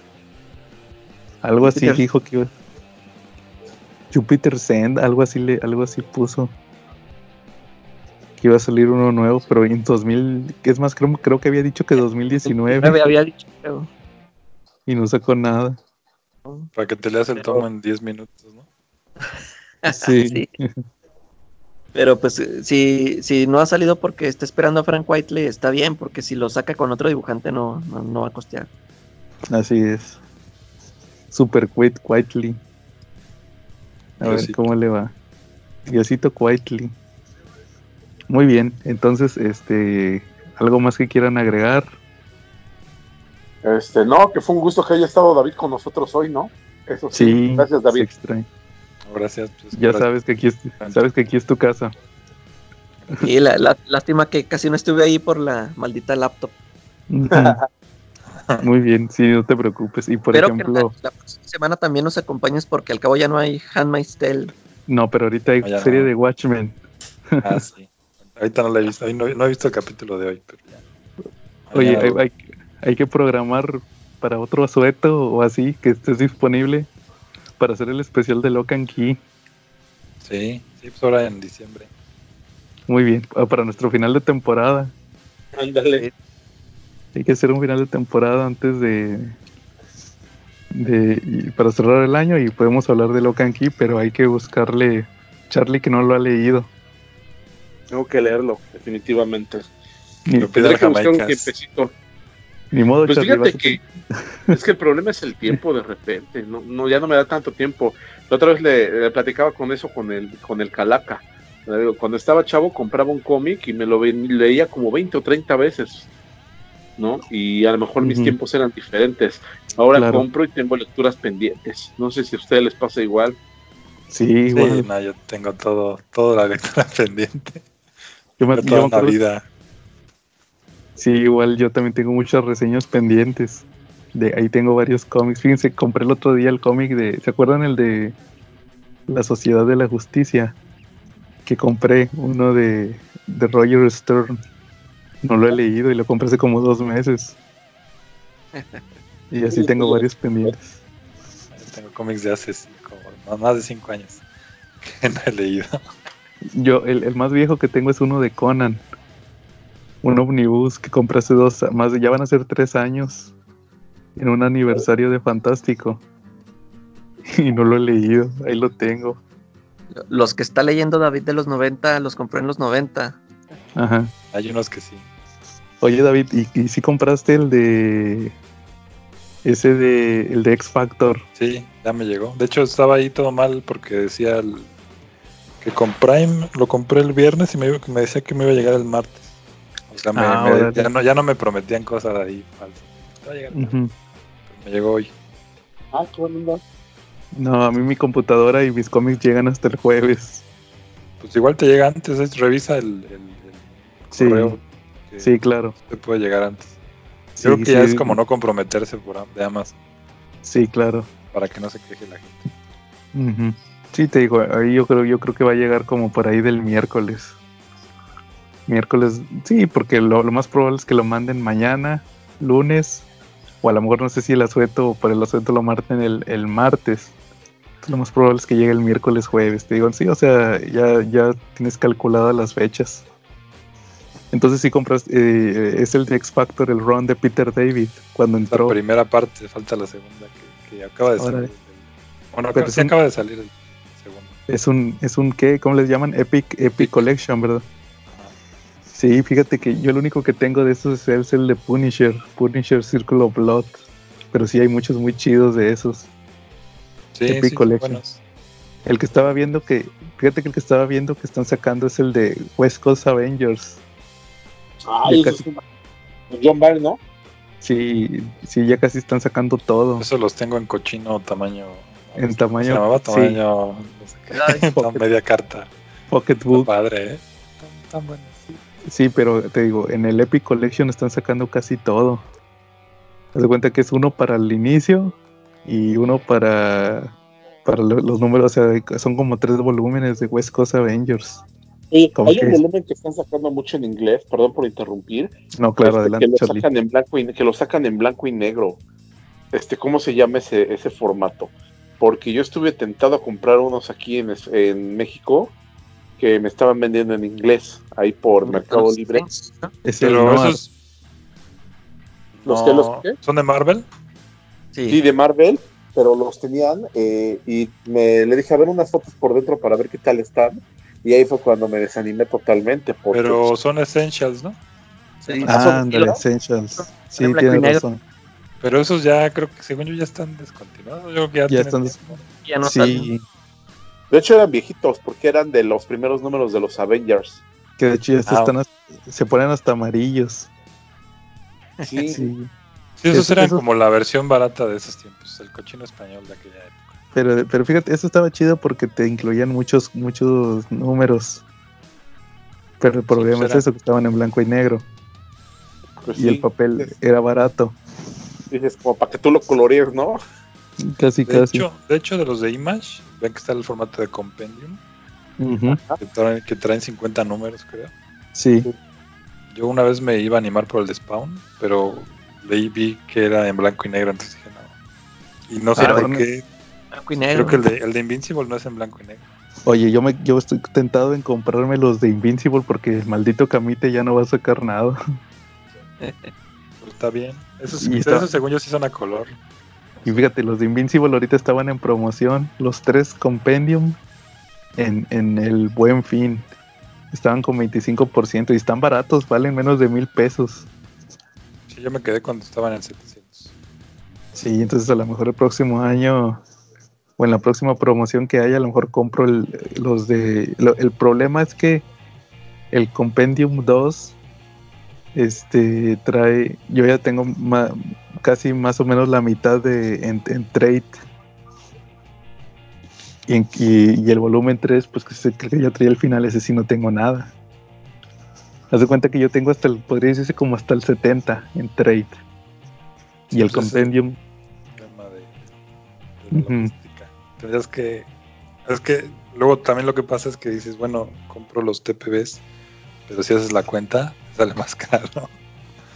Algo así dijo que iba. Jupiter Send, algo así le, algo así puso. Que iba a salir uno nuevo, pero en 2000, que es más, creo, creo que había dicho que 2019 Nueve había dicho, creo. y no sacó nada. Para que te leas el Pero- tomo en 10 minutos, ¿no? Sí. Pero pues eh, si, si no ha salido porque está esperando a Frank Whiteley, está bien, porque si lo saca con otro dibujante no, no, no va a costear. Así es. Super Quit Quietly. A ver cómo le va. Diosito Quietly. Muy bien, entonces, este, algo más que quieran agregar. Este, no, que fue un gusto que haya estado David con nosotros hoy, ¿no? Eso sí. Sí, Gracias, David. Gracias. pues, Ya gracias. sabes que aquí es, sabes que aquí es tu casa. Y la, la- lástima que casi no estuve ahí por la maldita laptop. Muy bien, sí, no te preocupes. Y por Pero que ejemplo, la, la próxima semana también nos acompañes porque al cabo ya no hay Handmaid's Tale. no, pero ahorita hay Ah, ya serie no. de Watchmen. Ah, sí. Ahorita no la he visto. No, no he visto el capítulo de hoy, pero ya. Oye, hay, hay- hay que programar para otro asueto o así que estés disponible para hacer el especial de Locan Key. Sí, sí, pues ahora en diciembre. Muy bien, ah, para nuestro final de temporada. Ándale. Hay que hacer un final de temporada antes de, de para cerrar el año y podemos hablar de Locan Key, pero hay que buscarle Charlie que no lo ha leído. Tengo que leerlo, definitivamente. Ni, Lo pide Tendré que buscar un Jamaicas. tiempecito. Ni modo, Pues Charlie. fíjate que es que el problema es el tiempo de repente, no, no ya no me da tanto tiempo. La otra vez le, le platicaba con eso con el con el Calaca. Cuando estaba chavo compraba un cómic y me lo leía como 20 o 30 veces, ¿no? Y a lo mejor mis tiempos eran diferentes. Ahora Claro. compro y tengo lecturas pendientes. No sé si a ustedes les pasa igual. Sí, Sí, igual. no, yo tengo todo, toda la lectura pendiente. yo me, yo toda me la vida. Sí, igual yo también tengo muchas reseñas pendientes. De ahí tengo varios cómics. Fíjense, compré el otro día el cómic de. ¿Se acuerdan el de La Sociedad de la Justicia? Que compré uno de, de Roger Stern. No lo he leído y lo compré hace como dos meses. Y así tengo varios pendientes. Tengo cómics de hace cinco, más de cinco años que no he leído. Yo, el, el más viejo que tengo es uno de Conan. Un omnibus que compré hace dos, más de, ya van a ser tres años. en un aniversario de Fantástico. Y no lo he leído, ahí lo tengo. Los que está leyendo David de los 90, los compré en los 90. Ajá. Hay unos que sí. Oye David, ¿y, y si compraste el de ese de el de X Factor? Sí, ya me llegó. De hecho, estaba ahí todo mal porque decía el- que con Prime lo compré el viernes y me, me decía que me iba a llegar el martes. O sea, me- Ah, me- ya, no, ya no me prometían cosas ahí falsas. Va a llegar, Ujú. pero me llegó hoy. Ah, qué onda. No, a mí mi computadora y mis cómics llegan hasta el jueves. Pues igual te llega antes, es- revisa el, el- el Sí, correo. sí, claro. Te puede llegar antes. Sí, Creo que ya es como no comprometerse por Am- de Amazon Sí, claro. para que no se queje la gente. Ujú. Sí, te digo, ahí yo creo, yo creo que va a llegar como por ahí del miércoles. Miércoles, sí, porque lo, lo más probable es que lo manden mañana, lunes, o a lo mejor no sé si el asueto o por el asueto lo marten el, el martes. Lo más probable es que llegue el miércoles, jueves. Te digo, sí, o sea, ya, ya tienes calculadas las fechas. Entonces sí compras, eh, es el de X Factor, el run de Peter David, cuando La entró. primera parte, falta la segunda que, que acaba de salir. Bueno, Pero sí un- acaba de salir el segundo. Es un, es un ¿qué? ¿Cómo les llaman? Epic, Epic Collection, ¿verdad? Sí, fíjate que yo lo único que tengo de esos es el de Punisher, Punisher Circle of Blood. Pero sí hay muchos muy chidos de esos. Sí, Epic sí, son Collection. buenos. El que estaba viendo que, fíjate que el que estaba viendo que están sacando es el de West Coast Avengers. Ay, Ya eso es John Byrne, ¿no? Sí, sí, ya casi están sacando todo. Esos los tengo en cochino tamaño. En ¿cómo tamaño- Se llamaba sí. tamaño. No sé qué. Tan media carta. Pocketbook. Padre, ¿eh? Tan, tan buenos. Sí, pero te digo, en el Epic Collection están sacando casi todo. Haz de cuenta que es uno para el inicio y uno para, para lo- los números, o sea, son como tres volúmenes de West Coast Avengers. Oye, ¿Cómo hay un que volumen que están sacando mucho en inglés, perdón por interrumpir, No, claro, este, adelante, que lo Charlie. sacan en blanco y que lo sacan en blanco y negro. Este, ¿cómo se llama ese, ese formato? Porque yo estuve tentado a comprar unos aquí en, en México que me estaban vendiendo en inglés ahí por Mercado Libre. Es el Pero esos. ¿Los no- que los qué? ¿Son de Marvel? Sí, Sí. de Marvel, pero los tenían eh, y me le dije a ver unas fotos por dentro para ver qué tal están. Y ahí fue cuando me desanimé totalmente. Porque, Pero son Essentials, ¿no? Sí. Ah, son- ándale. Essentials. Sí, tienes razón. Pero esos ya creo que según yo ya están descontinuados. Yo creo que ya, Ya están tiempo. Ya no salen. De hecho eran viejitos porque eran de los primeros números de los Avengers. que de hecho ya se Ah, están hasta- se ponen hasta amarillos. Sí, Sí. Sí, esos Eso- eran como la versión barata de esos tiempos. El cochino español de aquella época. Pero, pero fíjate, eso estaba chido porque te incluían muchos, muchos números. Pero el problema pues es eso, que estaban en blanco y negro. pues Y sí. el papel es- era barato. Dices, como para que tú lo colorees, ¿no? Casi, De casi. hecho, de hecho, de los de Image, ven que está el formato de Compendium, que traen, que traen 50 números, creo. Sí. Yo una vez me iba a animar por el de Spawn, pero leí vi que era en blanco y negro, entonces dije no. Y no sé Ah, por qué. Blanco y negro. Creo que el de, el de Invincible no es en blanco y negro. Oye, yo me, yo estoy tentado en comprarme los de Invincible porque el maldito Camite ya no va a sacar nada. Pero está bien. Está- esos según yo sí son a color. Y fíjate, los de Invincible ahorita estaban en promoción. Los tres Compendium en, en el buen fin. Estaban con 25% y están baratos, valen menos de mil pesos. Sí, yo me quedé cuando estaban en 700. Sí, entonces a lo mejor el próximo año o en la próxima promoción que haya, a lo mejor compro el- los de... lo- el problema es que el Compendium 2 este trae... Yo ya tengo ma- casi más o menos la mitad de en, en trade. Y, en- y- y el volumen 3, pues que, se, que ya traía el final, ese sí no tengo nada. Haz de cuenta que yo tengo hasta el, podría decirse como hasta el 70 en trade. Y el pues compendium, tema de, de la Ujú. logística. Tendrías que. Es que luego también lo que pasa es que dices, bueno, compro los TPBs, pero si haces la cuenta, sale más caro.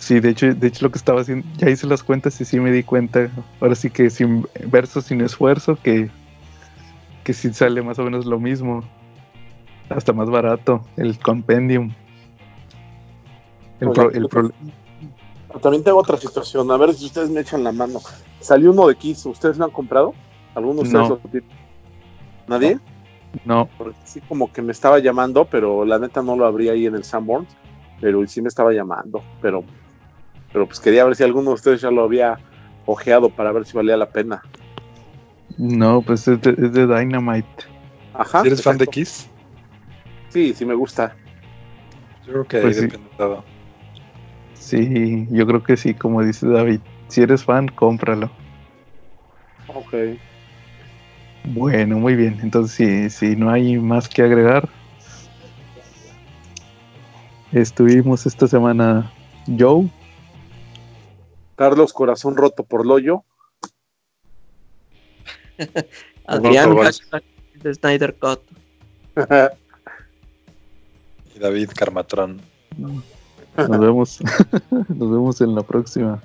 Sí, de hecho, de hecho lo que estaba haciendo, ya hice las cuentas y sí me di cuenta, ahora sí que sin verso, sin esfuerzo, que, que sí sale más o menos lo mismo, hasta más barato, el compendium. El, pro- el pro- También tengo otra situación, a ver si ustedes me echan la mano. Salió uno de Kiss, ¿ustedes lo han comprado? ¿Algunos de ustedes No. lo tienen? ¿Nadie? No, Porque sí como que me estaba llamando, pero la neta no lo abrí ahí en el Sanborns, pero sí me estaba llamando, pero pero pues quería ver si alguno de ustedes ya lo había ojeado para ver si valía la pena. no, pues es de, es de Dynamite. Ajá. ¿Si eres fan de. Kiss? Sí, sí me gusta. Yo creo que Pues ahí sí. depende todo. Sí, yo creo que sí, como dice David. Si eres fan, cómpralo. Ok. Bueno, muy bien. Entonces, si, si no hay más que agregar, estuvimos esta semana Joe, Carlos Corazón Roto por Loyo. Adrián, de Snyder Cut. Y David Carmatrón. nos vemos, nos vemos en la próxima.